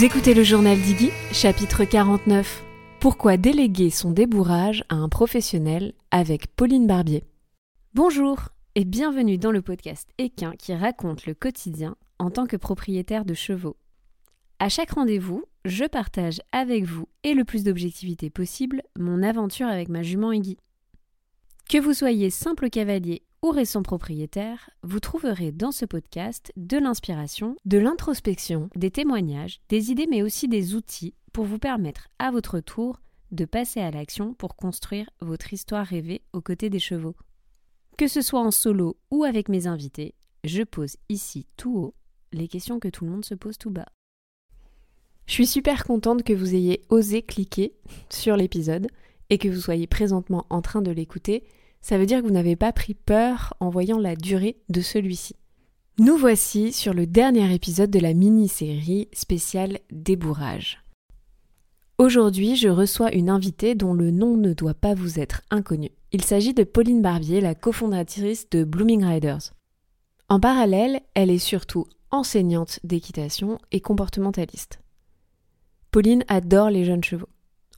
Vous écoutez le journal d'Iggy, chapitre 49. Pourquoi déléguer son débourrage à un professionnel avec Pauline Barbier? Bonjour et bienvenue dans le podcast Équin qui raconte le quotidien en tant que propriétaire de chevaux. À chaque rendez-vous, je partage avec vous et le plus d'objectivité possible mon aventure avec ma jument Iggy. Que vous soyez simple cavalier ou récent propriétaire, vous trouverez dans ce podcast de l'inspiration, de l'introspection, des témoignages, des idées mais aussi des outils pour vous permettre à votre tour de passer à l'action pour construire votre histoire rêvée aux côtés des chevaux. Que ce soit en solo ou avec mes invités, je pose ici tout haut les questions que tout le monde se pose tout bas. Je suis super contente que vous ayez osé cliquer sur l'épisode et que vous soyez présentement en train de l'écouter ça veut dire que vous n'avez pas pris peur en voyant la durée de celui-ci. Nous voici sur le dernier épisode de la mini-série spéciale débourrage. Aujourd'hui, je reçois une invitée dont le nom ne doit pas vous être inconnu. Il s'agit de Pauline Barbier, la cofondatrice de Blooming Riders. En parallèle, elle est surtout enseignante d'équitation et comportementaliste. Pauline adore les jeunes chevaux.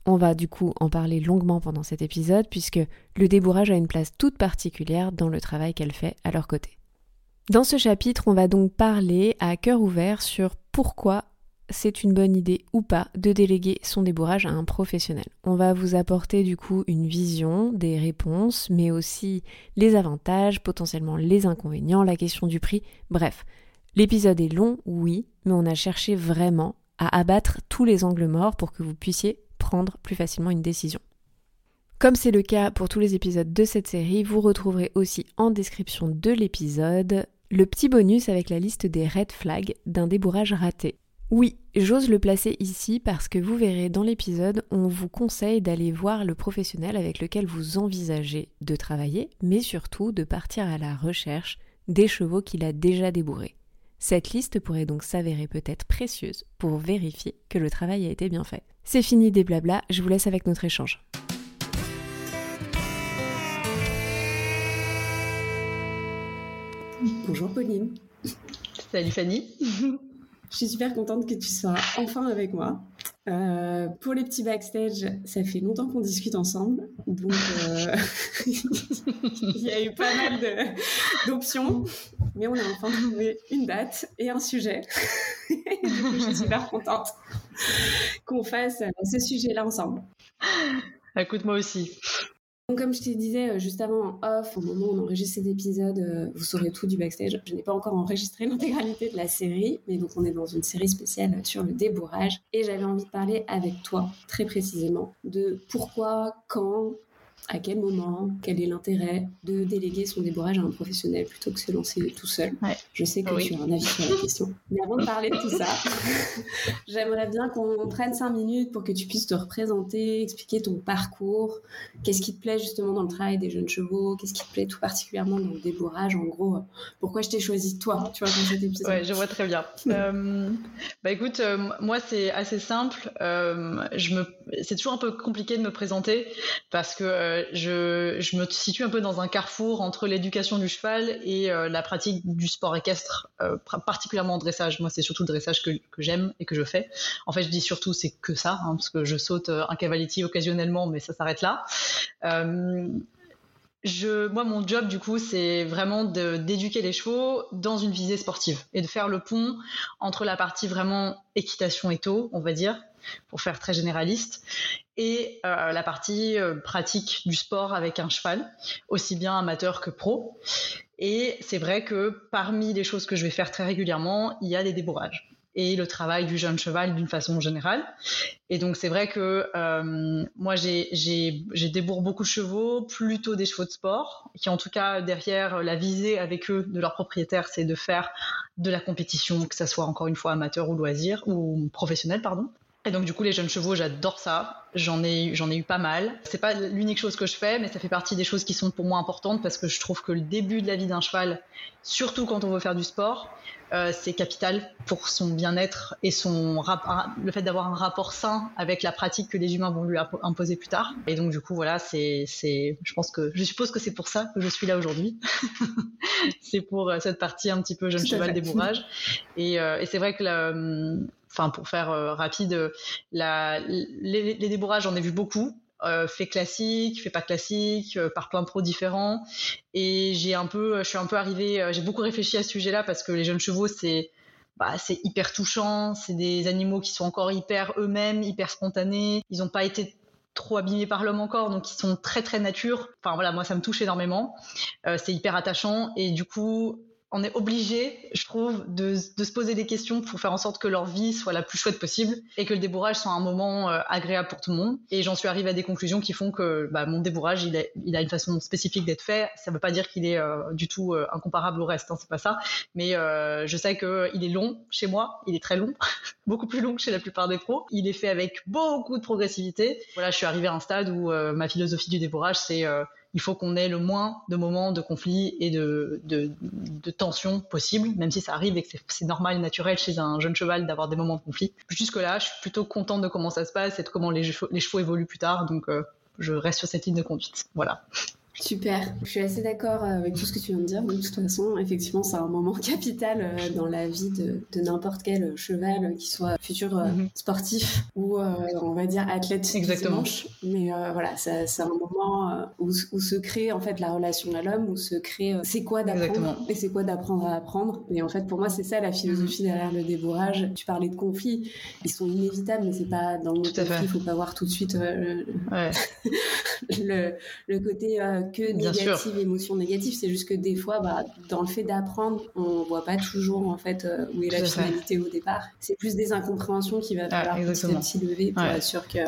On va du coup en parler longuement pendant cet épisode puisque le débourrage a une place toute particulière dans le travail qu'elle fait à leur côté. Dans ce chapitre, on va donc parler à cœur ouvert sur pourquoi c'est une bonne idée ou pas de déléguer son débourrage à un professionnel. On va vous apporter du coup une vision, des réponses, mais aussi les avantages, potentiellement les inconvénients, la question du prix, bref. L'épisode est long, oui, mais on a cherché vraiment à abattre tous les angles morts pour que vous puissiez prendre plus facilement une décision. Comme c'est le cas pour tous les épisodes de cette série, vous retrouverez aussi en description de l'épisode le petit bonus avec la liste des red flags d'un débourrage raté. Oui, j'ose le placer ici parce que vous verrez dans l'épisode, on vous conseille d'aller voir le professionnel avec lequel vous envisagez de travailler, mais surtout de partir à la recherche des chevaux qu'il a déjà débourrés. Cette liste pourrait donc s'avérer peut-être précieuse pour vérifier que le travail a été bien fait. C'est fini des blabla, je vous laisse avec notre échange. Bonjour Pauline. Salut Fanny. Je suis super contente que tu sois enfin avec moi. Euh, pour les petits backstage, ça fait longtemps qu'on discute ensemble, donc euh, il y a eu pas mal d'options, mais on a enfin trouvé une date et un sujet. je suis super contente qu'on fasse ce sujet-là ensemble. Écoute, moi aussi. Donc, comme je te disais euh, juste avant en off, au moment où on enregistre cet épisode, euh, vous saurez tout du backstage. Je n'ai pas encore enregistré l'intégralité de la série, mais donc on est dans une série spéciale sur le débourrage. Et j'avais envie de parler avec toi très précisément de pourquoi, quand, à quel moment, quel est l'intérêt de déléguer son débourrage à un professionnel plutôt que de se lancer tout seul? Je sais que tu as un avis sur la question. Mais avant de parler de tout ça, j'aimerais bien qu'on prenne cinq minutes pour que tu puisses te représenter, expliquer ton parcours, qu'est-ce qui te plaît justement dans le travail des jeunes chevaux, qu'est-ce qui te plaît tout particulièrement dans le débourrage, en gros, pourquoi je t'ai choisi toi, tu vois, dans cet épisode? Ouais, je vois très bien. euh, bah écoute, euh, moi c'est assez simple. Euh, je me, c'est toujours un peu compliqué de me présenter parce que euh, je, me situe un peu dans un carrefour entre l'éducation du cheval et euh, la pratique du sport équestre, euh, particulièrement en dressage. Moi, c'est surtout le dressage que, j'aime et que je fais. En fait, je dis surtout c'est que ça, hein, parce que je saute un cavaletti occasionnellement, mais ça s'arrête là. Je, moi, mon job, du coup, c'est vraiment d'éduquer les chevaux dans une visée sportive et de faire le pont entre la partie vraiment équitation et taux, on va dire, pour faire très généraliste, et euh, la partie euh, pratique du sport avec un cheval, aussi bien amateur que pro. Et c'est vrai que parmi les choses que je vais faire très régulièrement, il y a des débourrages et le travail du jeune cheval d'une façon générale. Et donc c'est vrai que euh, moi j'ai débourre beaucoup de chevaux, plutôt des chevaux de sport, qui en tout cas derrière la visée avec eux de leur propriétaire, c'est de faire de la compétition, que ça soit encore une fois amateur ou loisir ou professionnel pardon. Et donc du coup les jeunes chevaux, j'adore ça. J'en ai j'en ai eu pas mal. C'est pas l'unique chose que je fais, mais ça fait partie des choses qui sont pour moi importantes parce que je trouve que le début de la vie d'un cheval, surtout quand on veut faire du sport, euh, c'est capital pour son bien-être et son le fait d'avoir un rapport sain avec la pratique que les humains vont lui imposer plus tard. Et donc du coup voilà, c'est c'est je pense que je suppose que c'est pour ça que je suis là aujourd'hui. c'est pour euh, cette partie un petit peu jeune cheval débourrage. Et, euh, et c'est vrai que la, enfin pour faire rapide, la, les, les débourrages, j'en ai vu beaucoup. Euh, fait classique, fait pas classique, euh, par plein de pros différents. Et j'ai un peu, je suis un peu arrivée, j'ai beaucoup réfléchi à ce sujet-là parce que les jeunes chevaux, c'est bah, c'est hyper touchant, c'est des animaux qui sont encore hyper eux-mêmes, hyper spontanés. Ils n'ont pas été trop abîmés par l'homme encore, donc ils sont très très nature. Enfin voilà, moi ça me touche énormément. Euh, c'est hyper attachant et du coup, on est obligé, je trouve, de, se poser des questions pour faire en sorte que leur vie soit la plus chouette possible et que le débourrage soit un moment euh, agréable pour tout le monde. Et j'en suis arrivée à des conclusions qui font que bah, mon débourrage, il, a une façon spécifique d'être fait. Ça ne veut pas dire qu'il est euh, du tout euh, incomparable au reste, hein, c'est pas ça. Mais je sais qu'il est long chez moi, il est très long, beaucoup plus long que chez la plupart des pros. Il est fait avec beaucoup de progressivité. Voilà, je suis arrivée à un stade où ma philosophie du débourrage, c'est il faut qu'on ait le moins de moments de conflit et de, de, tension possible, même si ça arrive et que c'est normal et naturel chez un jeune cheval d'avoir des moments de conflit. Jusque-là, je suis plutôt contente de comment ça se passe et de comment les, les chevaux évoluent plus tard, donc euh, je reste sur cette ligne de conduite. Voilà. Super, je suis assez d'accord euh, avec tout ce que tu viens de dire. De toute façon, effectivement, c'est un moment capital euh, dans la vie de, de n'importe quel cheval, qui soit futur euh, mhm. sportif ou, on va dire, athlète Exactement. Mais voilà, c'est un moment où, où, se crée en fait la relation à l'homme, où se crée c'est quoi d'apprendre et c'est quoi d'apprendre à apprendre. Et en fait, pour moi, c'est ça la philosophie mhm. derrière le débourrage. Tu parlais de conflits, ils sont inévitables, mais c'est pas dans le conflit, il faut pas voir tout de suite ouais. le, le, côté que négative, émotion négative. C'est juste que des fois, bah, dans le fait d'apprendre, on voit pas toujours en fait euh, où est la finalité au départ. C'est plus des incompréhensions qui va falloir petit à petit lever pour être sûr que,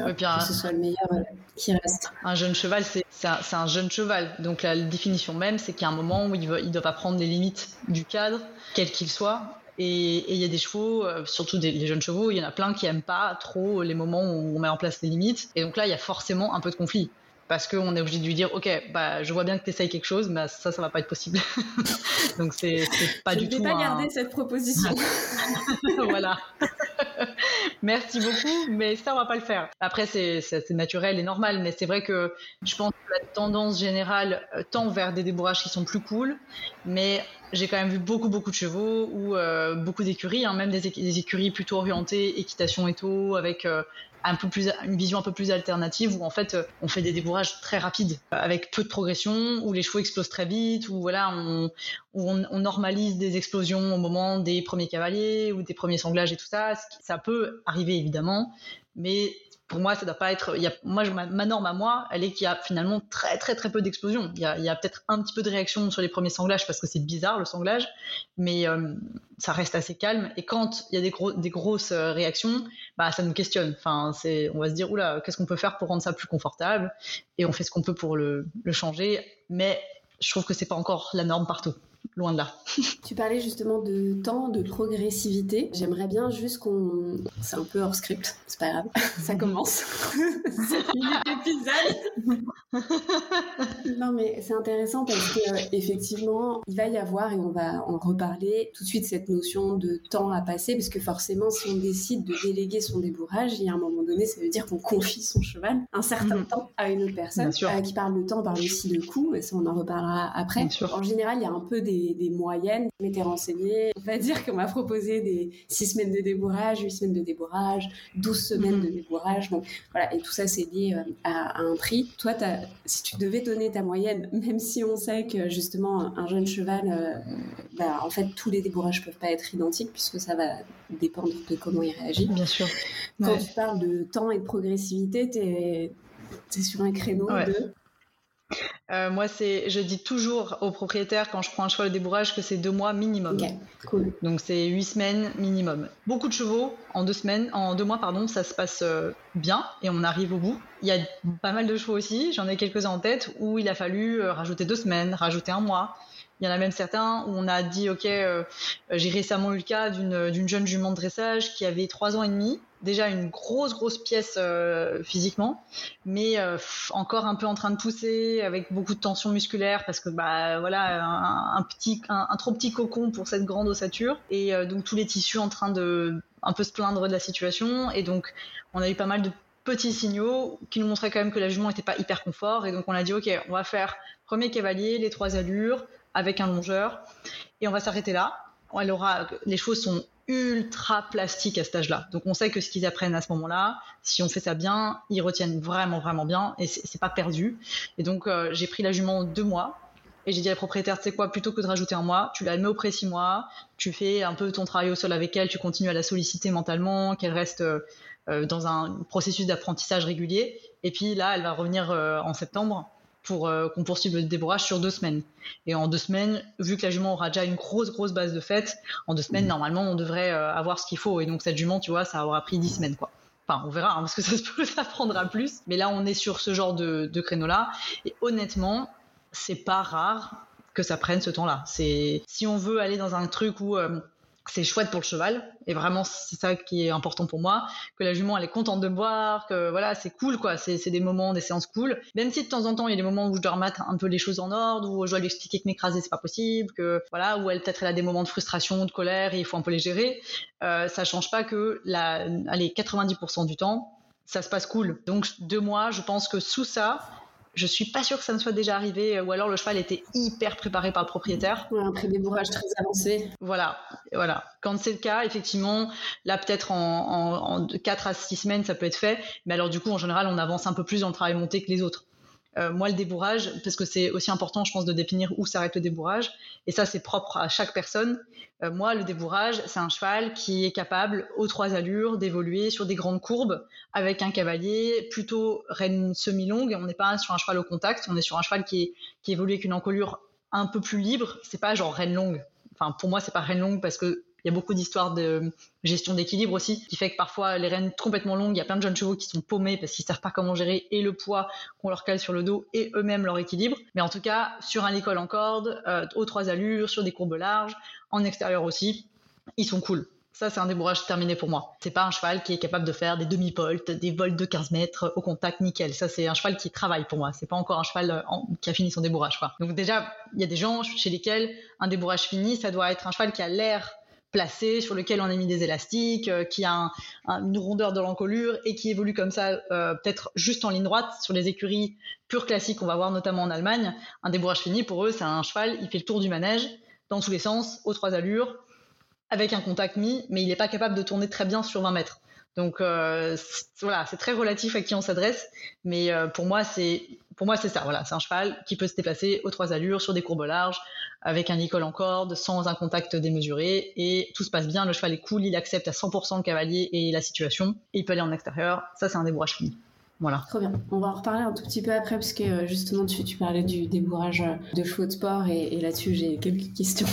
ce soit le meilleur euh, qui reste. Un jeune cheval, c'est un, un, jeune cheval. Donc la définition même, c'est qu'il y a un moment où il ne il doit pas prendre les limites du cadre, quel qu'il soit, et il y a des chevaux, euh, surtout des, les jeunes chevaux, il y en a plein qui aiment pas trop les moments où on met en place les limites. Et donc là, il y a forcément un peu de conflit parce qu'on est obligé de lui dire ok bah je vois bien que tu essayes quelque chose mais ça ça va pas être possible. Donc c'est pas du tout je vais pas garder cette proposition. Voilà. Merci beaucoup mais ça on va pas le faire. Après c'est naturel et normal mais c'est vrai que je pense que la tendance générale euh, tend vers des débourrages qui sont plus cool mais j'ai quand même vu beaucoup beaucoup de chevaux ou euh, beaucoup d'écuries, hein, même des, écuries plutôt orientées équitation et tout, avec euh, un peu plus une vision un peu plus alternative où en fait on fait des débourrages très rapides avec peu de progression où les chevaux explosent très vite où voilà on, on, normalise des explosions au moment des premiers cavaliers ou des premiers sanglages et tout ça ça peut arriver évidemment mais pour moi, ça doit pas être. Y a, moi, ma, norme à moi, elle est qu'il y a finalement très très très peu d'explosions. Il y a, peut-être un petit peu de réaction sur les premiers sanglages parce que c'est bizarre le sanglage, mais euh, ça reste assez calme. Et quand il y a des grosses euh, réactions, bah ça nous questionne. Enfin, c'est, on va se dire oula, qu'est-ce qu'on peut faire pour rendre ça plus confortable? Et on fait ce qu'on peut pour le, le changer, mais je trouve que c'est pas encore la norme partout loin de là. tu parlais justement de temps, de progressivité. J'aimerais bien juste qu'on. C'est un peu hors script, c'est pas grave, ça commence. c'est épisode. non, mais c'est intéressant parce que effectivement, il va y avoir, et on va en reparler tout de suite, cette notion de temps à passer, parce que forcément, si on décide de déléguer son débourrage, il y a un moment donné, ça veut dire qu'on confie son cheval un certain mhm. temps à une autre personne. Euh, qui parle de temps, parle aussi de coût, et ça, on en reparlera après. En général, il y a un peu des des, moyennes. Je m'étais renseignée. On va dire qu'on m'a proposé des 6 semaines de débourrage, 8 semaines de débourrage, 12 semaines de mhm. débourrage. Donc voilà, et tout ça, c'est lié euh, à, un prix. Toi, si tu devais donner ta moyenne, même si on sait que justement, un jeune cheval, euh, bah, en fait, tous les débourrages peuvent pas être identiques puisque ça va dépendre de comment il réagit. Bien sûr. Quand tu parles de temps et de progressivité, tu es, sur un créneau de euh, moi, c'est, je dis toujours aux propriétaires quand je prends un cheval de débourrage que c'est deux mois minimum. cool. Donc c'est huit semaines minimum. Beaucoup de chevaux en deux semaines, en deux mois pardon, ça se passe euh, bien et on arrive au bout. Il y a pas mal de chevaux aussi, j'en ai quelques-uns en tête où il a fallu euh, rajouter deux semaines, rajouter un mois. Il y en a même certains où on a dit, ok, euh, j'ai récemment eu le cas d'une jeune jument de dressage qui avait trois ans et demi, déjà une grosse grosse pièce euh, physiquement, mais euh, encore un peu en train de pousser avec beaucoup de tension musculaire parce que bah voilà un, petit un, trop petit cocon pour cette grande ossature. Et donc tous les tissus en train de un peu se plaindre de la situation. Et donc on a eu pas mal de petits signaux qui nous montraient quand même que la jument n'était pas hyper confort. Et donc on a dit ok on va faire premier cavalier les trois allures avec un longeur et on va s'arrêter là. Elle aura, les choses sont ultra plastiques à cet âge-là. Donc on sait que ce qu'ils apprennent à ce moment-là, si on fait ça bien, ils retiennent vraiment vraiment bien et c'est pas perdu. Et donc euh, j'ai pris la jument deux mois et j'ai dit à la propriétaire, tu sais quoi, plutôt que de rajouter un mois, tu la mets au près six mois, tu fais un peu ton travail au sol avec elle, tu continues à la solliciter mentalement, qu'elle reste euh, euh, dans un processus d'apprentissage régulier. Et puis là, elle va revenir en septembre pour euh, qu'on poursuive le débourrage sur deux semaines. Et en deux semaines, vu que la jument aura déjà une grosse, grosse base de fête, en deux semaines, mmh. normalement, on devrait euh, avoir ce qu'il faut. Et donc, cette jument, tu vois, ça aura pris dix semaines, quoi. Enfin, on verra, hein, parce que ça, ça prendra plus. Mais là, on est sur ce genre de, de créneau-là. Et honnêtement, c'est pas rare que ça prenne ce temps-là. C'est si on veut aller dans un truc où euh, c'est chouette pour le cheval. Et vraiment c'est ça qui est important pour moi que la jument elle est contente de voir que voilà c'est cool quoi. C'est des moments des séances cool. Même si de temps en temps il y a des moments où je dois remettre un peu les choses en ordre où je dois lui expliquer que m'écraser c'est pas possible que voilà où elle peut-être elle a des moments de frustration de colère et il faut un peu les gérer. Euh, ça change pas que la allez 90% du temps ça se passe cool. Donc deux mois je pense que sous ça je suis pas sûre que ça ne soit déjà arrivé, ou alors le cheval était hyper préparé par le propriétaire. Ouais, un pré-débourrage très avancé. Voilà, voilà. Quand c'est le cas, effectivement, là peut-être en, en, 4 à 6 semaines, ça peut être fait. Mais alors du coup, en général, on avance un peu plus dans le travail monté que les autres. Euh, moi, le débourrage, parce que c'est aussi important, je pense, de définir où s'arrête le débourrage, et ça, c'est propre à chaque personne. Euh, moi, le débourrage, c'est un cheval qui est capable, aux trois allures, d'évoluer sur des grandes courbes avec un cavalier plutôt reine semi-longue. On n'est pas sur un cheval au contact, on est sur un cheval qui, qui évolue avec une encolure un peu plus libre. C'est pas genre reine longue. Enfin, pour moi, c'est pas reine longue parce que il y a beaucoup d'histoires de gestion d'équilibre aussi, qui fait que parfois les rênes complètement longues, il y a plein de jeunes chevaux qui sont paumés parce qu'ils savent pas comment gérer et le poids qu'on leur cale sur le dos et eux-mêmes leur équilibre. Mais en tout cas, sur un école en corde, euh, aux trois allures, sur des courbes larges, en extérieur aussi, ils sont cool. Ça, c'est un débourrage terminé pour moi. C'est pas un cheval qui est capable de faire des demi-volts, des volts de 15 mètres au contact nickel. Ça, c'est un cheval qui travaille pour moi. C'est pas encore un cheval euh, qui a fini son débourrage. Donc déjà, il y a des gens chez lesquels un débourrage fini, ça doit être un cheval qui a l'air placé, sur lequel on a mis des élastiques, euh, qui a une rondeur de l'encolure et qui évolue comme ça, euh, peut-être juste en ligne droite sur les écuries pures classiques qu'on va voir notamment en Allemagne. Un débourrage fini, pour eux, c'est un cheval, il fait le tour du manège dans tous les sens, aux trois allures, avec un contact mis, mais il n'est pas capable de tourner très bien sur 20 mètres. Donc euh, voilà, c'est très relatif à qui on s'adresse, mais pour moi c'est pour moi c'est ça. Voilà, c'est un cheval qui peut se déplacer aux trois allures sur des courbes larges, avec un école en corde, sans un contact démesuré, et tout se passe bien, le cheval est cool, il accepte à 100% le cavalier et la situation, et il peut aller en extérieur, ça c'est un débourrage fini. Voilà. Trop bien. On va en reparler un tout petit peu après parce que euh, justement tu, tu parlais du débourrage euh, de chevaux de sport et, là-dessus j'ai quelques questions.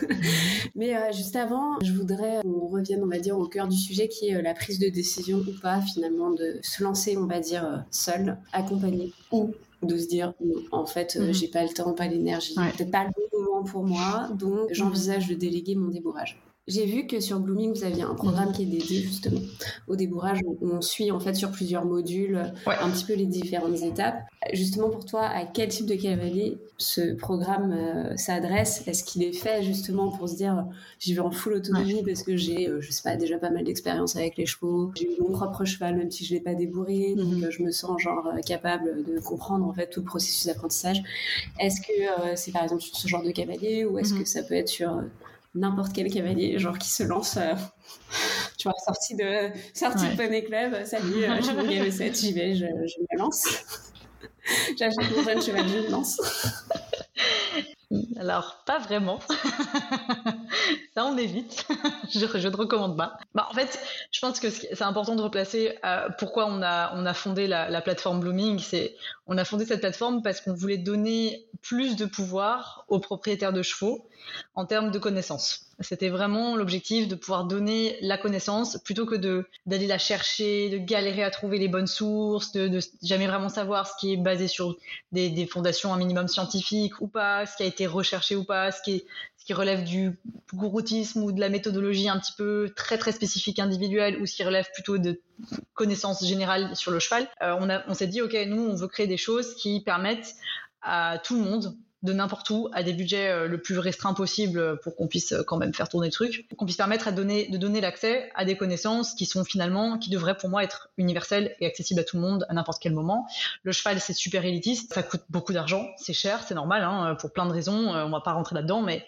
Mais euh, juste avant, je voudrais qu'on revienne, on va dire, au cœur du sujet qui est la prise de décision ou pas finalement de se lancer, on va dire, seul, accompagné ou de se dire en fait mhm. j'ai pas le temps, pas l'énergie, peut-être pas le moment pour moi, donc j'envisage de déléguer mon débourrage. J'ai vu que sur Blooming, vous aviez un programme qui est dédié justement au débourrage où on suit en fait sur plusieurs modules un petit peu les différentes étapes. Justement pour toi, à quel type de cavalier ce programme euh, s'adresse? Est-ce qu'il est fait justement pour se dire j'y vais en full autonomie parce que j'ai, euh, je sais pas, déjà pas mal d'expérience avec les chevaux, j'ai eu mon propre cheval même si je l'ai pas débourré, donc mhm. euh, je me sens genre capable de comprendre en fait tout le processus d'apprentissage. Est-ce que c'est par exemple sur ce genre de cavalier ou est-ce mhm. que ça peut être sur n'importe quel cavalier, genre qui se lance, euh, tu vois, sorti de, sorti de Poney Club, salut, euh, j'ai mon galop 7, j'y vais, je, je me lance. J'achète mon jeune cheval, je me lance. Alors, pas vraiment. ça, on évite. je, ne recommande pas. Bah, en fait, je pense que c'est important de replacer euh, pourquoi on a, on a fondé la, la plateforme Blooming. On a fondé cette plateforme parce qu'on voulait donner plus de pouvoir aux propriétaires de chevaux en termes de connaissances. C'était vraiment l'objectif de pouvoir donner la connaissance plutôt que d'aller la chercher, de galérer à trouver les bonnes sources, de, de jamais vraiment savoir ce qui est basé sur des, fondations un minimum scientifiques ou pas, ce qui a été recherché ou pas, ce qui, ce qui relève du gouroutisme ou de la méthodologie un petit peu très très spécifique individuelle ou ce qui relève plutôt de connaissances générales sur le cheval. Euh, on, on s'est dit ok nous on veut créer des choses qui permettent à tout le monde de n'importe où à des budgets euh, le plus restreint possible pour qu'on puisse euh, quand même faire tourner le truc, qu'on puisse permettre donner, de donner l'accès à des connaissances qui sont finalement, qui devraient pour moi être universelles et accessibles à tout le monde à n'importe quel moment. Le cheval, c'est super élitiste, ça coûte beaucoup d'argent, c'est cher, c'est normal, hein, pour plein de raisons, on va pas rentrer là-dedans, mais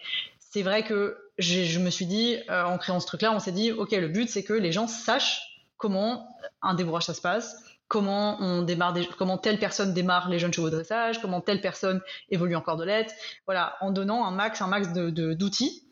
c'est vrai que je me suis dit, euh, en créant ce truc-là, on s'est dit, ok, le but, c'est que les gens sachent comment un débourrage ça se passe, comment on démarre comment telle personne démarre les jeunes chevaux de dressage, comment telle personne évolue en cordelette, voilà, en donnant un max, un max de, d'outils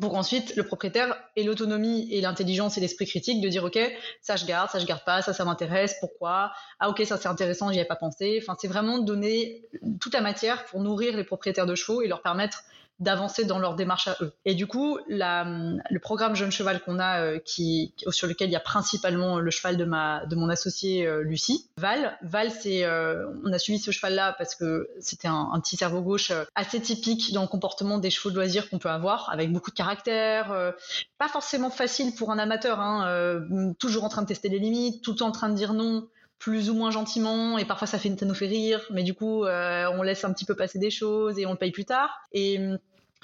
pour qu'ensuite le propriétaire ait l'autonomie et l'intelligence et l'esprit critique de dire ok ça je garde ça je garde pas ça ça m'intéresse pourquoi? Ah ok ça c'est intéressant j'y avais pas pensé. Enfin c'est vraiment donner toute la matière pour nourrir les propriétaires de chevaux et leur permettre d'avancer dans leur démarche à eux. Et du coup, la, le programme Jeune Cheval qu'on a, euh, qui, sur lequel il y a principalement le cheval de, ma, de mon associée euh, Lucie, Val. Val, c'est, euh, on a suivi ce cheval-là parce que c'était un, petit cerveau gauche assez typique dans le comportement des chevaux de loisirs qu'on peut avoir, avec beaucoup de caractère, pas forcément facile pour un amateur, hein, toujours en train de tester les limites, tout le temps en train de dire non plus ou moins gentiment et parfois ça fait ça nous fait rire mais du coup euh, on laisse un petit peu passer des choses et on le paye plus tard et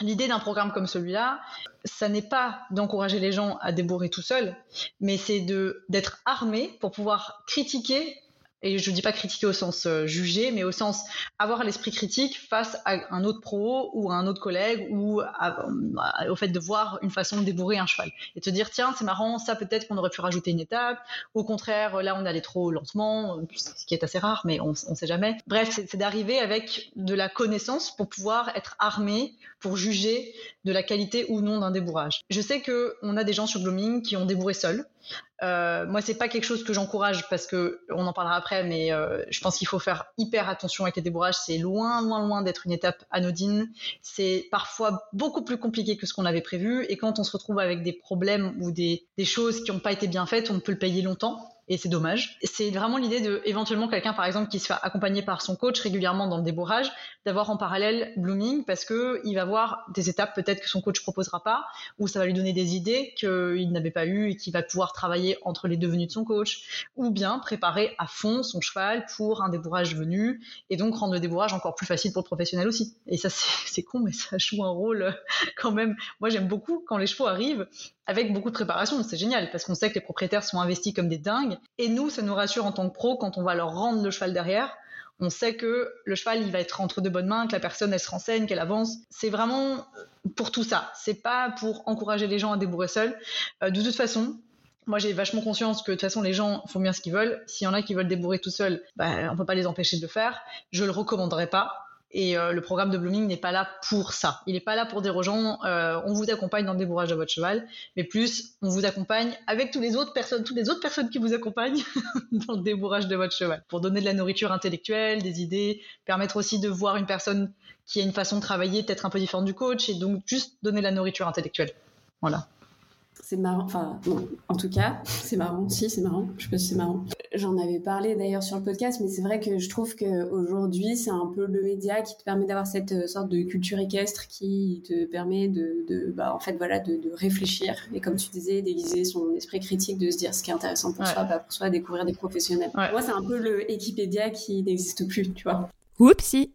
L'idée d'un programme comme celui-là, ça n'est pas d'encourager les gens à débourrer tout seuls, mais c'est de d'être armés pour pouvoir critiquer et je ne dis pas critiquer au sens euh, juger, mais au sens avoir l'esprit critique face à un autre pro ou à un autre collègue ou au fait de voir une façon de débourrer un cheval et te dire tiens c'est marrant ça peut-être qu'on aurait pu rajouter une étape. Au contraire là on allait trop lentement ce qui est assez rare mais on ne sait jamais. Bref c'est d'arriver avec de la connaissance pour pouvoir être armé pour juger de la qualité ou non d'un débourrage. Je sais que on a des gens sur Blooming qui ont débourré seuls euh, moi, c'est pas quelque chose que j'encourage parce que on en parlera après, mais euh, je pense qu'il faut faire hyper attention avec les débourrages. C'est loin, loin, loin d'être une étape anodine. C'est parfois beaucoup plus compliqué que ce qu'on avait prévu. Et quand on se retrouve avec des problèmes ou des, des choses qui n'ont pas été bien faites, on peut le payer longtemps et c'est dommage. C'est vraiment l'idée de éventuellement quelqu'un par exemple qui se fait accompagner par son coach régulièrement dans le débourrage, d'avoir en parallèle blooming parce que il va voir des étapes peut-être que son coach proposera pas ou ça va lui donner des idées qu'il n'avait pas eu et qu'il va pouvoir travailler entre les deux venues de son coach ou bien préparer à fond son cheval pour un débourrage venu et donc rendre le débourrage encore plus facile pour le professionnel aussi. Et ça c'est con mais ça joue un rôle quand même. Moi j'aime beaucoup quand les chevaux arrivent avec beaucoup de préparation. C'est génial parce qu'on sait que les propriétaires sont investis comme des dingues. Et nous, ça nous rassure en tant que pro quand on va leur rendre le cheval derrière. On sait que le cheval, il va être entre de bonnes mains, que la personne, elle se renseigne, qu'elle avance. C'est vraiment pour tout ça. C'est pas pour encourager les gens à débourrer seuls. Euh, de toute façon, moi, j'ai vachement conscience que de toute façon, les gens font bien ce qu'ils veulent. S'il y en a qui veulent débourrer tout seuls, bah, on peut pas les empêcher de le faire. Je le recommanderais pas. Et euh, le programme de Blooming n'est pas là pour ça. Il n'est pas là pour dire aux gens, euh, on vous accompagne dans le débourrage de votre cheval, mais plus, on vous accompagne avec toutes les autres personnes, toutes les autres personnes qui vous accompagnent dans le débourrage de votre cheval, pour donner de la nourriture intellectuelle, des idées, permettre aussi de voir une personne qui a une façon de travailler peut-être un peu différente du coach, et donc juste donner de la nourriture intellectuelle. Voilà c'est marrant. Enfin, en tout cas, c'est marrant. Si, c'est marrant. Je sais pas si c'est marrant. J'en avais parlé d'ailleurs sur le podcast, mais c'est vrai que je trouve qu'aujourd'hui, c'est un peu le média qui te permet d'avoir cette euh, sorte de culture équestre qui te permet de, de bah, en fait, voilà, de, de, réfléchir. Et comme tu disais, d'aiguiser son esprit critique, de se dire ce qui est intéressant pour soi, pas pour soi, découvrir des professionnels. Moi, c'est un peu le Wikipédia qui n'existe plus, tu vois. Oupsie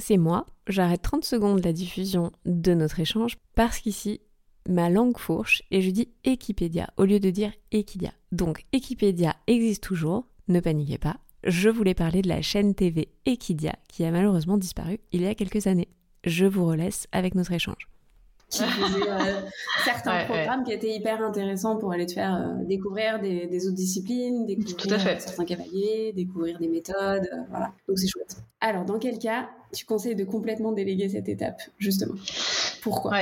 c'est moi, j'arrête 30 secondes la diffusion de notre échange parce qu'ici, ma langue fourche et je dis Equipedia au lieu de dire Equidia. Donc Equipedia existe toujours, ne paniquez pas. Je voulais parler de la chaîne TV Equidia qui a malheureusement disparu il y a quelques années. Je vous relaisse avec notre échange. Qui faisait euh, certains programmes qui étaient hyper intéressants pour aller te faire euh, découvrir des, autres disciplines, découvrir euh, certains cavaliers, découvrir des méthodes, voilà. Donc c'est chouette. Alors dans quel cas tu conseilles de complètement déléguer cette étape justement? Pourquoi?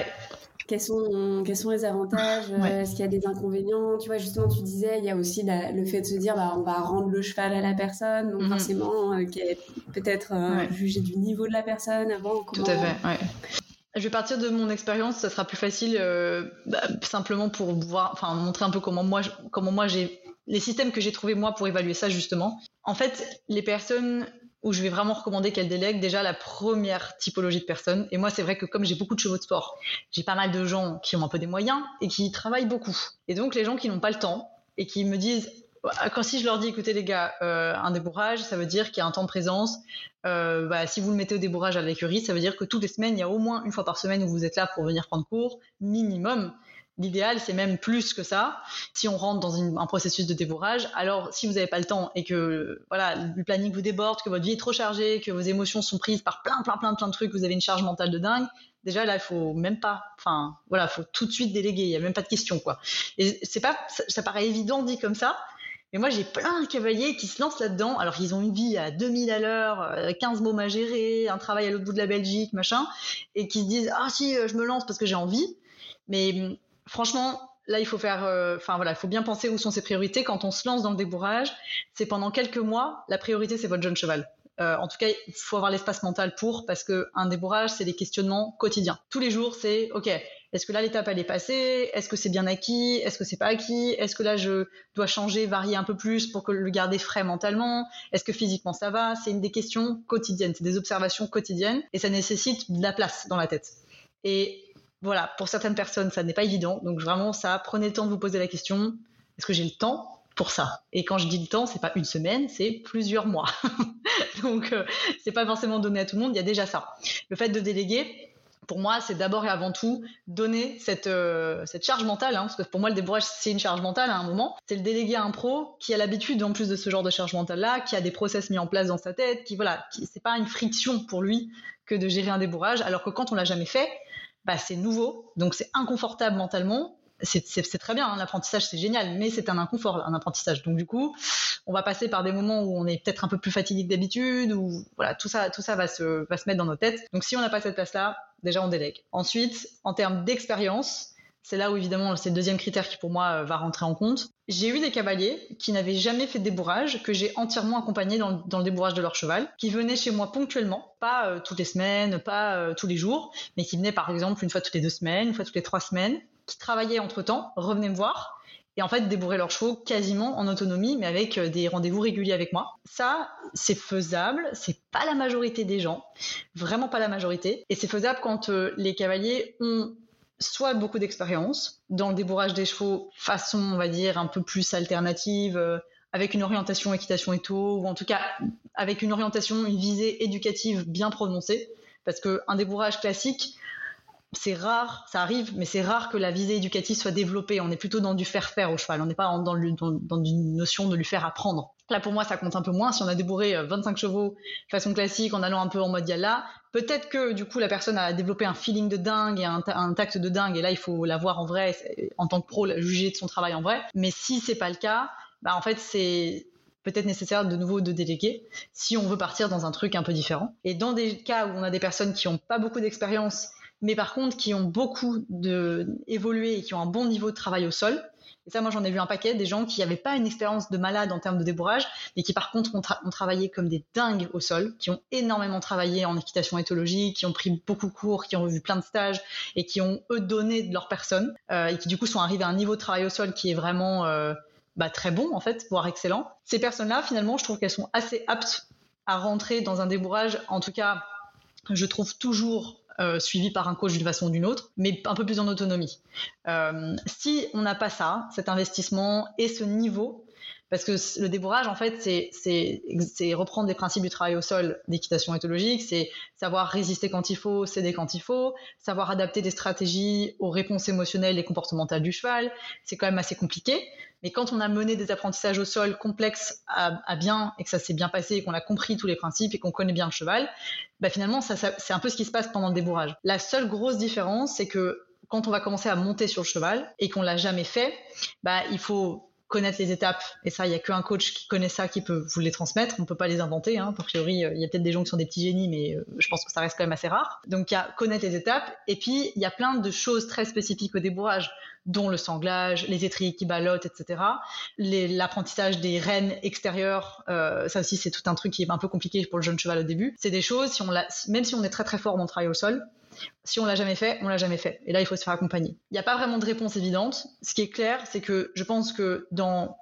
Quels sont, quels sont les avantages Est-ce qu'il y a des inconvénients Tu vois, justement, tu disais, il y a aussi le fait de se dire, bah, on va rendre le cheval à la personne, donc mhm. forcément, peut-être juger du niveau de la personne avant. Tout à fait, ouais. Je vais partir de mon expérience, ça sera plus facile bah, simplement pour voir, enfin montrer un peu comment moi, comment moi j'ai les systèmes que j'ai trouvés moi pour évaluer ça justement. En fait, les personnes où je vais vraiment recommander qu'elles délèguent déjà la première typologie de personnes. Et moi, c'est vrai que comme j'ai beaucoup de chevaux de sport, j'ai pas mal de gens qui ont un peu des moyens et qui travaillent beaucoup. Et donc, les gens qui n'ont pas le temps et qui me disent, quand si je leur dis, écoutez les gars, euh, un débourrage, ça veut dire qu'il y a un temps de présence. Euh, bah, si vous le mettez au débourrage à l'écurie, ça veut dire que toutes les semaines, il y a au moins une fois par semaine où vous êtes là pour venir prendre cours, minimum. L'idéal, c'est même plus que ça. Si on rentre dans un processus de débourrage, alors si vous n'avez pas le temps et que voilà le planning vous déborde, que votre vie est trop chargée, que vos émotions sont prises par plein, plein, plein, plein de trucs, vous avez une charge mentale de dingue. Déjà là, il faut même pas, enfin voilà, faut tout de suite déléguer. Il y a même pas de question quoi. Et c'est pas, ça, paraît évident dit comme ça, mais moi, j'ai plein de cavaliers qui se lancent là-dedans. Alors, ils ont une vie à 2000 à l'heure, 15 mômes à gérer, un travail à l'autre bout de la Belgique, machin, et qui se disent Ah, si, je me lance parce que j'ai envie. Mais franchement, là, il faut faire, euh, enfin voilà, il faut bien penser où sont ses priorités. Quand on se lance dans le débourrage, c'est pendant quelques mois, la priorité, c'est votre jeune cheval. Euh, en tout cas, il faut avoir l'espace mental pour, parce qu'un débourrage, c'est des questionnements quotidiens. Tous les jours, c'est OK. Est-ce que là l'étape elle est passée? Est-ce que c'est bien acquis? Est-ce que c'est pas acquis? Est-ce que là je dois changer, varier un peu plus pour que le garder frais mentalement? Est-ce que physiquement ça va? C'est une des questions quotidiennes, c'est des observations quotidiennes et ça nécessite de la place dans la tête. Et voilà, pour certaines personnes, ça n'est pas évident. Donc vraiment, ça, prenez le temps de vous poser la question est-ce que j'ai le temps pour ça? Et quand je dis le temps, c'est pas une semaine, c'est plusieurs mois. donc euh, c'est pas forcément donné à tout le monde. Il y a déjà ça. Le fait de déléguer, pour moi, c'est d'abord et avant tout donner cette, euh, charge mentale, hein, parce que pour moi, le débourrage, c'est une charge mentale à un moment. C'est le déléguer à un pro qui a l'habitude, en plus de ce genre de charge mentale-là, qui a des process mis en place dans sa tête, qui, voilà, qui, c'est pas une friction pour lui que de gérer un débourrage, alors que quand on l'a jamais fait, bah, c'est nouveau, donc c'est inconfortable mentalement. C'est très bien, hein, l'apprentissage c'est génial, mais c'est un inconfort, un apprentissage. Donc du coup, on va passer par des moments où on est peut-être un peu plus fatigué que d'habitude, ou voilà, tout ça, tout ça va se, va se mettre dans nos têtes. Donc si on n'a pas cette place-là, déjà on délègue. Ensuite, en termes d'expérience, c'est là où évidemment c'est le deuxième critère qui pour moi euh, va rentrer en compte. J'ai eu des cavaliers qui n'avaient jamais fait de débourrage, que j'ai entièrement accompagné dans, le débourrage de leur cheval, qui venaient chez moi ponctuellement, pas euh, toutes les semaines, pas euh, tous les jours, mais qui venaient par exemple une fois toutes les deux semaines, une fois toutes les trois semaines, qui travaillaient entre temps, revenaient me voir et en fait débourrer leurs chevaux quasiment en autonomie, mais avec des rendez-vous réguliers avec moi. Ça, c'est faisable, c'est pas la majorité des gens, vraiment pas la majorité, et c'est faisable quand les cavaliers ont soit beaucoup d'expérience dans le débourrage des chevaux façon, on va dire, un peu plus alternative, euh, avec une orientation équitation et tout, ou en tout cas avec une orientation, une visée éducative bien prononcée, parce qu'un débourrage classique, c'est rare, ça arrive, mais c'est rare que la visée éducative soit développée. On est plutôt dans du faire faire au cheval, on n'est pas dans, dans, une notion de lui faire apprendre. Là, pour moi, ça compte un peu moins. Si on a débourré 25 euh, chevaux façon classique en allant un peu en mode yalla, peut-être que du coup, la personne a développé un feeling de dingue et un, tact de dingue. Et là, il faut la voir en vrai, en tant que pro, juger de son travail en vrai. Mais si c'est pas le cas, bah, en fait, c'est peut-être nécessaire de nouveau de déléguer si on veut partir dans un truc un peu différent. Et dans des cas où on a des personnes qui n'ont pas beaucoup d'expérience, mais par contre qui ont beaucoup de, évolué et qui ont un bon niveau de travail au sol, et ça, moi, j'en ai vu un paquet, des gens qui n'avaient pas une expérience de malade en termes de débourrage, mais qui, par contre, ont, travaillé comme des dingues au sol, qui ont énormément travaillé en équitation éthologique, qui ont pris beaucoup de cours, qui ont revu plein de stages, et qui ont, eux, donné de leur personne, euh, et qui, du coup, sont arrivés à un niveau de travail au sol qui est vraiment euh, bah, très bon, en fait, voire excellent. Ces personnes-là, finalement, je trouve qu'elles sont assez aptes à rentrer dans un débourrage, en tout cas, je trouve toujours euh, suivi par un coach d'une façon ou d'une autre, mais un peu plus en autonomie. Euh, si on n'a pas ça, cet investissement et ce niveau, parce que le débourrage, en fait, c'est reprendre les principes du travail au sol d'équitation éthologique, c'est savoir résister quand il faut, céder quand il faut, savoir adapter des stratégies aux réponses émotionnelles et comportementales du cheval. C'est quand même assez compliqué. Mais quand on a mené des apprentissages au sol complexes à, bien et que ça s'est bien passé et qu'on a compris tous les principes et qu'on connaît bien le cheval, bah finalement, ça, c'est un peu ce qui se passe pendant le débourrage. La seule grosse différence, c'est que quand on va commencer à monter sur le cheval et qu'on l'a jamais fait, bah, il faut connaître les étapes. Et ça, il y a qu'un coach qui connaît ça qui peut vous les transmettre. On peut pas les inventer. Hein. A priori, il y a peut-être des gens qui sont des petits génies, mais je pense que ça reste quand même assez rare. Donc, il y a connaître les étapes. Et puis, il y a plein de choses très spécifiques au débourrage dont le sanglage, les étriers qui ballottent, etc. L'apprentissage des rênes extérieures, euh, ça aussi c'est tout un truc qui est un peu compliqué pour le jeune cheval au début. C'est des choses, si on même si on est très très fort dans le travail au sol, si on l'a jamais fait, on l'a jamais fait. Et là, il faut se faire accompagner. Il n'y a pas vraiment de réponse évidente. Ce qui est clair, c'est que je pense que dans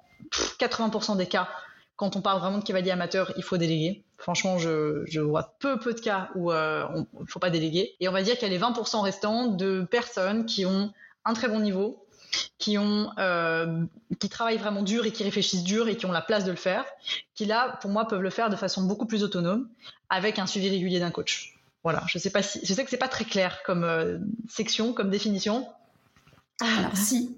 80% des cas, quand on parle vraiment de cavalier amateur, il faut déléguer. Franchement, je, vois peu peu de cas où euh, il ne faut pas déléguer. Et on va dire qu'il y a les 20% restants de personnes qui ont un très bon niveau, qui ont euh, qui travaillent vraiment dur et qui réfléchissent dur et qui ont la place de le faire, qui là pour moi peuvent le faire de façon beaucoup plus autonome avec un suivi régulier d'un coach. Voilà, je sais pas si je sais que c'est pas très clair comme euh, section, comme définition. Alors si.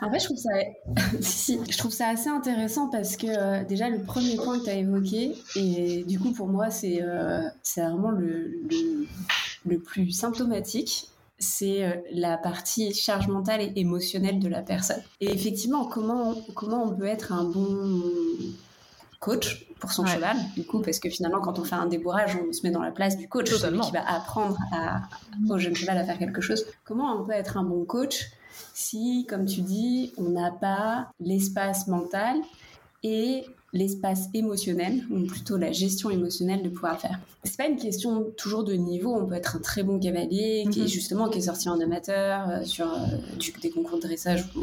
en fait, je trouve ça, si, je trouve ça assez intéressant parce que euh, déjà le premier point que tu as évoqué et du coup pour moi c'est c'est vraiment le, le, plus symptomatique c'est euh, la partie charge mentale et émotionnelle de la personne. Et effectivement, comment, comment on peut être un bon coach pour son cheval, du coup, parce que finalement, quand on fait un débourrage, on se met dans la place du coach, celui qui va apprendre à, au jeune cheval à faire quelque chose. Comment on peut être un bon coach si, comme tu dis, on n'a pas l'espace mental et l'espace émotionnel, ou plutôt la gestion émotionnelle de pouvoir faire. C'est pas une question toujours de niveau. On peut être un très bon cavalier qui est mhm. justement qui est sorti en amateur euh, sur euh, des concours de dressage ou,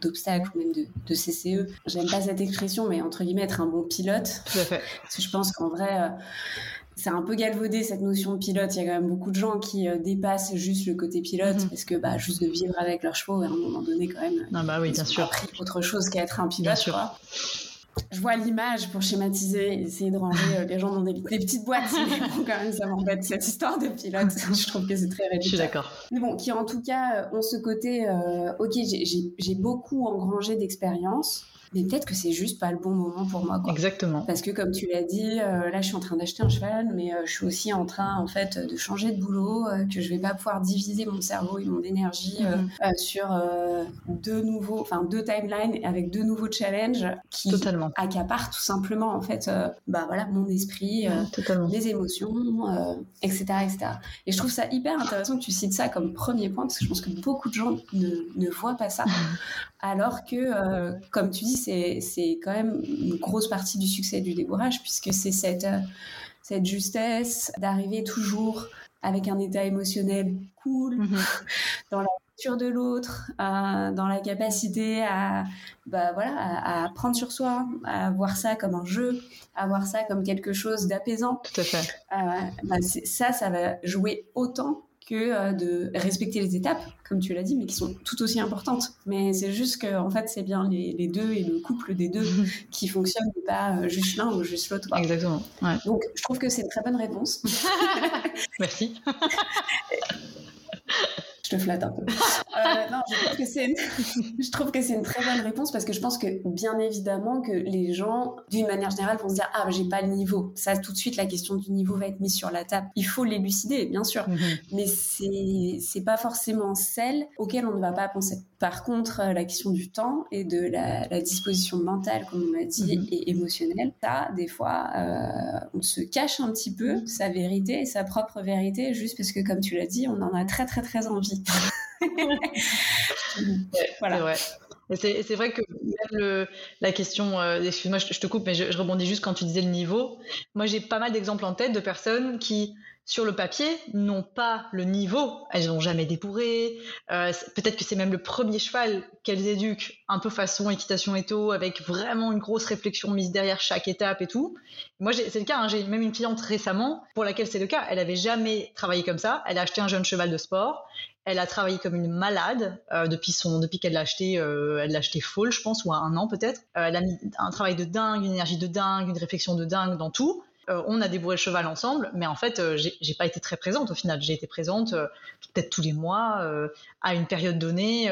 d'obstacles ou même de, de CCE. J'aime pas cette expression, mais entre guillemets être un bon pilote. Tout à fait. Parce que je pense qu'en vrai. Euh, c'est un peu galvaudé cette notion de pilote. Il y a quand même beaucoup de gens qui dépassent juste le côté pilote mhm. parce que bah, juste de vivre avec leurs chevaux, à un moment donné quand même, ah bah oui, bien sûr. appris autre chose qu'à être un pilote. Bien sûr je vois l'image pour schématiser, essayer de ranger euh, les gens dans des, petites boîtes. Mais bon, quand même, ça m'embête cette histoire de pilote. je trouve que c'est très réduit. Je suis d'accord. Mais bon, qui en tout cas ont ce côté, euh, ok, j'ai beaucoup engrangé d'expérience mais peut-être que c'est juste pas le bon moment pour moi. Quoi. Exactement. Parce que comme tu l'as dit, euh, là je suis en train d'acheter un cheval, mais euh, je suis aussi en train en fait de changer de boulot, euh, que je vais pas pouvoir diviser mon cerveau et mon énergie mhm. sur deux nouveaux, enfin deux timelines avec deux nouveaux challenges qui Totalement. Accaparent tout simplement en fait, bah voilà mon esprit, les émotions, etc., etc. Et je trouve ça hyper intéressant que tu cites ça comme premier point parce que je pense que beaucoup de gens ne, ne voient pas ça, alors que comme tu dis c'est quand même une grosse partie du succès du débourrage, puisque c'est cette, euh, cette justesse d'arriver toujours avec un état émotionnel cool, mhm. dans la nature de l'autre, euh, dans la capacité à, bah, voilà, à, prendre sur soi, à voir ça comme un jeu, à voir ça comme quelque chose d'apaisant. Tout à fait. Euh, bah, ça, ça va jouer autant que euh, de respecter les étapes, comme tu l'as dit, mais qui sont tout aussi importantes. Mais c'est juste que, en fait, c'est bien les, deux et le couple des deux qui fonctionnent, pas juste l'un ou juste l'autre. Exactement. Donc, je trouve que c'est une très bonne réponse. Merci. Te flatte un peu. Euh, non, je trouve que c'est une... je trouve que c'est une très bonne réponse parce que je pense que bien évidemment que les gens, d'une manière générale, vont se dire ah j'ai pas le niveau. Ça tout de suite la question du niveau va être mise sur la table. Il faut l'élucider bien sûr, mhm. mais c'est c'est pas forcément celle auquel on ne va pas penser. Par contre, euh, la question du temps et de la, la disposition mentale, comme on m'a dit, mhm. et émotionnelle, ça des fois euh, on se cache un petit peu sa vérité et sa propre vérité juste parce que comme tu l'as dit, on en a très très très envie. voilà. C'est vrai que même le, la question, euh, excuse-moi, je, te coupe, mais je, rebondis juste quand tu disais le niveau. Moi, j'ai pas mal d'exemples en tête de personnes qui, sur le papier, n'ont pas le niveau. Elles n'ont jamais débourré. Euh, Peut-être que c'est même le premier cheval qu'elles éduquent, un peu façon équitation et tout, avec vraiment une grosse réflexion mise derrière chaque étape et tout. Moi, c'est le cas. Hein, j'ai même une cliente récemment pour laquelle c'est le cas. Elle avait jamais travaillé comme ça. Elle a acheté un jeune cheval de sport. Elle a travaillé comme une malade euh, depuis son depuis qu'elle l'a acheté. Euh, elle l'a acheté full, je pense, ou à un an peut-être. Euh, elle a mis un travail de dingue, une énergie de dingue, une réflexion de dingue dans tout. Euh, on a débourré le cheval ensemble, mais en fait, euh, j'ai pas été très présente au final. J'ai été présente euh, peut-être tous les mois à une période donnée.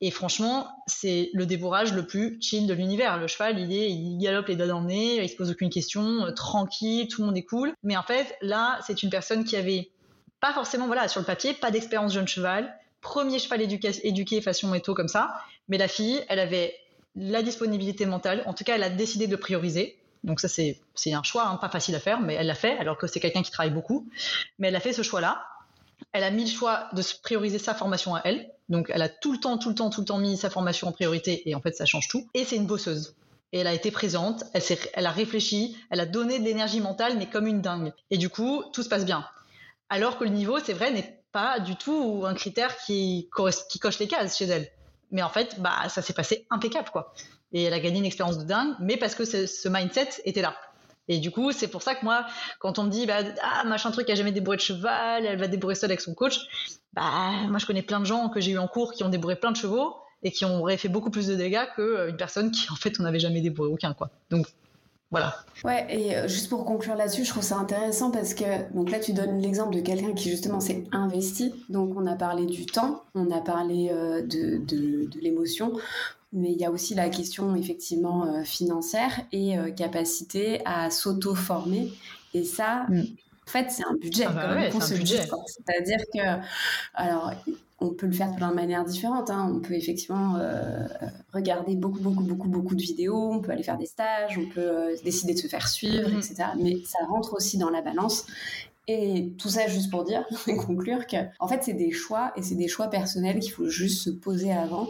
et franchement, c'est le débourrage le plus chill de l'univers. Le cheval, il est, il galope les doigts dans le nez, il se pose aucune question, tranquille, tout le monde est cool. Mais en fait, là, c'est une personne qui avait pas forcément, voilà, sur le papier, pas d'expérience jeune cheval, premier cheval éduqué, façon métaux comme ça. Mais la fille, elle avait la disponibilité mentale. En tout cas, elle a décidé de prioriser. Donc ça, c'est un choix hein, pas facile à faire, mais elle l'a fait, alors que c'est quelqu'un qui travaille beaucoup. Mais elle a fait ce choix-là. Elle a mis le choix de prioriser sa formation à elle. Donc elle a tout le temps, tout le temps, tout le temps mis sa formation en priorité, et en fait, ça change tout. Et c'est une bosseuse et elle a été présente, elle a réfléchi, elle a donné de l'énergie mentale, mais comme une dingue. Et du coup, tout se passe bien. Alors que le niveau, c'est vrai, n'est pas du tout un critère qui, coche les cases chez elle. Mais en fait, bah, ça s'est passé impeccable, quoi. Et elle a gagné une expérience de dingue, mais parce que ce, mindset était là. Et du coup, c'est pour ça que moi, quand on me dit, bah, ah, machin truc, a jamais débourré de cheval, elle va débourrer seule avec son coach, bah, moi, je connais plein de gens que j'ai eu en cours qui ont débourré plein de chevaux et qui auraient fait beaucoup plus de dégâts qu'une personne qui, en fait, on n'avait jamais débourré aucun, quoi. Donc, voilà. Ouais, et euh, juste pour conclure là-dessus, je trouve ça intéressant parce que donc là tu donnes l'exemple de quelqu'un qui justement s'est investi. Donc on a parlé du temps, on a parlé euh, de, de, de l'émotion, mais il y a aussi la question effectivement euh, financière et capacité à s'auto-former. Et ça, mm. en fait, c'est un budget. Ah bah ouais, C'est-à-dire que, alors, on peut le faire de plein de manières différentes. Hein. On peut effectivement euh, regarder beaucoup, beaucoup, beaucoup, beaucoup de vidéos, on peut aller faire des stages, on peut euh, décider de se faire suivre, mhm. etc. Mais ça rentre aussi dans la balance. Et tout ça juste pour dire et conclure que, en fait, c'est des choix et c'est des choix personnels qu'il faut juste se poser avant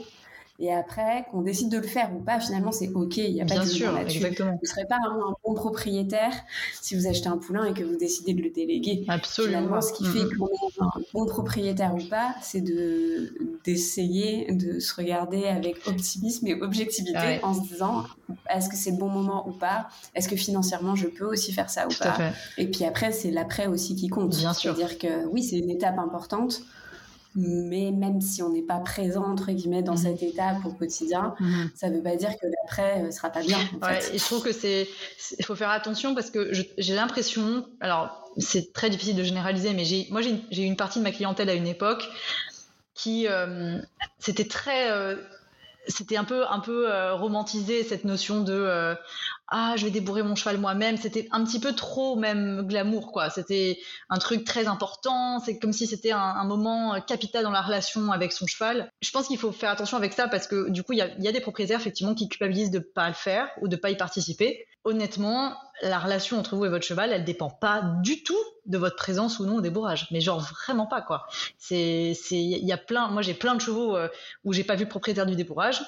et après, qu'on décide de le faire ou pas, finalement, c'est OK. Il n'y a pas de sûr, Exactement. Vous ne serez pas un, bon propriétaire si vous achetez un poulain et que vous décidez de le déléguer. Absolument. Finalement, ce qui fait mm-hmm. qu'on est un bon propriétaire ou pas, c'est de, d'essayer de se regarder avec optimisme et objectivité en se disant est-ce que c'est le bon moment ou pas? Est-ce que financièrement, je peux aussi faire ça ou pas? Et puis après, c'est l'après aussi qui compte. Bien sûr. C'est-à-dire que oui, c'est une étape importante mais même si on n'est pas présent entre guillemets dans mhm. cette étape au quotidien, mhm. ça ne veut pas dire que l'après ne euh, sera pas bien. et je trouve que c'est, il faut faire attention parce que j'ai l'impression, alors c'est très difficile de généraliser, mais j'ai, moi j'ai eu une partie de ma clientèle à une époque qui euh, c'était très euh, c'était un peu un peu romantisé cette notion de ah je vais débourrer mon cheval moi-même. C'était un petit peu trop même glamour quoi. C'était un truc très important. C'est comme si c'était un, moment capital dans la relation avec son cheval. Je pense qu'il faut faire attention avec ça parce que du coup il y a, des propriétaires effectivement qui culpabilisent de pas le faire ou de pas y participer. Honnêtement la relation entre vous et votre cheval elle dépend pas du tout de votre présence ou non au débourrage. Mais genre vraiment pas quoi. C'est c'est il y a plein moi j'ai plein de chevaux euh, où j'ai pas vu le propriétaire du débourrage.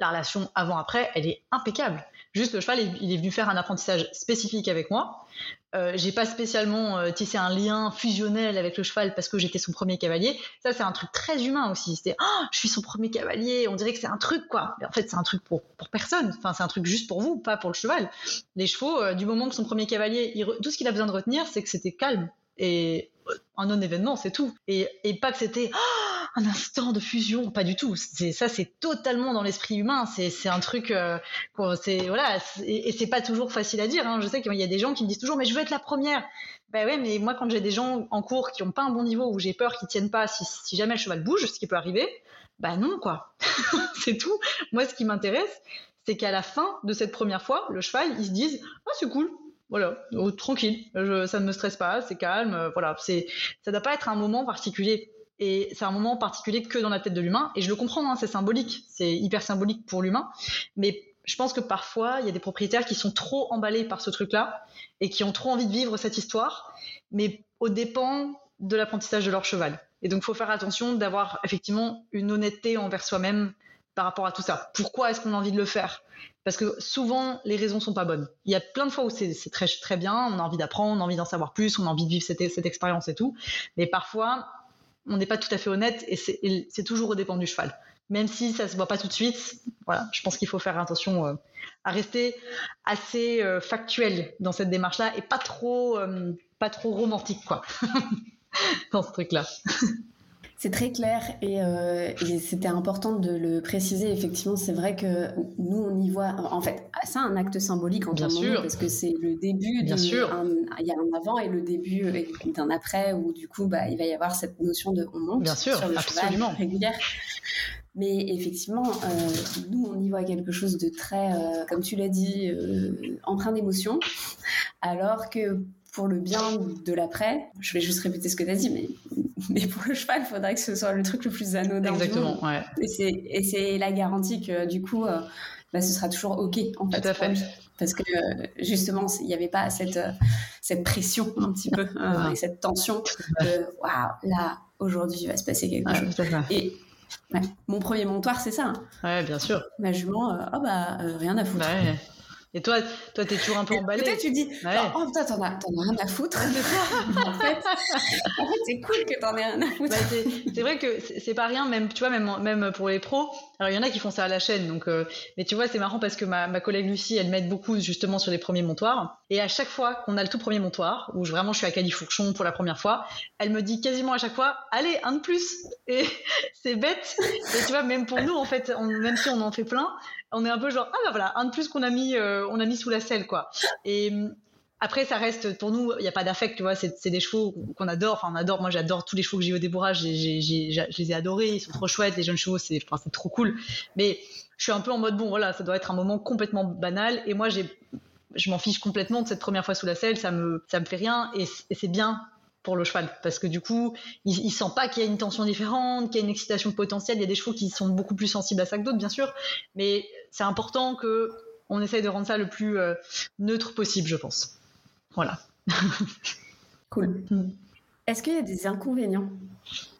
La relation avant-après, elle est impeccable. Juste le cheval, il est venu faire un apprentissage spécifique avec moi. Euh, j'ai pas spécialement euh, tissé un lien fusionnel avec le cheval parce que j'étais son premier cavalier. Ça, c'est un truc très humain aussi. C'était, oh, je suis son premier cavalier. On dirait que c'est un truc, quoi. Mais en fait, c'est un truc pour, pour personne. Enfin, c'est un truc juste pour vous, pas pour le cheval. Les chevaux, euh, du moment que son premier cavalier, tout ce qu'il a besoin de retenir, c'est que c'était calme et un non-événement, c'est tout. Et, et pas que c'était, oh, un instant de fusion, pas du tout. Ça, c'est totalement dans l'esprit humain. C'est un truc, euh, c'est voilà, et, c'est pas toujours facile à dire. Hein. Je sais qu'il y a des gens qui me disent toujours, mais je veux être la première. Ben ouais, mais moi quand j'ai des gens en cours qui ont pas un bon niveau où j'ai peur qu'ils tiennent pas, si, jamais le cheval bouge, ce qui peut arriver, bah non quoi. c'est tout. Moi, ce qui m'intéresse, c'est qu'à la fin de cette première fois, le cheval, ils se disent, ah c'est cool, voilà, oh, tranquille, ça ne me stresse pas, c'est calme, euh, voilà, c'est, ça doit pas être un moment particulier. Et c'est un moment particulier que dans la tête de l'humain. Et je le comprends, hein, c'est symbolique, c'est hyper symbolique pour l'humain. Mais je pense que parfois, il y a des propriétaires qui sont trop emballés par ce truc-là et qui ont trop envie de vivre cette histoire, mais au dépend de l'apprentissage de leur cheval. Et donc, il faut faire attention d'avoir effectivement une honnêteté envers soi-même par rapport à tout ça. Pourquoi est-ce qu'on a envie de le faire? Parce que souvent, les raisons sont pas bonnes. Il y a plein de fois où c'est très, très bien, on a envie d'apprendre, on a envie d'en savoir plus, on a envie de vivre cette, cette expérience et tout. Mais parfois, on n'est pas tout à fait honnête et c'est toujours au dépend du cheval. Même si ça se voit pas tout de suite, voilà, je pense qu'il faut faire attention euh, à rester assez euh, factuel dans cette démarche-là et pas trop, euh, pas trop romantique, quoi, dans ce truc-là. C'est très clair euh, et, c'était important de le préciser. Effectivement, c'est vrai que nous, on y voit. En fait, c'est un acte symbolique en Bien sûr. parce que c'est le début. Bien sûr. il y a un avant et le début d'un après où du coup, bah, il va y avoir cette notion de on monte Bien sûr, sur le absolument. cheval régulière. Mais effectivement, euh, nous, on y voit quelque chose de très, euh, comme tu l'as dit, empreint d'émotion, alors que pour le bien de l'après, je vais juste répéter ce que tu as dit, mais, mais pour le cheval, il faudrait que ce soit le truc le plus anodin. Exactement, ouais. Et c'est la garantie que du coup, euh, bah, ce sera toujours OK en fait. Tout à fait. Parce que justement, il n'y avait pas cette, euh, cette pression un petit peu et cette tension de waouh, là, aujourd'hui, il va se passer quelque chose. Et mon premier montoir, c'est ça. Hein. Ouais, bien sûr. Ma jument, oh bah, rien à foutre. Et toi, toi, t'es toujours un peu emballé. Peut-être tu dis, oh putain, t'en as, as, rien à foutre en fait, en fait c'est cool que t'en aies rien à foutre. Bah, c'est vrai que c'est pas rien, même, tu vois, même, même pour les pros. Alors, il y en a qui font ça à la chaîne, donc, euh, mais tu vois, c'est marrant parce que ma, ma collègue Lucie, elle m'aide beaucoup justement sur les premiers montoirs. Et à chaque fois qu'on a le tout premier montoir, où je, vraiment je suis à Califourchon pour la première fois, elle me dit quasiment à chaque fois, allez, un de plus. Et c'est bête. Et tu vois, même pour nous, en fait, même si on en fait plein, on est un peu genre ah bah voilà un de plus qu'on a mis euh, on a mis sous la selle quoi. Et mm, après ça reste pour nous il n'y a pas d'affect tu vois c'est des chevaux qu'on adore. Enfin on adore moi j'adore tous les chevaux que j'ai au débourrage je les ai adorés ils sont trop chouettes les jeunes chevaux c'est enfin, c'est trop cool. Mais je suis un peu en mode bon voilà ça doit être un moment complètement banal et moi j'ai je m'en fiche complètement de cette première fois sous la selle ça me ça me fait rien et c'est bien pour le cheval parce que du coup il, il sent pas qu'il y a une tension différente qu'il y a une excitation potentielle il y a des chevaux qui sont beaucoup plus sensibles à ça que d'autres bien sûr mais c'est important que on essaye de rendre ça le plus euh, neutre possible, je pense. Voilà. cool. Hmm. Est-ce qu'il y a des inconvénients?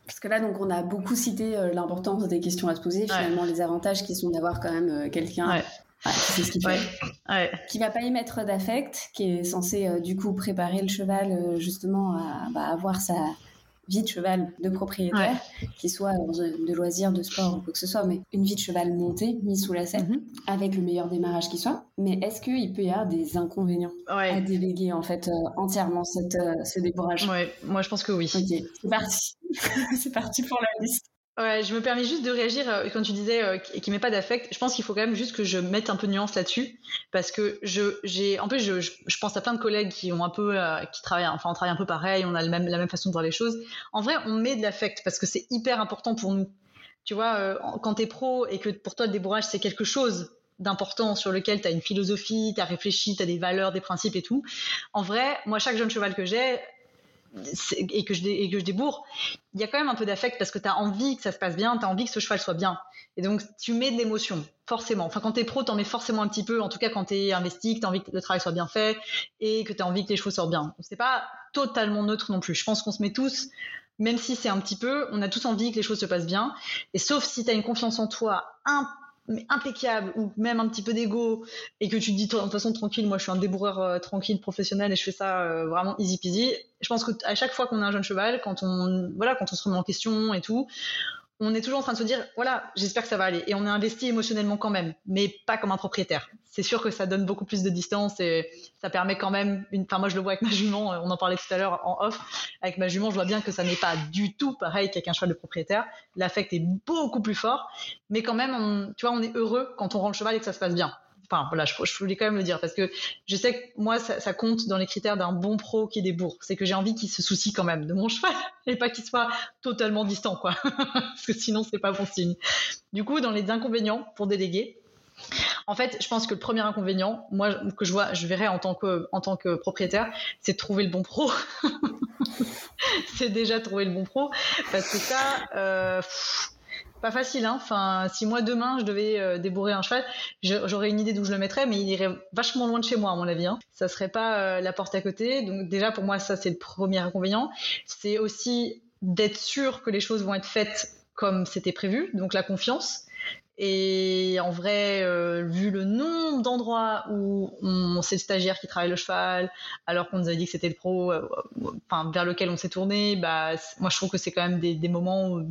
Parce que là, donc, on a beaucoup cité euh, l'importance des questions à se poser, finalement, les avantages qui sont d'avoir quand même euh, quelqu'un qui sait ce qu'il fait, qui va pas y mettre d'affect, qui est censé du coup préparer le cheval justement à bah, avoir sa, vie de cheval de propriétaire, qui soit de loisir, de sport ou quoi que ce soit, mais une vie de cheval montée, mise sous la selle, mhm. avec le meilleur démarrage qui soit. Mais est-ce qu'il peut y avoir des inconvénients à déléguer en fait euh, entièrement cette, euh, ce débourrage? Ouais, moi je pense que oui. Ok, c'est parti. c'est parti pour la liste. Ouais, je me permets juste de réagir euh, quand tu disais euh, qu'il met pas d'affect. Je pense qu'il faut quand même juste que je mette un peu de nuance là-dessus parce que je j'ai en plus je, je, pense à plein de collègues qui ont un peu euh, qui travaillent enfin on travaille un peu pareil, on a le même la même façon de voir les choses. En vrai, on met de l'affect parce que c'est hyper important pour nous. Tu vois, euh, quand tu es pro et que pour toi le débourrage c'est quelque chose d'important sur lequel tu as une philosophie, tu as réfléchi, tu as des valeurs, des principes et tout. En vrai, moi chaque jeune cheval que j'ai, et que, je, et débourre, il y a quand même un peu d'affect parce que tu as envie que ça se passe bien, tu as envie que ce cheval soit bien. Et donc, tu mets de l'émotion, forcément. Enfin, quand tu es pro, tu en mets forcément un petit peu, en tout cas quand tu es investi, que tu as envie que le travail soit bien fait et que tu as envie que les chevaux sortent bien. C'est pas totalement neutre non plus. Je pense qu'on se met tous, même si c'est un petit peu, on a tous envie que les choses se passent bien. Et sauf si tu as une confiance en toi un mais impeccable ou même un petit peu d'ego et que tu te dis de toute façon tranquille moi je suis un débourreur euh, tranquille professionnel et je fais ça euh, vraiment easy peasy. Je pense que à chaque fois qu'on a un jeune cheval quand on voilà quand on se remet en question et tout on est toujours en train de se dire voilà j'espère que ça va aller. Et on est investi émotionnellement quand même mais pas comme un propriétaire. C'est sûr que ça donne beaucoup plus de distance et ça permet quand même une enfin moi je le vois avec ma jument on en parlait tout à l'heure en off avec ma jument je vois bien que ça n'est pas du tout pareil qu'avec un cheval de propriétaire. L'affect est beaucoup plus fort mais quand même tu vois on est heureux quand on rend le cheval et que ça se passe bien Enfin, voilà, je, voulais quand même le dire parce que je sais que moi, ça, compte dans les critères d'un bon pro qui débourre. C'est que j'ai envie qu'il se soucie quand même de mon cheval et pas qu'il soit totalement distant, quoi. parce que sinon, c'est pas bon signe. Du coup, dans les inconvénients pour déléguer, en fait, je pense que le premier inconvénient, moi, que je vois, je verrais en tant que, en tant que propriétaire, c'est de trouver le bon pro. c'est déjà trouver le bon pro parce que ça, euh, pas facile. Hein. Enfin, si moi demain je devais euh, débourrer un cheval, j'aurais une idée d'où je le mettrais, mais il irait vachement loin de chez moi à mon avis. Hein. Ça serait pas euh, la porte à côté. Donc déjà pour moi ça c'est le premier inconvénient. C'est aussi d'être sûr que les choses vont être faites comme c'était prévu, donc la confiance. Et en vrai, euh, vu le nombre d'endroits où on, c'est le stagiaire qui travaille le cheval, alors qu'on nous avait dit que c'était le pro, enfin vers lequel on s'est tourné, bah moi je trouve que c'est quand même des, des moments où,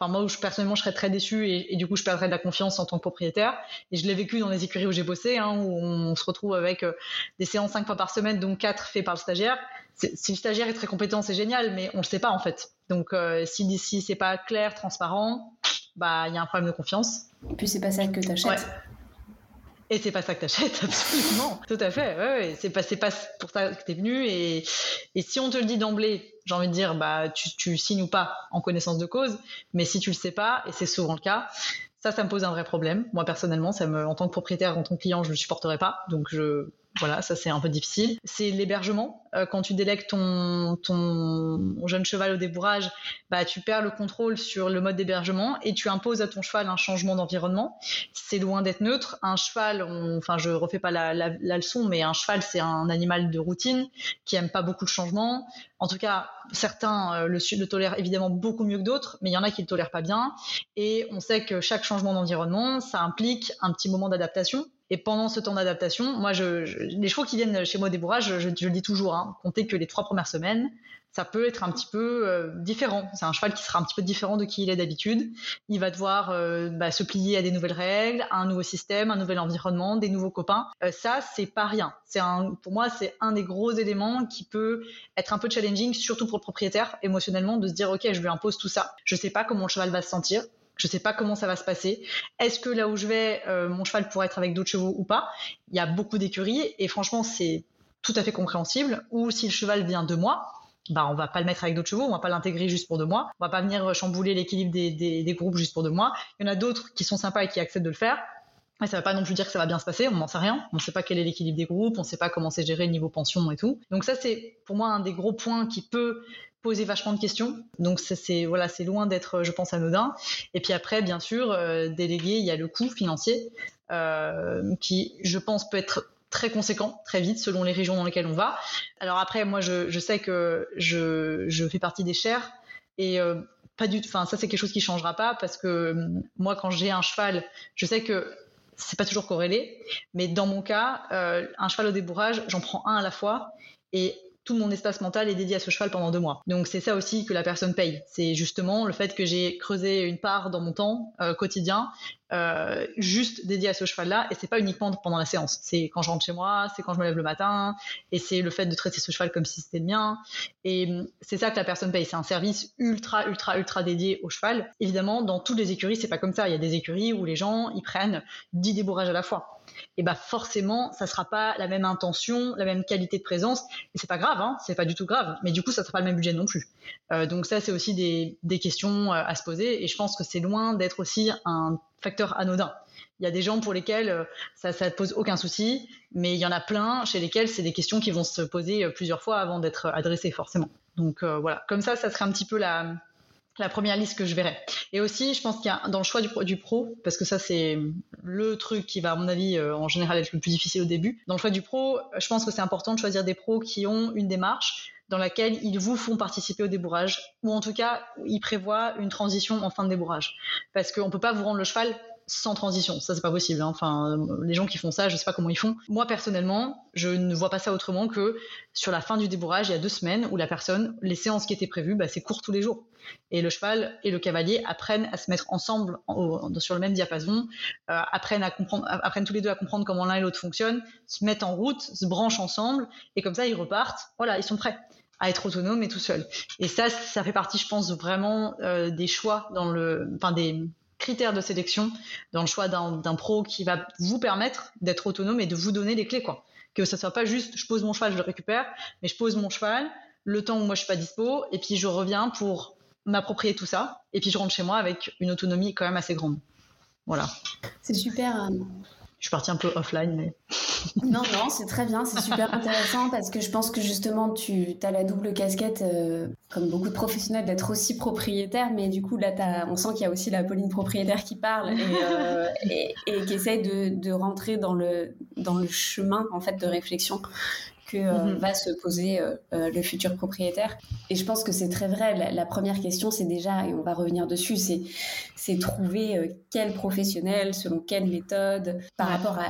Enfin, moi, où je, personnellement, je serais très déçu et, du coup, je perdrais de la confiance en tant que propriétaire. Et je l'ai vécu dans les écuries où j'ai bossé, hein, où on se retrouve avec euh, des séances cinq fois par semaine, donc quatre faites par le stagiaire. Si le stagiaire est très compétent, c'est génial, mais on le sait pas en fait. Donc, euh, si, si c'est pas clair, transparent, bah, il y a un problème de confiance. Et puis, c'est pas ça que tu achètes. Et c'est pas ça que t'achètes, absolument. Tout à fait. Ouais, C'est pas, pas pour ça que t'es venu. Et, et si on te le dit d'emblée, j'ai envie de dire, bah, tu, tu signes ou pas en connaissance de cause. Mais si tu le sais pas, et c'est souvent le cas, ça, ça me pose un vrai problème. Moi, personnellement, ça me, en tant que propriétaire, en tant que client, je le supporterais pas. Donc, je, Voilà, ça c'est un peu difficile. C'est l'hébergement. Euh, quand tu délègues ton, jeune cheval au débourrage, bah, tu perds le contrôle sur le mode d'hébergement et tu imposes à ton cheval un changement d'environnement. C'est loin d'être neutre. Un cheval, enfin je refais pas la, leçon, mais un cheval c'est un animal de routine qui aime pas beaucoup de changement. En tout cas, certains euh, le, le tolèrent évidemment beaucoup mieux que d'autres, mais il y en a qui le tolèrent pas bien. Et on sait que chaque changement d'environnement, ça implique un petit moment d'adaptation. Et pendant ce temps d'adaptation, moi, je, les chevaux qui viennent chez moi au débourrage, je, le dis toujours, hein, comptez que les trois premières semaines, ça peut être un petit peu euh, différent. C'est un cheval qui sera un petit peu différent de qui il est d'habitude. Il va devoir euh, bah, se plier à des nouvelles règles, à un nouveau système, un nouvel environnement, des nouveaux copains. Euh, ça, c'est pas rien. C'est un, pour moi, c'est un des gros éléments qui peut être un peu challenging, surtout pour le propriétaire, émotionnellement, de se dire ok, je lui impose tout ça. Je sais pas comment le cheval va se sentir. Je ne sais pas comment ça va se passer. Est-ce que là où je vais, euh, mon cheval pourrait être avec d'autres chevaux ou pas? Il y a beaucoup d'écuries et franchement, c'est tout à fait compréhensible. Ou si le cheval vient de moi, bah on va pas le mettre avec d'autres chevaux, on va pas l'intégrer juste pour deux mois, on va pas venir chambouler l'équilibre des, groupes juste pour deux mois. Il y en a d'autres qui sont sympas et qui acceptent de le faire. Mais ça ne veut pas non plus dire que ça va bien se passer, on n'en sait rien. On ne sait pas quel est l'équilibre des groupes, on ne sait pas comment c'est géré le niveau pension et tout. Donc ça, c'est pour moi un des gros points qui peut poser vachement de questions. Donc c'est voilà, c'est loin d'être, je pense, anodin. Et puis après, bien sûr, euh, délégué, il y a le coût financier euh, qui, je pense, peut être très conséquent très vite selon les régions dans lesquelles on va. Alors après, moi, je, je sais que je, je, fais partie des chers et euh, pas du tout. Enfin, ça c'est quelque chose qui changera pas parce que moi, quand j'ai un cheval, je sais que c'est pas toujours corrélé, mais dans mon cas, un cheval au débourrage, j'en prends un à la fois et tout mon espace mental est dédié à ce cheval pendant deux mois. Donc c'est ça aussi que la personne paye. C'est justement le fait que j'ai creusé une part dans mon temps euh, quotidien euh, juste dédié à ce cheval-là. Et c'est pas uniquement pendant la séance. C'est quand je rentre chez moi, c'est quand je me lève le matin, et c'est le fait de traiter ce cheval comme si c'était le mien. Et hum, c'est ça que la personne paye. C'est un service ultra, ultra, ultra dédié au cheval. Évidemment, dans toutes les écuries, c'est pas comme ça. Il y a des écuries où les gens ils prennent 10 débourrages à la fois et bah forcément ça sera pas la même intention, la même qualité de présence. Et c'est pas grave, hein, c'est pas du tout grave. Mais du coup ça sera pas le même budget non plus. Euh, donc ça c'est aussi des, des questions euh, à se poser. Et je pense que c'est loin d'être aussi un facteur anodin. Il y a des gens pour lesquels euh, ça ne pose aucun souci, mais il y en a plein chez lesquels c'est des questions qui vont se poser plusieurs fois avant d'être adressées forcément. Donc voilà, comme ça, ça serait un petit peu la, première liste que je verrais. Et aussi, je pense qu'il y a dans le choix du, pro, parce que ça c'est le truc qui va, à mon avis, euh, en général être le plus difficile au début. Dans le choix du pro, je pense que c'est important de choisir des pros qui ont une démarche dans laquelle ils vous font participer au débourrage, ou en tout cas, ils prévoient une transition en fin de débourrage. Parce qu'on ne peut pas vous rendre le cheval sans transition. Ça, c'est pas possible. Hein. Enfin, les gens qui font ça, je sais pas comment ils font. Moi, personnellement, je ne vois pas ça autrement que sur la fin du débourrage, il y a deux semaines où la personne, les séances qui étaient prévues, bah, c'est court tous les jours. Et le cheval et le cavalier apprennent à se mettre ensemble sur le même diapason, euh, apprennent à comprendre, apprennent tous les deux à comprendre comment l'un et l'autre fonctionnent, se mettent en route, se branchent ensemble, et comme ça, ils repartent. Voilà, ils sont prêts à être autonomes et tout seuls. Et ça, ça fait partie, je pense, vraiment euh, des choix dans le, enfin des critères de sélection dans le choix d'un pro qui va vous permettre d'être autonome et de vous donner les clés, quoi. Que ça soit pas juste je pose mon cheval, je le récupère, mais je pose mon cheval le temps où moi je suis pas dispo et puis je reviens pour m'approprier tout ça et puis je rentre chez moi avec une autonomie quand même assez grande. Voilà. C'est super. Je suis partie un peu offline, mais. non, non, c'est très bien, c'est super intéressant parce que je pense que justement, tu as la double casquette, euh, comme beaucoup de professionnels, d'être aussi propriétaire, mais du coup, là, on sent qu'il y a aussi la Pauline propriétaire qui parle et, euh, qui essaye de, de, rentrer dans le, dans le chemin, en fait, de réflexion que euh, mhm. va se poser euh, euh, le futur propriétaire. Et je pense que c'est très vrai. La, première question, c'est déjà, et on va revenir dessus, c'est c'est trouver quel professionnel, selon quelle méthode, par rapport à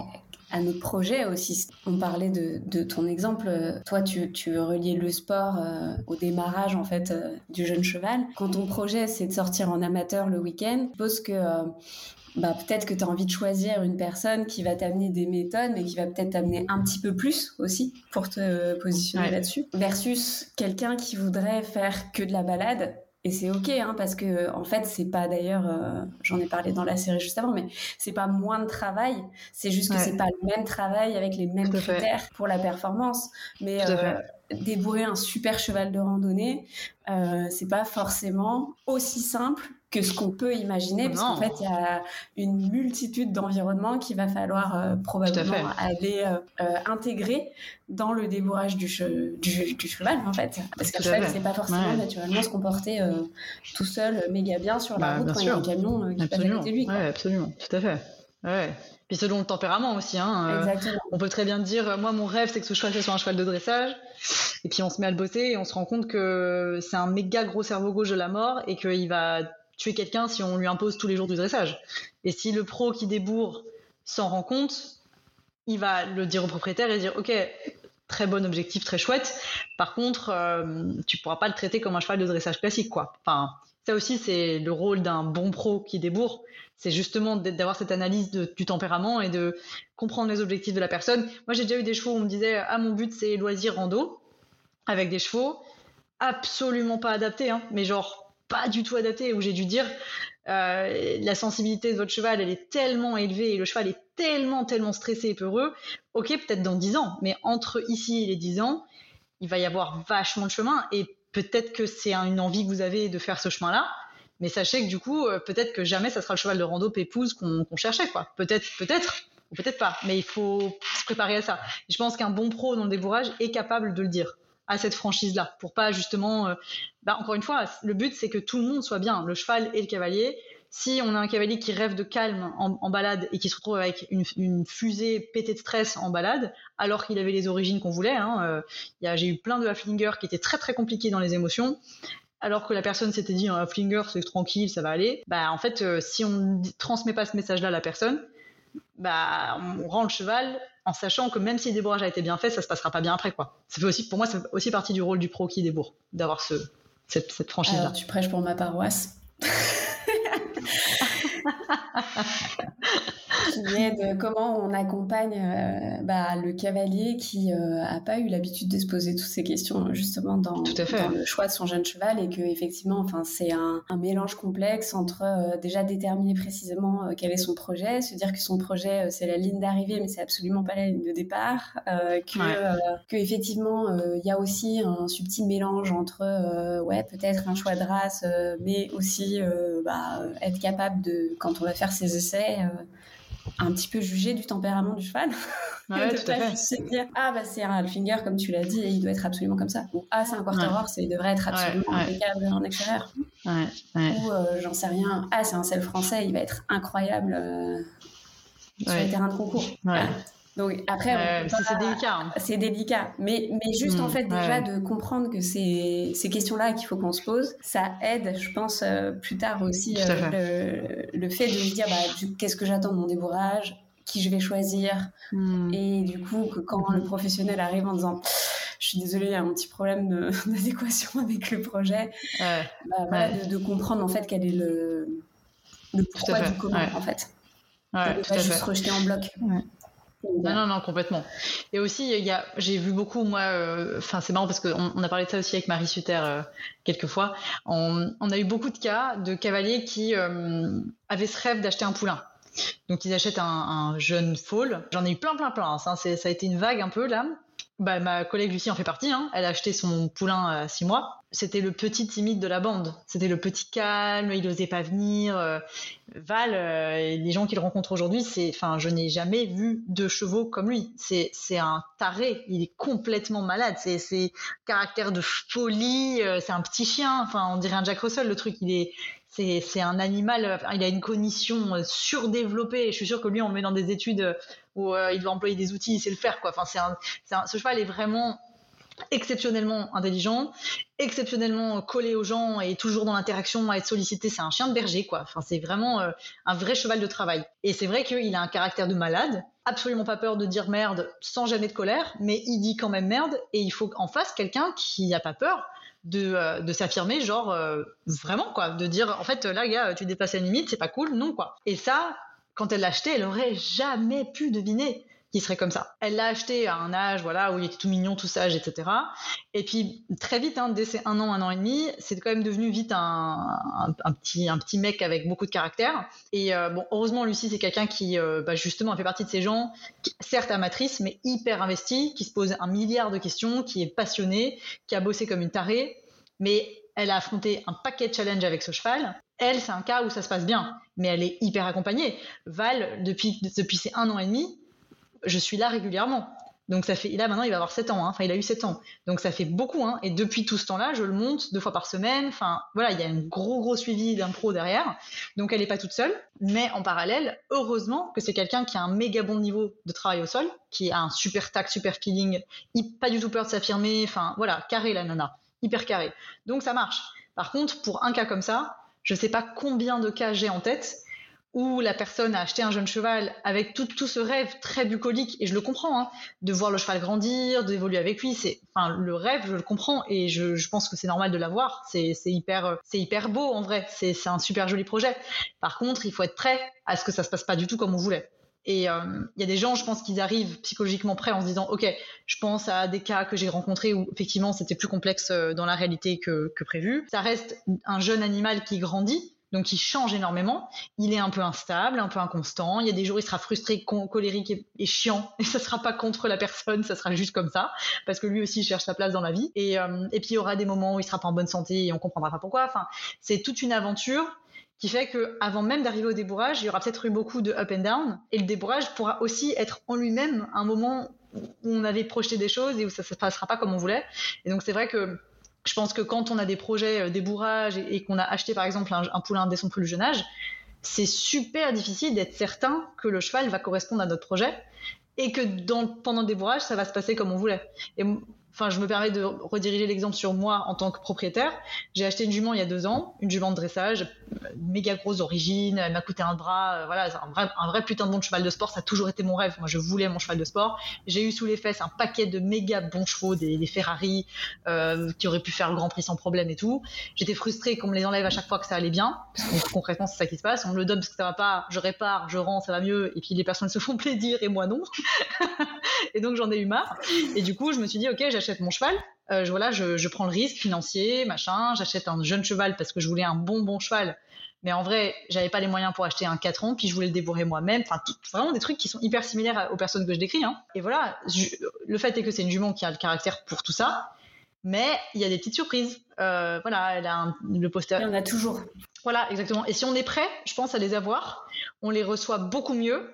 à notre projet aussi. On parlait de, de ton exemple. Toi, tu, tu veux relier le sport au démarrage en fait du jeune cheval. Quand ton projet c'est de sortir en amateur le week-end, je suppose que bah, peut-être que tu as envie de choisir une personne qui va t'amener des méthodes, mais qui va peut-être t'amener un petit peu plus aussi pour te positionner là-dessus, versus quelqu'un qui voudrait faire que de la balade. Et c'est ok, hein, parce que en fait, c'est pas d'ailleurs, euh, j'en ai parlé dans la série juste avant, mais c'est pas moins de travail, c'est juste que c'est pas le même travail avec les mêmes critères pour la performance. Mais euh, débourrer un super cheval de randonnée, euh, c'est pas forcément aussi simple que ce qu'on peut imaginer, parce qu'en fait, il y a une multitude d'environnements qu'il va falloir euh, probablement aller euh, euh, intégrer dans le débourrage du, du, cheval, en fait. Parce que le cheval, c'est pas forcément naturellement se comporter tout seul, méga bien sur la bah, route quand il y a un camion qui passe à côté de lui. Oui, absolument, tout à fait. Ouais. Puis selon le tempérament aussi. Hein, on peut très bien dire, moi, mon rêve, c'est que ce cheval soit un cheval de dressage. Et puis on se met à le bosser et on se rend compte que c'est un méga gros cerveau gauche de la mort et qu'il va tuer quelqu'un si on lui impose tous les jours du dressage. Et si le pro qui débourre s'en rend compte, il va le dire au propriétaire et dire ok, très bon objectif, très chouette. Par contre, euh, tu pourras pas le traiter comme un cheval de dressage classique, quoi. Enfin, ça aussi, c'est le rôle d'un bon pro qui débourre. C'est justement d'avoir cette analyse du tempérament et de comprendre les objectifs de la personne. Moi, j'ai déjà eu des chevaux où on me disait ah mon but c'est loisir rando avec des chevaux absolument pas adaptés, hein, mais genre pas du tout adapté, où j'ai dû dire euh, la sensibilité de votre cheval, elle est tellement élevée et le cheval est tellement, tellement stressé et peureux. Ok, peut-être dans 10 ans, mais entre ici et les 10 ans, il va y avoir vachement de chemin et peut-être que c'est une envie que vous avez de faire ce chemin-là. Mais sachez que du coup, euh, peut-être que jamais ça sera le cheval de rando pépouse qu'on cherchait, quoi. Peut-être, peut-être, ou peut-être pas. Mais il faut se préparer à ça. je pense qu'un bon pro dans le débourrage est capable de le dire à cette franchise-là, pour pas justement. Euh, bah, encore une fois, le but c'est que tout le monde soit bien, le cheval et le cavalier. Si on a un cavalier qui rêve de calme en, balade et qui se retrouve avec une, fusée pétée de stress en balade, alors qu'il avait les origines qu'on voulait, hein, euh, j'ai eu plein de Haflinger qui étaient très très compliqués dans les émotions, alors que la personne s'était dit un c'est tranquille, ça va aller. Bah en fait, euh, si on transmet pas ce message-là à la personne, bah on rend le cheval en sachant que même si le débourrage a été bien fait, ça se passera pas bien après quoi. Ça fait aussi, pour moi, c'est aussi partie du rôle du pro qui débourre, d'avoir ce, cette, cette franchise-là. Tu prêches pour ma paroisse? qui est de comment on accompagne euh, bah, le cavalier qui n'a euh, pas eu l'habitude de se poser toutes ces questions justement dans, le choix de son jeune cheval et que effectivement, enfin, c'est un, mélange complexe entre euh, déjà déterminer précisément quel est son projet, se dire que son projet c'est la ligne d'arrivée mais c'est absolument pas la ligne de départ, que, que effectivement il y a aussi un subtil mélange entre ouais peut-être un choix de race mais aussi bah, être capable de quand on va faire ses essais un petit peu juger du tempérament du cheval. Ouais, tout à fait. dire ah bah c'est un Alfinger comme tu l'as dit et il doit être absolument comme ça. Ou ah c'est un quarter horse et il devrait être absolument impeccable en extérieur. Ou euh, j'en sais rien. Ah c'est un sel français, il va être incroyable euh, sur les terrains de concours. Donc après, c'est délicat. Hein. C'est délicat, mais mais juste en hmm, fait déjà de comprendre que c'est ces questions-là qu'il faut qu'on se pose, ça aide, je pense euh, plus tard aussi euh, le, fait de se dire bah, qu'est-ce que j'attends de mon débourrage, qui je vais choisir, hmm. et du coup que quand le professionnel arrive en disant je suis désolée, il y a un petit problème d'adéquation avec le projet, bah, de, comprendre en fait quel est le, le pourquoi du comment en fait. Ouais, de pas juste rejeter en bloc. Non, non, non, complètement. Et aussi, j'ai vu beaucoup, moi, euh, enfin, c'est marrant parce qu'on on a parlé de ça aussi avec Marie Suter euh, quelques fois. On, a eu beaucoup de cas de cavaliers qui euh, avaient ce rêve d'acheter un poulain. Donc, ils achètent un, un jeune foal. J'en ai eu plein, plein, plein. Hein. Ça, a été une vague un peu là. Bah, ma collègue Lucie en fait partie. Hein. Elle a acheté son poulain à six mois. C'était le petit timide de la bande. C'était le petit calme. Il n'osait pas venir. Euh, Val, euh, les gens qu'il rencontre aujourd'hui, c'est, enfin, je n'ai jamais vu deux chevaux comme lui. C'est, c'est un taré. Il est complètement malade. C'est, c'est caractère de folie. Euh, c'est un petit chien. Enfin, on dirait un Jack Russell. Le truc, il est, c'est un animal, il a une cognition surdéveloppée. Je suis sûre que lui, on le met dans des études où il doit employer des outils, il sait le faire. Quoi. Enfin, c'est un, ce cheval est vraiment exceptionnellement intelligent, exceptionnellement collé aux gens et toujours dans l'interaction à être sollicité. C'est un chien de berger, quoi. Enfin, c'est vraiment un vrai cheval de travail. Et c'est vrai qu'il a un caractère de malade, absolument pas peur de dire merde sans jamais de colère, mais il dit quand même merde et il faut en face quelqu'un qui n'a pas peur de, euh, s'affirmer, genre euh, vraiment quoi, de dire en fait là gars tu dépasses la limite, c'est pas cool, non quoi. Et ça, quand elle l'a acheté, elle aurait jamais pu deviner qui serait comme ça. Elle l'a acheté à un âge, voilà, où il était tout mignon, tout sage, etc. Et puis très vite, hein, dès ses un an, un an et demi, c'est quand même devenu vite un, petit, un petit mec avec beaucoup de caractère. Et euh, bon, heureusement, Lucie, c'est quelqu'un qui, euh, bah, justement, fait partie de ces gens, certes amatrice, mais hyper investi, qui se pose un milliard de questions, qui est passionné, qui a bossé comme une tarée, mais elle a affronté un paquet de challenges avec ce cheval Elle, c'est un cas où ça se passe bien, mais elle est hyper accompagnée. Val, depuis, depuis ses un an et demi, je suis là régulièrement. Donc ça fait, là maintenant il va avoir 7 ans, hein. enfin il a eu 7 ans. Donc ça fait beaucoup, hein. et depuis tout ce temps-là, je le monte deux fois par semaine. Enfin voilà, il y a un gros gros suivi d'un pro derrière. Donc elle n'est pas toute seule, mais en parallèle, heureusement que c'est quelqu'un qui a un méga bon niveau de travail au sol, qui a un super tact, super feeling, pas du tout peur de s'affirmer. Enfin voilà, carré la nana, hyper carré. Donc ça marche. Par contre, pour un cas comme ça, je ne sais pas combien de cas j'ai en tête où la personne a acheté un jeune cheval avec tout, ce rêve très bucolique, et je le comprends, hein, de voir le cheval grandir, d'évoluer avec lui, c'est, enfin, le rêve, je le comprends, et je, pense que c'est normal de l'avoir, c'est, c'est hyper, c'est hyper beau en vrai, c'est, c'est un super joli projet. Par contre, il faut être prêt à ce que ça se passe pas du tout comme on voulait. Et il euh, y a des gens, je pense qu'ils arrivent psychologiquement prêts en se disant, ok, je pense à des cas que j'ai rencontrés où effectivement c'était plus complexe euh, dans la réalité que prévu. Ça reste un jeune animal qui grandit, donc il change énormément. Il est un peu instable, un peu inconstant. Il y a des jours il sera frustré, colérique et, chiant. Et ça sera pas contre la personne, ça sera juste comme ça, parce que lui aussi il cherche sa place dans la vie. Et, euh, et puis il y aura des moments où il sera pas en bonne santé et on comprendra pas pourquoi. Enfin, c'est toute une aventure qui fait que avant même d'arriver au débourrage, il y aura peut-être eu beaucoup de up and down. Et le débourrage pourra aussi être en lui-même un moment où on avait projeté des choses et où ça se passera pas comme on voulait. Et donc c'est vrai que je pense que quand on a des projets euh, débourrage et, qu'on a acheté par exemple un, poulain dès son plus jeune âge, c'est super difficile d'être certain que le cheval va correspondre à notre projet et que pendant le débourrage, ça va se passer comme on voulait. Enfin, je me permets de rediriger l'exemple sur moi en tant que propriétaire. J'ai acheté une jument il y a deux ans, une jument de dressage, méga grosse d'origine, elle m'a coûté un bras, euh, voilà, un vrai, putain de bon cheval de sport, ça a toujours été mon rêve. Moi, je voulais mon cheval de sport. J'ai eu sous les fesses un paquet de méga bons chevaux, des, Ferrari, euh, qui auraient pu faire le Grand Prix sans problème et tout. J'étais frustrée qu'on me les enlève à chaque fois que ça allait bien, que concrètement, c'est ça qui se passe. On me le donne parce que ça va pas, je répare, je rends, ça va mieux, et puis les personnes se font plaisir et moi non. et donc j'en ai eu marre. Et du coup, je me suis dit, ok, j'achète mon cheval. Euh, je, voilà, je, je, prends le risque financier, machin. J'achète un jeune cheval parce que je voulais un bon bon cheval. Mais en vrai, j'avais pas les moyens pour acheter un 4 ans, puis je voulais le débourrer moi-même. Enfin, vraiment des trucs qui sont hyper similaires aux personnes que je décris. Hein. Et voilà, le fait est que c'est une jument qui a le caractère pour tout ça. Mais il y a des petites surprises. Euh, voilà, elle a un, le poster. Il y en a toujours. Voilà, exactement. Et si on est prêt, je pense à les avoir, on les reçoit beaucoup mieux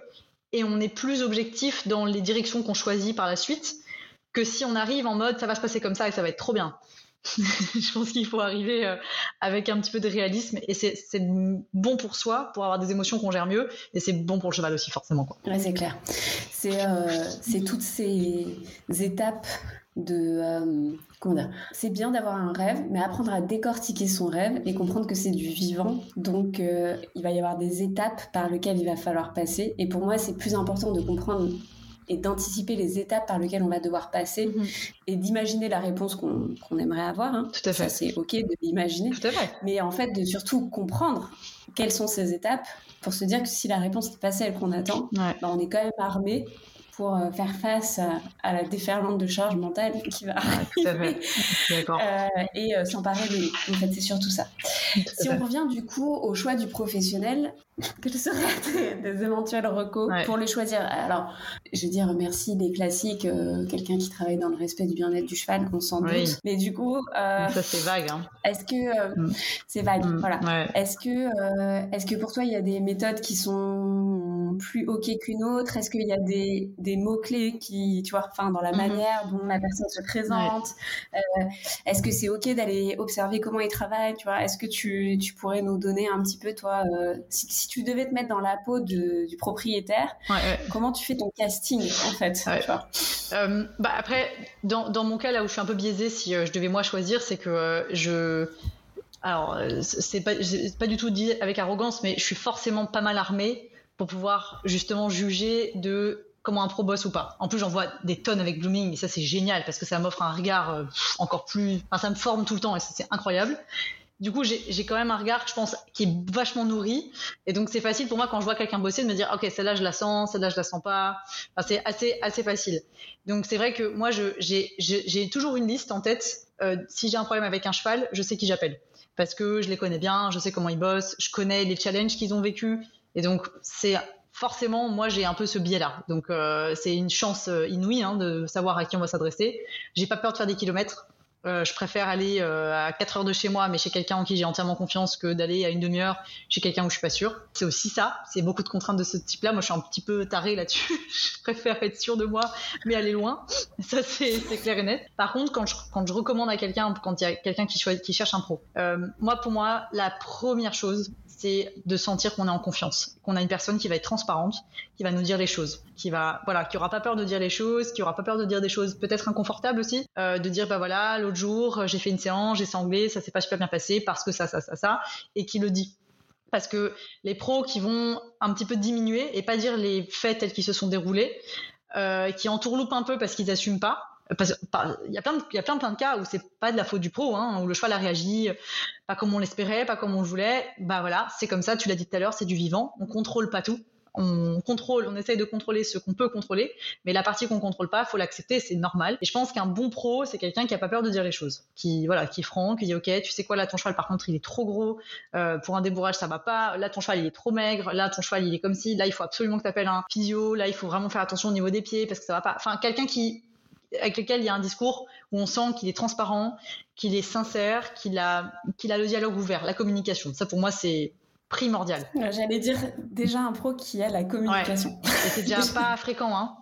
et on est plus objectif dans les directions qu'on choisit par la suite que si on arrive en mode ça va se passer comme ça et ça va être trop bien. je pense qu'il faut arriver euh, avec un petit peu de réalisme et c'est bon pour soi, pour avoir des émotions qu'on gère mieux et c'est bon pour le cheval aussi forcément. Quoi. C'est clair. C'est euh, toutes ces étapes de euh, comment dire c'est bien d'avoir un rêve mais apprendre à décortiquer son rêve et comprendre que c'est du vivant donc euh, il va y avoir des étapes par lesquelles il va falloir passer et pour moi c'est plus important de comprendre et d'anticiper les étapes par lesquelles on va devoir passer mhm. et d'imaginer la réponse qu'on aimerait avoir. Hein. Tout à fait. c'est ok de l'imaginer. Tout à fait. Mais en fait, de surtout comprendre quelles sont ces étapes pour se dire que si la réponse n'est pas celle qu'on attend, bah, on est quand même armé pour euh, faire face à, la déferlante de charge mentale qui va arriver euh, et euh, s'emparer de En fait, c'est surtout ça. si on revient du coup au choix du professionnel, quels seraient des, éventuels recos pour les choisir? Alors, je veux dire merci des classiques, quelqu'un qui travaille dans le respect du bien-être du cheval, on s'en doute. Mais du coup, ça c'est vague. Hein. Est-ce que mm. c'est vague mm. Voilà. Est-ce que, est-ce que pour toi il y a des méthodes qui sont plus ok qu'une autre? Est-ce qu'il y a des des mots-clés qui, tu vois, enfin, dans la mhm. manière dont la personne se présente. Euh, est-ce que c'est OK d'aller observer comment il travaille, tu vois? Est-ce que tu, tu, pourrais nous donner un petit peu, toi, euh, si, tu devais te mettre dans la peau de, du propriétaire, comment tu fais ton casting, en fait tu vois? Euh, bah Après, dans, dans, mon cas, là où je suis un peu biaisée, si je devais moi choisir, c'est que je alors c'est pas pas du tout dit avec arrogance mais je suis forcément pas mal armée pour pouvoir justement juger de comment un pro boss ou pas. En plus, j'en vois des tonnes avec Blooming et ça c'est génial parce que ça m'offre un regard euh, encore plus, enfin ça me forme tout le temps et c'est incroyable. Du coup, j'ai quand même un regard, je pense, qui est vachement nourri. Et donc, c'est facile pour moi quand je vois quelqu'un bosser de me dire, OK, celle-là, je la sens, celle-là, je la sens pas. Enfin, c'est assez, assez facile. Donc, c'est vrai que moi, j'ai toujours une liste en tête. Euh, si j'ai un problème avec un cheval, je sais qui j'appelle. Parce que je les connais bien, je sais comment ils bossent, je connais les challenges qu'ils ont vécu. Et donc, c'est forcément, moi, j'ai un peu ce biais-là. Donc, euh, c'est une chance euh, inouïe hein, de savoir à qui on va s'adresser. J'ai pas peur de faire des kilomètres. Euh, je préfère aller euh, à 4 heures de chez moi, mais chez quelqu'un en qui j'ai entièrement confiance, que d'aller à une demi-heure chez quelqu'un où je suis pas sûre. C'est aussi ça. C'est beaucoup de contraintes de ce type-là. Moi, je suis un petit peu tarée là-dessus. je préfère être sûre de moi, mais aller loin. Ça, c'est clair et net. Par contre, quand je, quand je recommande à quelqu'un, quand il y a quelqu'un qui, qui cherche un pro, euh, moi, pour moi, la première chose, c'est de sentir qu'on est en confiance, qu'on a une personne qui va être transparente, qui va nous dire les choses, qui va, voilà, qui aura pas peur de dire les choses, qui aura pas peur de dire des choses peut-être inconfortables aussi, euh, de dire bah voilà, l'autre jour j'ai fait une séance, j'ai sanglé, ça s'est pas super bien passé parce que ça, ça, ça, ça, et qui le dit. Parce que les pros qui vont un petit peu diminuer et pas dire les faits tels qu'ils se sont déroulés, euh, qui entourloupent un peu parce qu'ils assument pas, il y a plein de, y a plein, de cas où c'est pas de la faute du pro, hein, où le cheval a réagi pas comme on l'espérait, pas comme on voulait. Bah voilà, c'est comme ça. Tu l'as dit tout à l'heure, c'est du vivant. On contrôle pas tout. On contrôle, on essaye de contrôler ce qu'on peut contrôler, mais la partie qu'on contrôle pas, faut l'accepter, c'est normal. Et je pense qu'un bon pro, c'est quelqu'un qui a pas peur de dire les choses, qui voilà, qui est franc, qui dit ok, tu sais quoi, là ton cheval par contre il est trop gros, euh, pour un débourrage ça va pas, là ton cheval il est trop maigre, là ton cheval il est comme si, là il faut absolument que tu appelles un physio, là il faut vraiment faire attention au niveau des pieds parce que ça va pas. Enfin quelqu'un qui avec lequel il y a un discours où on sent qu'il est transparent, qu'il est sincère, qu'il a, qu'il a le dialogue ouvert, la communication. Ça, pour moi, c'est primordial. J'allais dire déjà un pro qui a la communication. Ouais. Et c'est déjà pas fréquent, hein.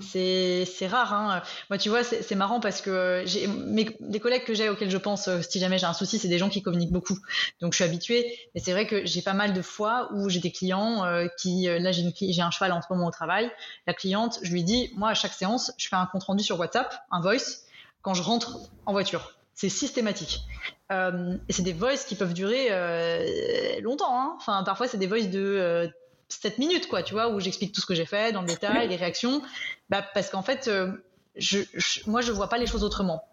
C'est rare. Hein. Moi, tu vois, c'est marrant parce que j'ai les collègues que j'ai auxquels je pense euh, si jamais j'ai un souci, c'est des gens qui communiquent beaucoup. Donc, je suis habituée. Mais c'est vrai que j'ai pas mal de fois où j'ai des clients euh, qui, euh, là, j'ai un cheval en ce moment au travail. La cliente, je lui dis, moi, à chaque séance, je fais un compte rendu sur WhatsApp, un voice, quand je rentre en voiture. C'est systématique. et c'est des voices qui peuvent durer longtemps. Hein. Enfin, parfois, c'est des voices de 7 minutes, quoi, tu vois, où j'explique tout ce que j'ai fait dans le détail, les réactions. Bah, parce qu'en fait, euh, je, moi, je vois pas les choses autrement.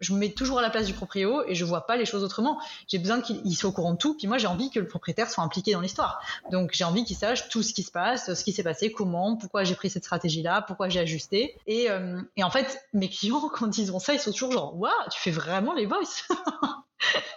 Je me mets toujours à la place du proprio et je vois pas les choses autrement. J'ai besoin qu'il soit au courant de tout. Puis moi, j'ai envie que le propriétaire soit impliqué dans l'histoire. Donc, j'ai envie qu'il sache tout ce qui se passe, ce qui s'est passé, comment, pourquoi j'ai pris cette stratégie-là, pourquoi j'ai ajusté. Et, euh, en fait, mes clients, quand ils ont ça, ils sont toujours genre, waouh, tu fais vraiment les voices.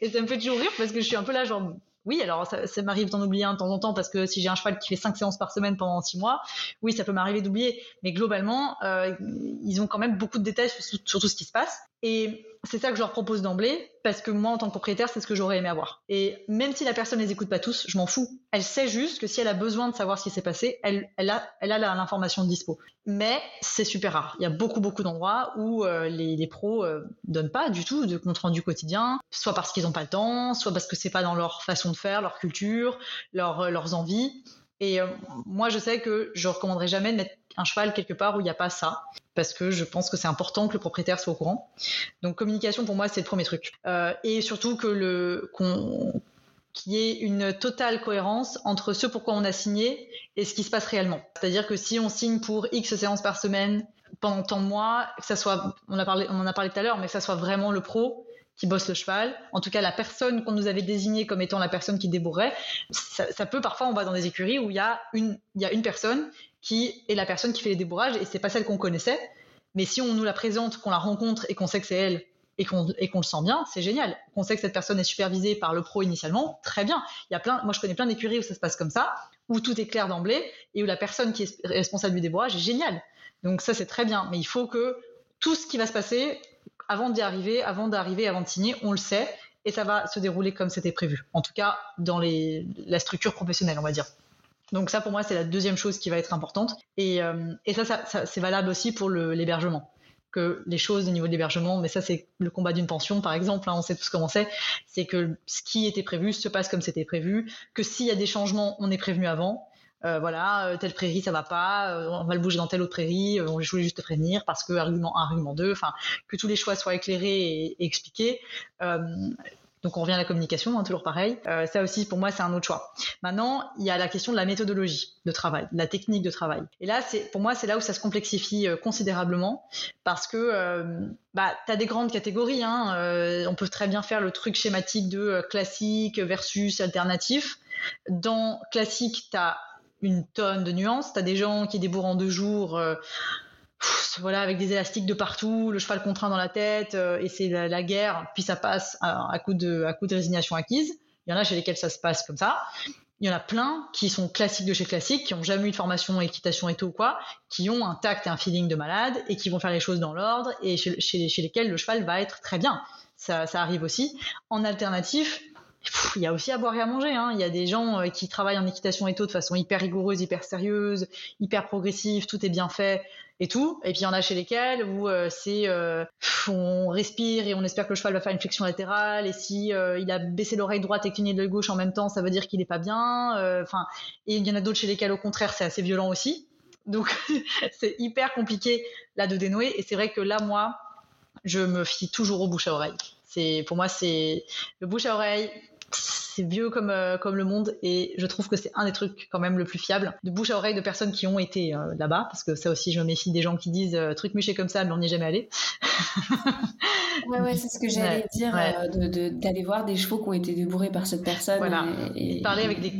et ça me fait toujours rire parce que je suis un peu là, genre, oui, alors ça, m'arrive d'en oublier un de temps en temps parce que si j'ai un cheval qui fait cinq séances par semaine pendant six mois, oui, ça peut m'arriver d'oublier. Mais globalement, euh, ils ont quand même beaucoup de détails sur, sur, tout ce qui se passe. Et c'est ça que je leur propose d'emblée, parce que moi, en tant que propriétaire, c'est ce que j'aurais aimé avoir. Et même si la personne les écoute pas tous, je m'en fous. Elle sait juste que si elle a besoin de savoir ce qui s'est passé, elle, a, l'information de dispo. Mais c'est super rare. Il y a beaucoup, beaucoup d'endroits où euh, les, les, pros euh, donnent pas du tout de compte rendu quotidien, soit parce qu'ils n'ont pas le temps, soit parce que c'est pas dans leur façon de faire, leur culture, euh, leurs envies. Et euh, moi, je sais que je recommanderais jamais de mettre un cheval quelque part où il n'y a pas ça, parce que je pense que c'est important que le propriétaire soit au courant. Donc communication pour moi c'est le premier truc, euh, et surtout que le qu'on qu'il y ait une totale cohérence entre ce pourquoi on a signé et ce qui se passe réellement. C'est-à-dire que si on signe pour X séances par semaine pendant tant de mois, que ça soit, on, en a parlé tout à l'heure, mais que ça soit vraiment le pro qui bosse le cheval, en tout cas la personne qu'on nous avait désignée comme étant la personne qui débourrait, ça, peut parfois on va dans des écuries où il y a une, personne qui est la personne qui fait les débourrages et c'est pas celle qu'on connaissait. Mais si on nous la présente, qu'on la rencontre et qu'on sait que c'est elle et qu'on et qu'on le sent bien, c'est génial. Qu'on sait que cette personne est supervisée par le pro initialement, très bien. Il y a plein, moi je connais plein d'écuries où ça se passe comme ça, où tout est clair d'emblée et où la personne qui est responsable du débourrage est géniale. Donc ça c'est très bien. Mais il faut que tout ce qui va se passer avant d'y arriver, avant d'arriver, avant de signer, on le sait et ça va se dérouler comme c'était prévu. En tout cas dans la structure professionnelle, on va dire. Donc ça, pour moi, c'est la deuxième chose qui va être importante. Et, euh, ça, c'est valable aussi pour l'hébergement. Que les choses au niveau de l'hébergement, mais ça, c'est le combat d'une pension, par exemple. Hein, on sait tous comment c'est. C'est que ce qui était prévu se passe comme c'était prévu. Que s'il y a des changements, on est prévenu avant. Euh, voilà, euh, telle prairie ça va pas, euh, on va le bouger dans telle autre prairie, euh, je juste te prévenir parce que argument 1, argument 2, enfin que tous les choix soient éclairés et, expliqués. Donc on revient à la communication, hein, toujours pareil. Ça aussi, pour moi, c'est un autre choix. Maintenant, il y a la question de la méthodologie de travail, de la technique de travail. Et là, c'est pour moi, c'est là où ça se complexifie considérablement parce que bah, tu as des grandes catégories. Hein, on peut très bien faire le truc schématique de classique versus alternatif. Dans classique, tu as une tonne de nuances. Tu as des gens qui débourrent en deux jours voilà, avec des élastiques de partout, le cheval contraint dans la tête, euh, et c'est la, guerre, puis ça passe à, coup de, résignation acquise. Il y en a chez lesquels ça se passe comme ça. il y en a plein qui sont classiques de chez classique, qui ont jamais eu de formation équitation et tout quoi, qui ont un tact et un feeling de malade et qui vont faire les choses dans l'ordre et chez, chez, lesquels le cheval va être très bien. Ça, ça arrive aussi. En alternatif, il y a aussi à boire et à manger. Hein. Il y a des gens euh, qui travaillent en équitation et tout de façon hyper rigoureuse, hyper sérieuse, hyper progressive, tout est bien fait et tout. Et puis il y en a chez lesquels où euh, c'est euh, on respire et on espère que le cheval va faire une flexion latérale. Et si il a baissé l'oreille droite et cligné de l'œil gauche en même temps, ça veut dire qu'il n'est pas bien. Enfin, et il y en a d'autres chez lesquels au contraire c'est assez violent aussi. Donc c'est hyper compliqué là de dénouer. Et c'est vrai que là moi, je me fie toujours au bouche à oreille. C'est pour moi c'est le bouche à oreille c'est vieux comme, euh, comme le monde et je trouve que c'est un des trucs quand même le plus fiable de bouche à oreille de personnes qui ont été euh, là-bas parce que ça aussi je me méfie des gens qui disent euh, truc muché comme ça mais on n'y est jamais allé. ouais ouais c'est ce que j'allais dire d'aller voir des chevaux qui ont été débourrés par cette personne voilà. et, parler avec des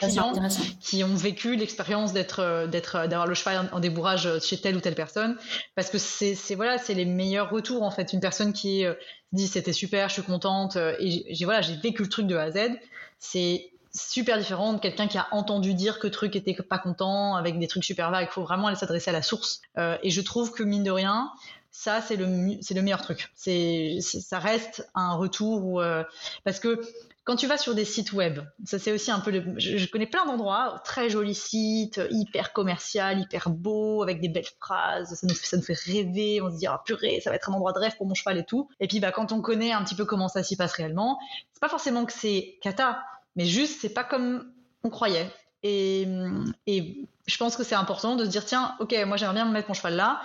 clients qui ont vécu l'expérience d'être d'être d'avoir le cheval en, débourrage chez telle ou telle personne parce que c'est voilà c'est les meilleurs retours en fait une personne qui dit c'était super, je suis contente euh, et j'ai voilà, j'ai vécu le truc de A à Z. C'est super différent de quelqu'un qui a entendu dire que le truc était pas content avec des trucs super vagues. Il faut vraiment aller s'adresser à la source. Euh, et je trouve que mine de rien, ça c'est le c'est le meilleur truc. C'est ça reste un retour euh, parce que quand tu vas sur des sites web, ça c'est aussi un peu le, je, connais plein d'endroits, très jolis sites, hyper commercial, hyper beau, avec des belles phrases, ça nous fait, rêver, on se dit ah purée, ça va être un endroit de rêve pour mon cheval et tout. Et puis bah quand on connaît un petit peu comment ça s'y passe réellement, c'est pas forcément que c'est cata, mais juste c'est pas comme on croyait. Et je pense que c'est important de se dire tiens, ok, moi j'aimerais bien me mettre mon cheval là.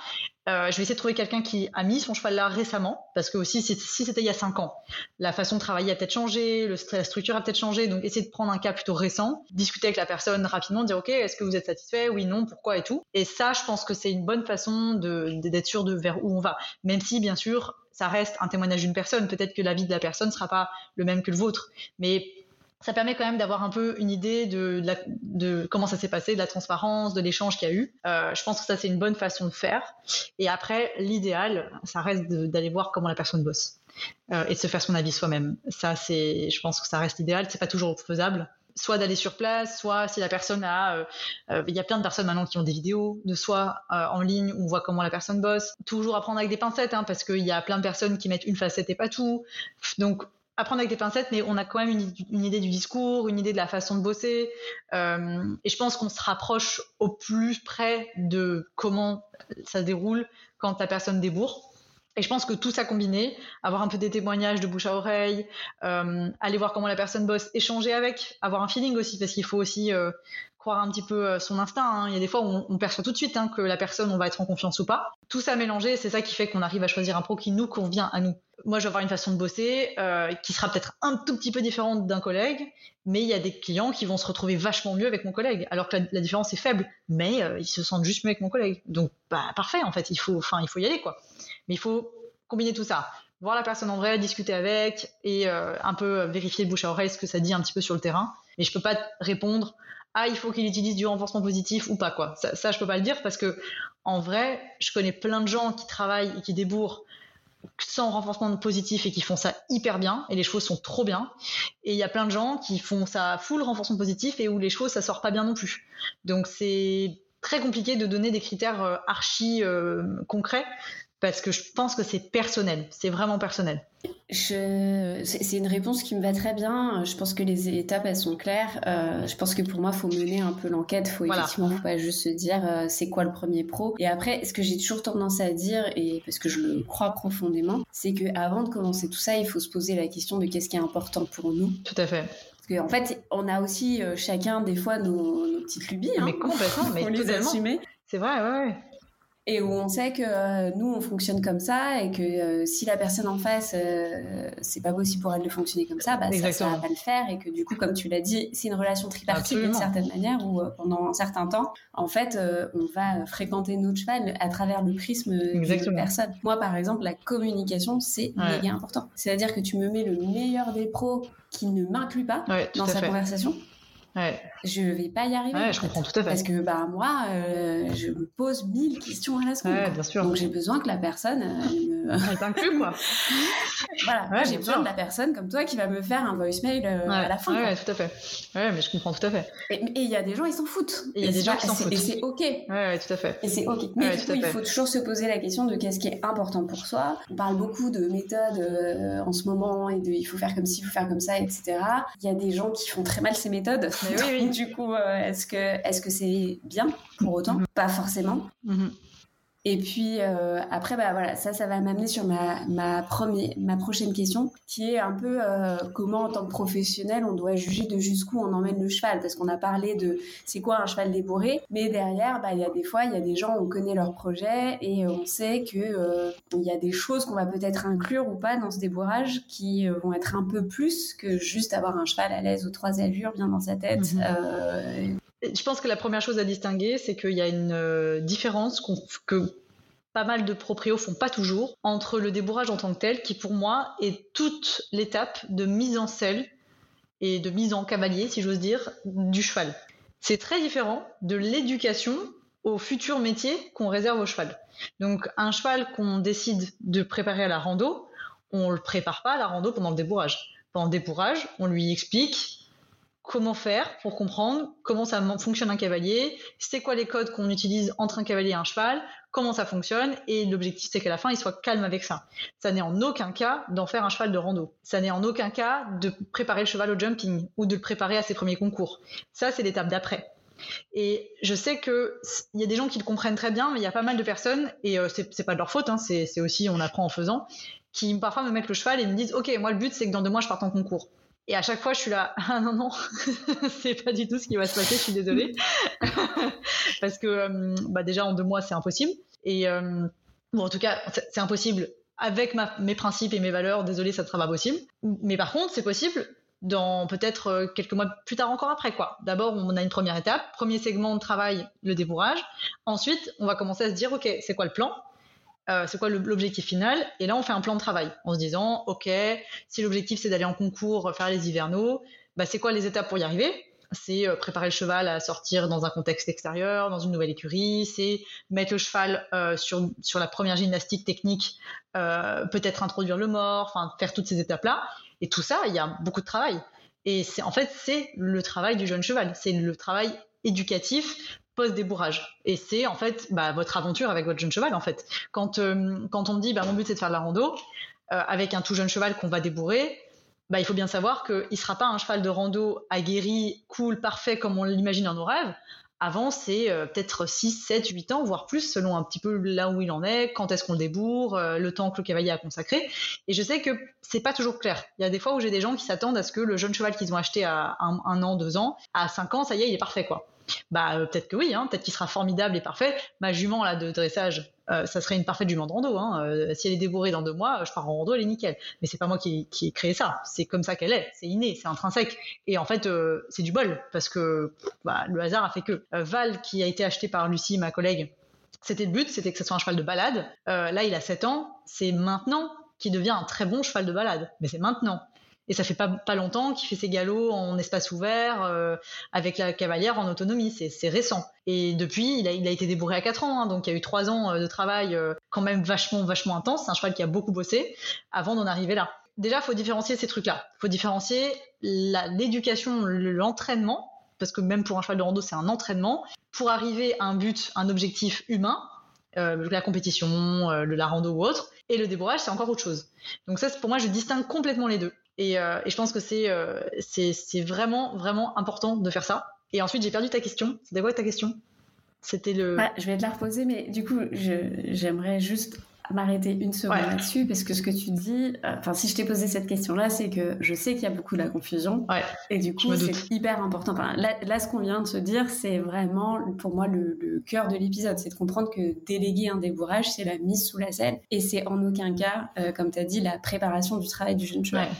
Euh, je vais essayer de trouver quelqu'un qui a mis son cheval là récemment, parce que aussi si, c'était il y a 5 ans, la façon de travailler a peut-être changé, la structure a peut-être changé, donc essayer de prendre un cas plutôt récent, discuter avec la personne rapidement, dire ok, est-ce que vous êtes satisfait, oui, non, pourquoi et tout. Et ça, je pense que c'est une bonne façon d'être sûr de vers où on va, même si bien sûr ça reste un témoignage d'une personne, peut-être que la vie de la personne sera pas le même que le vôtre, mais ça permet quand même d'avoir un peu une idée de, comment ça s'est passé, de la transparence, de l'échange qu'il y a eu. Euh, je pense que ça, c'est une bonne façon de faire. Et après, l'idéal, ça reste d'aller voir comment la personne bosse euh, et de se faire son avis soi-même. Ça, c'est, je pense que ça reste idéal. C'est pas toujours faisable. Soit d'aller sur place, soit si la personne a, euh, il y a plein de personnes maintenant qui ont des vidéos de soi en ligne où on voit comment la personne bosse. Toujours apprendre avec des pincettes, hein, parce qu'il y a plein de personnes qui mettent une facette et pas tout. Donc apprendre avec des pincettes, mais on a quand même une, idée du discours, une idée de la façon de bosser. Euh, et je pense qu'on se rapproche au plus près de comment ça se déroule quand la personne débourre. Et je pense que tout ça combiné, avoir un peu des témoignages de bouche à oreille, euh, aller voir comment la personne bosse, échanger avec, avoir un feeling aussi, parce qu'il faut aussi euh, croire un petit peu euh, son instinct. Hein. Il y a des fois où on, perçoit tout de suite hein, que la personne, on va être en confiance ou pas. Tout ça mélangé, c'est ça qui fait qu'on arrive à choisir un pro qui nous convient à nous. Moi, je vais avoir une façon de bosser euh, qui sera peut-être un tout petit peu différente d'un collègue, mais il y a des clients qui vont se retrouver vachement mieux avec mon collègue, alors que la, différence est faible, mais euh, ils se sentent juste mieux avec mon collègue. Donc, bah, parfait, en fait, il faut, il faut y aller, quoi. Mais il faut combiner tout ça voir la personne en vrai, discuter avec et un peu vérifier bouche à oreille ce que ça dit un petit peu sur le terrain. Mais je peux pas répondre ah il faut qu'il utilise du renforcement positif ou pas quoi. Ça, ça je peux pas le dire parce que en vrai, je connais plein de gens qui travaillent et qui débourrent sans renforcement positif et qui font ça hyper bien et les chevaux sont trop bien et il y a plein de gens qui font ça full renforcement positif et où les chevaux ça sort pas bien non plus. Donc c'est très compliqué de donner des critères euh, archi euh, concrets parce que je pense que c'est personnel, c'est vraiment personnel. C'est une réponse qui me va très bien. Je pense que les étapes elles sont claires. Euh, je pense que pour moi, il faut mener un peu l'enquête. Faut effectivement, faut pas juste se dire euh, c'est quoi le premier pro. Et après, ce que j'ai toujours tendance à dire et parce que je le crois profondément, c'est que avant de commencer tout ça, il faut se poser la question de qu'est-ce qui est important pour nous. Tout à fait. Parce qu'en en fait, on a aussi euh, chacun des fois nos, petites lubies. Hein. Mais complètement, mais totalement. C'est vrai, ouais, ouais et où on sait que euh, nous on fonctionne comme ça et que euh, si la personne en face euh, c'est pas possible pour elle de fonctionner comme ça bah ça, va pas le faire. Et que du coup comme tu l'as dit c'est une relation tripartite d'une certaine manière où pendant un certain temps en fait on va fréquenter notre cheval à travers le prisme d'une personne. Moi par exemple la communication c'est méga important. C'est à dire que tu me mets le meilleur des pros qui ne m'inclut pas dans sa conversation ouais. je vais pas y arriver. Ouais, je comprends tout à fait. Parce que bah moi, euh, je me pose mille questions à la seconde. Ouais, quoi. bien sûr. Donc j'ai besoin que la personne elle me... Elle quoi. voilà, Ouais, j'ai besoin sûr. de la personne comme toi qui va me faire un voicemail euh, à la fin. ouais, quoi. tout à fait. Ouais, mais je comprends tout à fait. Et il y a des gens, ils s'en foutent. Il y a des gens qui s'en foutent. Et c'est ok. Ouais, tout à fait. Et c'est ok. Mais du coup, il faut toujours se poser la question de qu'est-ce qui est important pour soi. On parle beaucoup de méthodes euh, en ce moment et de il faut faire comme ci, il faut faire comme ça, etc. Il y a des gens qui font très mal ces méthodes. Mais oui, du coup, est-ce que est-ce que c'est bien pour autant? Pas forcément. Et puis euh, après, bah voilà, ça, ça va m'amener sur ma ma première, ma prochaine question, qui est un peu euh, comment en tant que professionnel on doit juger de jusqu'où on emmène le cheval, parce qu'on a parlé de c'est quoi un cheval débourré, mais derrière, bah il y a des fois, il y a des gens on connaît leur projet et on sait que euh, il y a des choses qu'on va peut-être inclure ou pas dans ce débourrage qui euh, vont être un peu plus que juste avoir un cheval à l'aise aux trois allures, bien dans sa tête. Mhm. Je pense que la première chose à distinguer, c'est qu'il y a une euh, différence que pas mal de proprios font pas toujours entre le débourrage en tant que tel, qui pour moi est toute l'étape de mise en selle et de mise en cavalier, si j'ose dire, du cheval. C'est très différent de l'éducation au futur métier qu'on réserve au cheval. Donc un cheval qu'on décide de préparer à la rando, on le prépare pas à la rando pendant le débourrage. Pendant le débourrage, on lui explique comment faire pour comprendre comment ça fonctionne un cavalier, c'est quoi les codes qu'on utilise entre un cavalier et un cheval, comment ça fonctionne, et l'objectif c'est qu'à la fin il soit calme avec ça. Ça n'est en aucun cas d'en faire un cheval de rando. Ça n'est en aucun cas de préparer le cheval au jumping ou de le préparer à ses premiers concours. Ça c'est l'étape d'après. Et je sais que il y a des gens qui le comprennent très bien, mais il y a pas mal de personnes, et euh, c'est pas de leur faute, hein, c'est aussi on apprend en faisant, qui parfois me mettent le cheval et me disent ok moi le but c'est que dans deux mois je parte en concours. Et à chaque fois, je suis là, ah non, non, c'est pas du tout ce qui va se passer, je suis désolée. Parce que, euh, bah, déjà, en deux mois, c'est impossible. Et, euh, bon, en tout cas, c'est impossible avec mes principes et mes valeurs, désolé, ça ne sera pas possible. Mais par contre, c'est possible dans peut-être euh, quelques mois plus tard encore après, quoi. D'abord, on a une première étape, premier segment de travail, le débourrage. Ensuite, on va commencer à se dire, OK, c'est quoi le plan? Euh, c'est quoi l'objectif final? Et là, on fait un plan de travail en se disant, ok, si l'objectif c'est d'aller en concours, faire les hivernaux, bah, c'est quoi les étapes pour y arriver? C'est euh, préparer le cheval à sortir dans un contexte extérieur, dans une nouvelle écurie, c'est mettre le cheval euh, sur, sur la première gymnastique technique, peut-être introduire le mort, enfin faire toutes ces étapes-là. Et tout ça, il y a beaucoup de travail. Et c'est en fait, c'est le travail du jeune cheval, c'est le travail éducatif post-débourrage. Et c'est en fait bah, votre aventure avec votre jeune cheval en fait. Quand, euh, quand on me dit bah, mon but c'est de faire de la rando, euh, avec un tout jeune cheval qu'on va débourrer, bah, il faut bien savoir qu'il ne sera pas un cheval de rando aguerri, cool, parfait comme on l'imagine dans nos rêves. Avant, c'est euh, peut-être 6, 7, 8 ans, voire plus, selon un petit peu là où il en est, quand est-ce qu'on le débourre, euh, le temps que le cavalier a consacré. Et je sais que c'est pas toujours clair. Il y a des fois où j'ai des gens qui s'attendent à ce que le jeune cheval qu'ils ont acheté à un, an, deux ans, à 5 ans, ça y est, il est parfait, quoi. Bah euh, peut-être que oui, hein, peut-être qu'il sera formidable et parfait. Ma jument là de dressage, euh, ça serait une parfaite de rando. Hein. Euh, si elle est débourrée dans deux mois, je pars en rando, elle est nickel. Mais c'est pas moi qui, qui ai créé ça. C'est comme ça qu'elle est. C'est inné, c'est intrinsèque. Et en fait, euh, c'est du bol parce que bah, le hasard a fait que Val, qui a été acheté par Lucie, ma collègue, c'était le but, c'était que ce soit un cheval de balade. Là, il a 7 ans. C'est maintenant qu'il devient un très bon cheval de balade. Mais c'est maintenant. Et ça fait pas, pas longtemps qu'il fait ses galops en espace ouvert, euh, avec la cavalière en autonomie. C'est, c'est récent. Et depuis, il a, il a été débourré à 4 ans. hein. donc il y a eu 3 ans euh, de travail euh, quand même vachement, vachement intense. C'est un cheval qui a beaucoup bossé avant d'en arriver là. Déjà, faut différencier ces trucs-là. faut différencier l'éducation, le- l'entraînement, parce que même pour un cheval de rando, c'est un entraînement, pour arriver à un but, un objectif humain, euh, la compétition, euh, la rando ou autre, et le débourrage, c'est encore autre chose. Donc ça, pour moi, je distingue complètement les deux. Et, euh, et je pense que c'est euh, c'est vraiment, vraiment important de faire ça. Et ensuite, j'ai perdu ta question. C'était quoi ta question? C'était le... Ouais, je vais te la reposer, mais du coup, j'aimerais juste m'arrêter une seconde Ouais. là-dessus, parce que ce que tu dis, euh, enfin, si je t'ai posé cette question-là, c'est que je sais qu'il y a beaucoup de la confusion, Ouais, et du coup, c'est hyper important. Enfin, là, là, ce qu'on vient de se dire, c'est vraiment, pour moi, le, le cœur de l'épisode, c'est de comprendre que déléguer un débourrage, c'est la mise sous la selle, et c'est en aucun cas, euh, comme tu as dit, la préparation du travail du jeune cheval. ouais.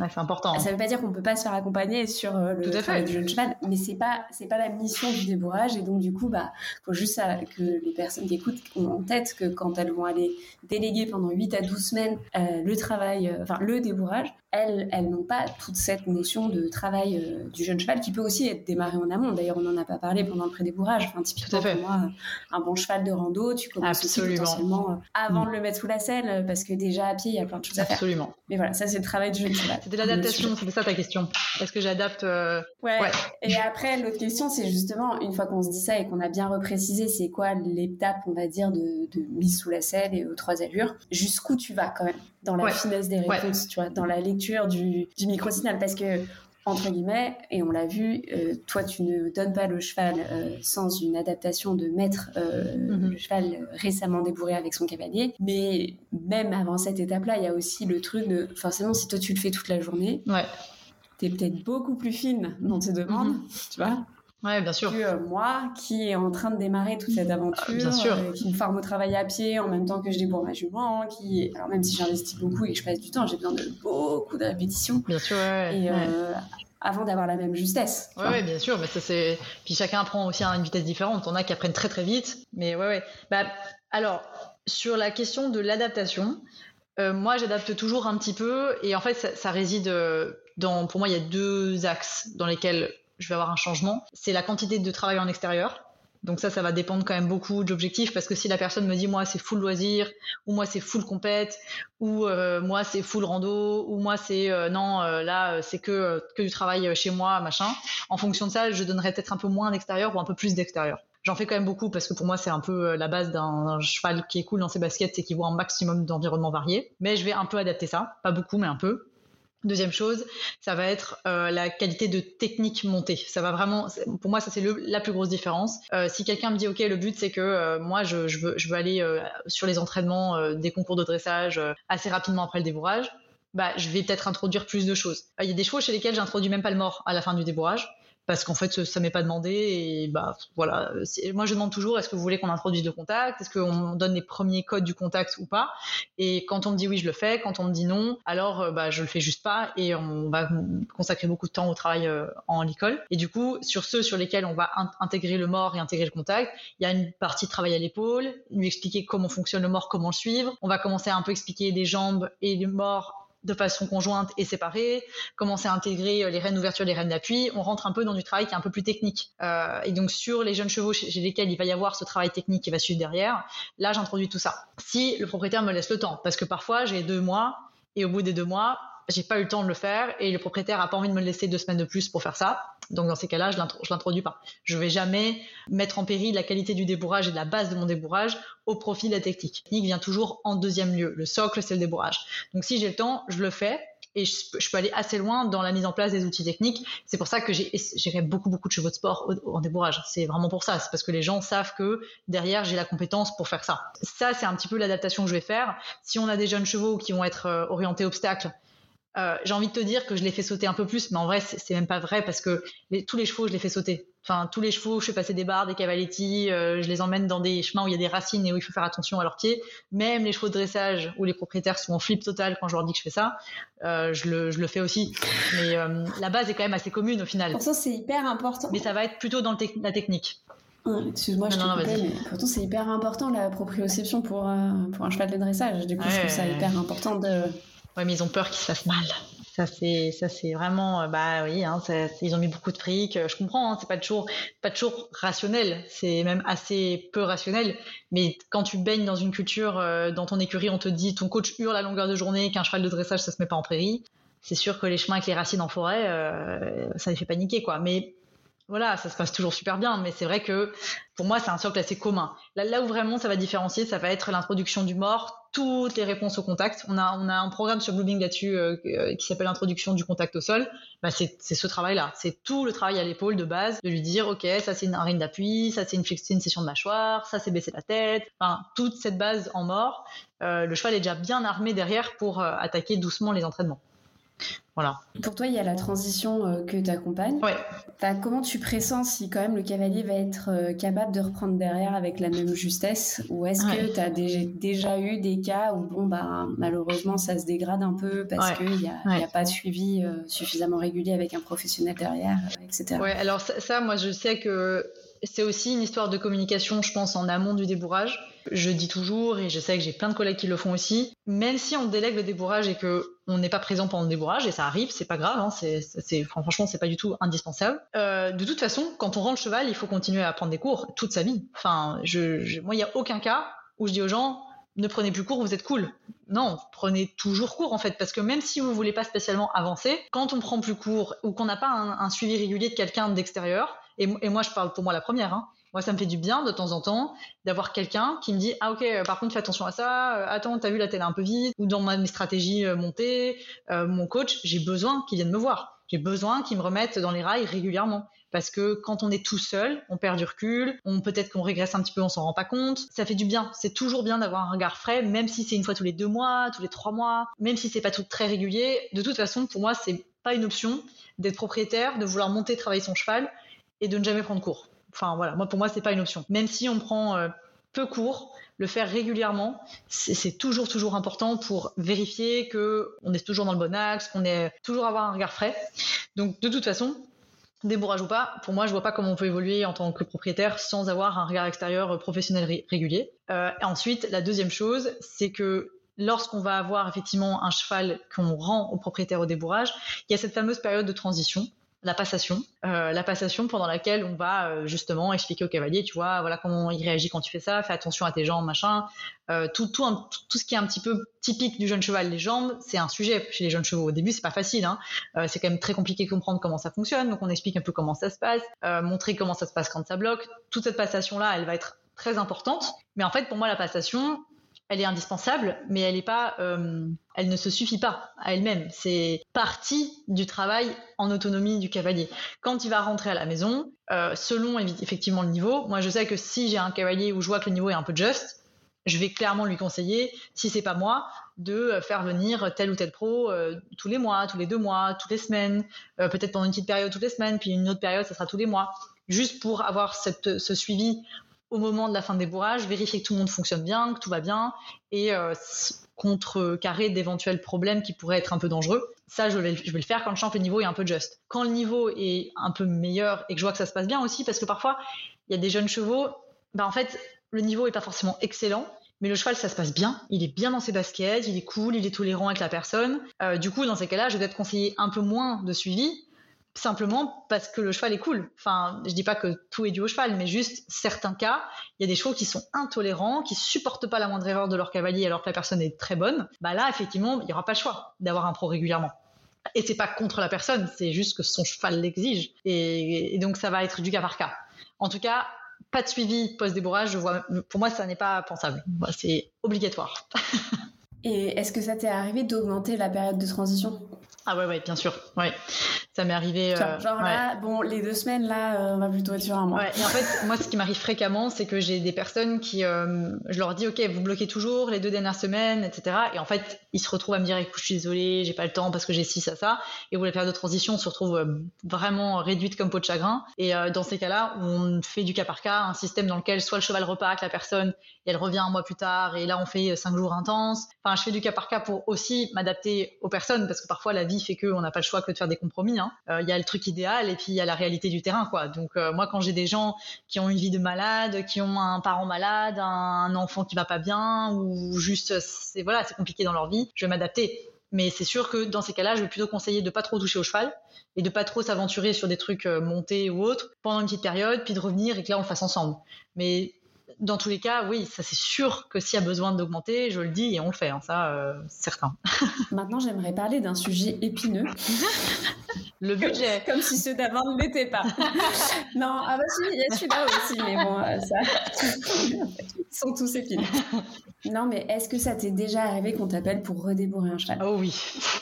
Ouais, c'est important. Ça veut pas dire qu'on peut pas se faire accompagner sur euh, le Tout à fait. du jeune cheval, mais c'est pas c'est pas la mission du débourrage et donc du coup bah faut juste ça- que les personnes qui écoutent ont en tête que quand elles vont aller déléguer pendant 8 à 12 semaines euh, le travail, euh, enfin le débourrage, elles, elles n'ont pas toute cette notion de travail euh, du jeune cheval qui peut aussi être démarré en amont. D'ailleurs, on n'en a pas parlé pendant le prédébourrage. Enfin, typiquement, pour moi, un bon cheval de rando, tu commences aussi potentiellement euh, avant de le mettre sous la selle euh, parce que déjà à pied, il y a plein de choses à faire. Absolument. Mais voilà, ça, c'est le travail du jeune cheval. C'était l'adaptation, c'était ça ta question. Est-ce que j'adapte ouais. Et après, l'autre question, c'est justement, une fois qu'on se dit ça et qu'on a bien reprécisé, c'est quoi l'étape, on va dire, de, de, mise sous la selle et aux trois allures, jusqu'où tu vas quand même? Dans la finesse des réponses, tu vois, dans la lecture du, du micro-signal. Parce que, entre guillemets, et on l'a vu, euh, toi, tu ne donnes pas le cheval euh, sans une adaptation de mettre euh, mhm. le cheval récemment débourré avec son cavalier. Mais même avant cette étape-là, il y a aussi le truc de, forcément, si toi, tu le fais toute la journée, ouais. tu es peut-être beaucoup plus fine dans tes demandes, mhm. tu vois Ouais, bien sûr. Que euh, moi, qui est en train de démarrer toute cette aventure, bien sûr. Euh, qui me forme au travail à pied en même temps que je débourre ma jument, qui, alors même si j'investis beaucoup et que je passe du temps, j'ai besoin de beaucoup de répétitions. Bien sûr, ouais. Et euh, avant d'avoir la même justesse. Ouais, ouais, bien sûr, mais ça c'est. Puis chacun apprend aussi à une vitesse différente. On a qui apprennent très très vite, mais ouais, ouais. Bah, alors sur la question de l'adaptation, moi j'adapte toujours un petit peu, et en fait ça, ça réside dans. Pour moi, il y a deux axes dans lesquels je vais avoir un changement, c'est la quantité de travail en extérieur. Donc ça, ça va dépendre quand même beaucoup de l'objectif parce que si la personne me dit moi c'est full loisir ou moi c'est full compète ou euh, moi c'est full rando ou moi c'est euh, non euh, là c'est que que du travail chez moi machin. En fonction de ça, je donnerai peut-être un peu moins d'extérieur ou un peu plus d'extérieur. J'en fais quand même beaucoup parce que pour moi c'est un peu la base d'un cheval qui est cool dans ses baskets, c'est qu'il voit un maximum d'environnement varié. Mais je vais un peu adapter ça, pas beaucoup mais un peu. Deuxième chose, ça va être euh, la qualité de technique montée. Ça va vraiment, pour moi, ça c'est la plus grosse différence. Euh, si quelqu'un me dit, ok, le but c'est que euh, moi je, je, veux, je, veux, aller sur les entraînements des concours de dressage assez rapidement après le débourrage, bah je vais peut-être introduire plus de choses. Il y a des chevaux chez lesquels j'introduis même pas le mort à la fin du débourrage parce qu'en fait ça m'est pas demandé et bah voilà. Moi je demande toujours est-ce que vous voulez qu'on introduise le contact? Est-ce qu'on donne les premiers codes du contact ou pas? Et quand on me dit oui je le fais. Quand on me dit non alors euh, bah je le fais juste pas et on va consacrer beaucoup de temps au travail euh, en l'école et du coup sur ceux sur lesquels on va intégrer le mort et intégrer le contact il y a une partie de travail à l'épaule lui expliquer comment fonctionne le mort comment le suivre. On va commencer à un peu expliquer les jambes et le mort de façon conjointe et séparée, commencer à intégrer euh, les rênes d'ouverture, les rênes d'appui, on rentre un peu dans du travail qui est un peu plus technique. Euh, et donc sur les jeunes chevaux chez, lesquels il va y avoir ce travail technique qui va suivre derrière, là j'introduis tout ça. Si le propriétaire me laisse le temps, parce que parfois j'ai deux mois et au bout des deux mois, j'ai pas eu le temps de le faire et le propriétaire a pas envie de me laisser deux semaines de plus pour faire ça. Donc dans ces cas-là, je l'introduis pas. Je vais jamais mettre en péril la qualité du débourrage et de la base de mon débourrage au profit de la technique. La technique vient toujours en deuxième lieu. Le socle, c'est le débourrage. Donc si j'ai le temps, je le fais et je, peux aller assez loin dans la mise en place des outils techniques. C'est pour ça que j'ai beaucoup beaucoup de chevaux de sport en débourrage. C'est vraiment pour ça. C'est parce que les gens savent que derrière j'ai la compétence pour faire ça. Ça c'est un petit peu l'adaptation que je vais faire. Si on a des jeunes chevaux qui vont être euh, orientés obstacles, euh, j'ai envie de te dire que je les fais sauter un peu plus, mais en vrai, c'est même pas vrai parce que tous les chevaux, je les fais sauter. Enfin, tous les chevaux, je fais passer des barres, des cavaletti, euh, je les emmène dans des chemins où il y a des racines et où il faut faire attention à leurs pieds. Même les chevaux de dressage où les propriétaires sont en flip total quand je leur dis que je fais ça, euh, je, le, je, le, fais aussi. Mais la base est quand même assez commune au final. Pour ça, c'est hyper important. Mais ça va être plutôt dans la technique. Excuse-moi, je te coupais, mais pourtant c'est hyper important la proprioception pour, pour un cheval de dressage. Du coup, je trouve ça hyper important de, Ouais, mais ils ont peur qu'ils se fassent mal. Ça c'est ça c'est vraiment euh, bah oui hein, ils ont mis beaucoup de fric je comprends hein, c'est pas toujours pas toujours rationnel c'est même assez peu rationnel mais quand tu baignes dans une culture euh, dans ton écurie on te dit ton coach hurle à longueur de journée qu'un cheval de dressage ça se met pas en prairie c'est sûr que les chemins avec les racines en forêt euh, ça les fait paniquer quoi mais voilà, ça se passe toujours super bien, mais c'est vrai que pour moi, c'est un socle assez commun. Là, là où vraiment ça va différencier, ça va être l'introduction du mort, toutes les réponses au contact. On a, on a un programme sur Bluebeam là-dessus euh, euh, qui s'appelle l'introduction du contact au sol. Bah, c'est ce travail-là. C'est tout le travail à l'épaule de base, de lui dire, OK, ça c'est une rine d'appui, ça c'est une, une session de mâchoire, ça c'est baisser la tête. Enfin, toute cette base en mort, euh, le cheval est déjà bien armé derrière pour attaquer doucement les entraînements. Voilà. Pour toi, il y a la transition euh, que tu accompagnes. Ouais. comment tu pressens si quand même le cavalier va être euh, capable de reprendre derrière avec la même justesse? Ou est-ce que tu as déjà, eu des cas où, bon, bah, malheureusement, ça se dégrade un peu parce qu'il n'y a, a, pas de suivi euh, suffisamment régulier avec un professionnel derrière, etc. Ouais, alors ça, moi, je sais que c'est aussi une histoire de communication, je pense, en amont du débourrage. Je dis toujours, et je sais que j'ai plein de collègues qui le font aussi, même si on délègue le débourrage et que on n'est pas présent pendant le débourrage, et ça arrive, c'est pas grave, hein, c'est, franchement, c'est pas du tout indispensable. Euh, de toute façon, quand on rend le cheval, il faut continuer à prendre des cours toute sa vie. Enfin, je, moi, il y a aucun cas où je dis aux gens, ne prenez plus cours, vous êtes cool. Non, prenez toujours cours en fait, parce que même si vous voulez pas spécialement avancer, quand on prend plus cours ou qu'on n'a pas un, un, suivi régulier de quelqu'un d'extérieur, et, et, moi je parle pour moi la première, hein, moi, ça me fait du bien de temps en temps d'avoir quelqu'un qui me dit ah ok euh, par contre fais attention à ça euh, attends t'as vu la télé un peu vite ou dans mes stratégies euh, montées mon coach j'ai besoin qu'il vienne me voir. J'ai besoin qu'il me remette dans les rails régulièrement. Parce que quand on est tout seul on perd du recul on peut-être qu'on régresse un petit peu on s'en rend pas compte. Ça fait du bien. C'est toujours bien d'avoir un regard frais même si c'est une fois tous les deux mois tous les trois mois même si c'est pas tout très régulier. De toute façon pour moi c'est pas une option d'être propriétaire de vouloir monter travailler son cheval et de ne jamais prendre cours Enfin voilà, moi pour moi c'est pas une option. Même si on prend euh, peu court, le faire régulièrement, c'est toujours toujours important pour vérifier que on est toujours dans le bon axe, qu'on est toujours avoir un regard frais. Donc de toute façon, débourrage ou pas, pour moi je vois pas comment on peut évoluer en tant que propriétaire sans avoir un regard extérieur professionnel régulier. Euh, ensuite, la deuxième chose, c'est que lorsqu'on va avoir effectivement un cheval qu'on rend au propriétaire au débourrage, il y a cette fameuse période de transition la passation, euh, la passation pendant laquelle on va euh, justement expliquer au cavalier, tu vois, voilà comment il réagit quand tu fais ça, fais attention à tes jambes, machin, euh, tout, tout, tout, ce qui est un petit peu typique du jeune cheval, les jambes, c'est un sujet chez les jeunes chevaux. Au début, c'est pas facile, hein. c'est quand même très compliqué de comprendre comment ça fonctionne, donc on explique un peu comment ça se passe, montrer comment ça se passe quand ça bloque. Toute cette passation là, elle va être très importante, mais en fait pour moi la passation, elle est indispensable, mais euh, elle ne se suffit pas à elle-même. C'est partie du travail en autonomie du cavalier. Quand il va rentrer à la maison, euh, selon effectivement le niveau, moi je sais que si j'ai un cavalier où je vois que le niveau est un peu juste, je vais clairement lui conseiller, si c'est pas moi, de faire venir tel ou tel pro euh, tous les mois, tous les deux mois, toutes les semaines, peut-être pendant une petite période toutes les semaines, puis une autre période ça sera tous les mois, juste pour avoir ce suivi au moment de la fin de débourrage, vérifier que tout le monde fonctionne bien, que tout va bien, et euh, contrecarrer d'éventuels problèmes qui pourraient être un peu dangereux. Ça, je vais, le faire quand je sens que le niveau est un peu juste. Quand le niveau est un peu meilleur et que je vois que ça se passe bien aussi, parce que parfois, il y a des jeunes chevaux, bah en fait, le niveau est pas forcément excellent, mais le cheval, ça se passe bien. Il est bien dans ses baskets, il est cool, il est tolérant avec la personne. Euh, du coup, dans ces cas-là, je vais être conseiller un peu moins de suivi simplement parce que le cheval est cool. Enfin, je dis pas que tout est dû au cheval, mais juste certains cas, il y a des chevaux qui sont intolérants, qui supportent pas la moindre erreur de leur cavalier alors que la personne est très bonne. Bah là, effectivement, il y aura pas le choix d'avoir un pro régulièrement. Et c'est pas contre la personne, c'est juste que son cheval l'exige. Et, donc ça va être du cas par cas. En tout cas, pas de suivi post-débourrage, pour moi, ça n'est pas pensable. C'est obligatoire. Et est-ce que ça t'est arrivé d'augmenter la période de transition? Ah ouais, ouais, bien sûr. Ouais. Ça m'est arrivé. Euh, genre là, bon, les deux semaines, là, euh, on va plutôt être sur un mois. Ouais. Et en fait, moi, ce qui m'arrive fréquemment, c'est que j'ai des personnes qui, euh, je leur dis, ok, vous bloquez toujours les deux dernières semaines, etc. Et en fait, ils se retrouvent à me dire, écoute, je suis désolée, j'ai pas le temps parce que j'ai ci, ça, ça. Et où la période de transition se retrouve vraiment réduite comme peau de chagrin. Et dans ces cas-là, on fait du cas par cas, un système dans lequel soit le cheval repart avec la personne et elle revient un mois plus tard. Et là, on fait cinq jours intenses. Enfin, je fais du cas par cas pour aussi m'adapter aux personnes parce que parfois la vie fait qu'on n'a pas le choix que de faire des compromis. Hein. Euh, il y a le truc idéal et puis il y a la réalité du terrain, quoi. Donc euh, moi, quand j'ai des gens qui ont une vie de malade, qui ont un parent malade, un enfant qui va pas bien ou juste c'est voilà, c'est compliqué dans leur vie, je vais m'adapter. Mais c'est sûr que dans ces cas-là, je vais plutôt conseiller de pas trop toucher au cheval et de pas trop s'aventurer sur des trucs euh, montés ou autres pendant une petite période, puis de revenir et que là on le fasse ensemble. Mais dans tous les cas, oui, ça c'est sûr que s'il y a besoin d'augmenter, je le dis et on le fait, hein, ça, euh, certain. Maintenant, j'aimerais parler d'un sujet épineux. le budget. Comme, si ceux d'avant ne l'étaient pas. non, ah bah si, il y a celui-là aussi, mais bon, euh, ça. Ils sont tous épineux. Non, mais est-ce que ça t'est déjà arrivé qu'on t'appelle pour redébourrer un cheval? Oh oui,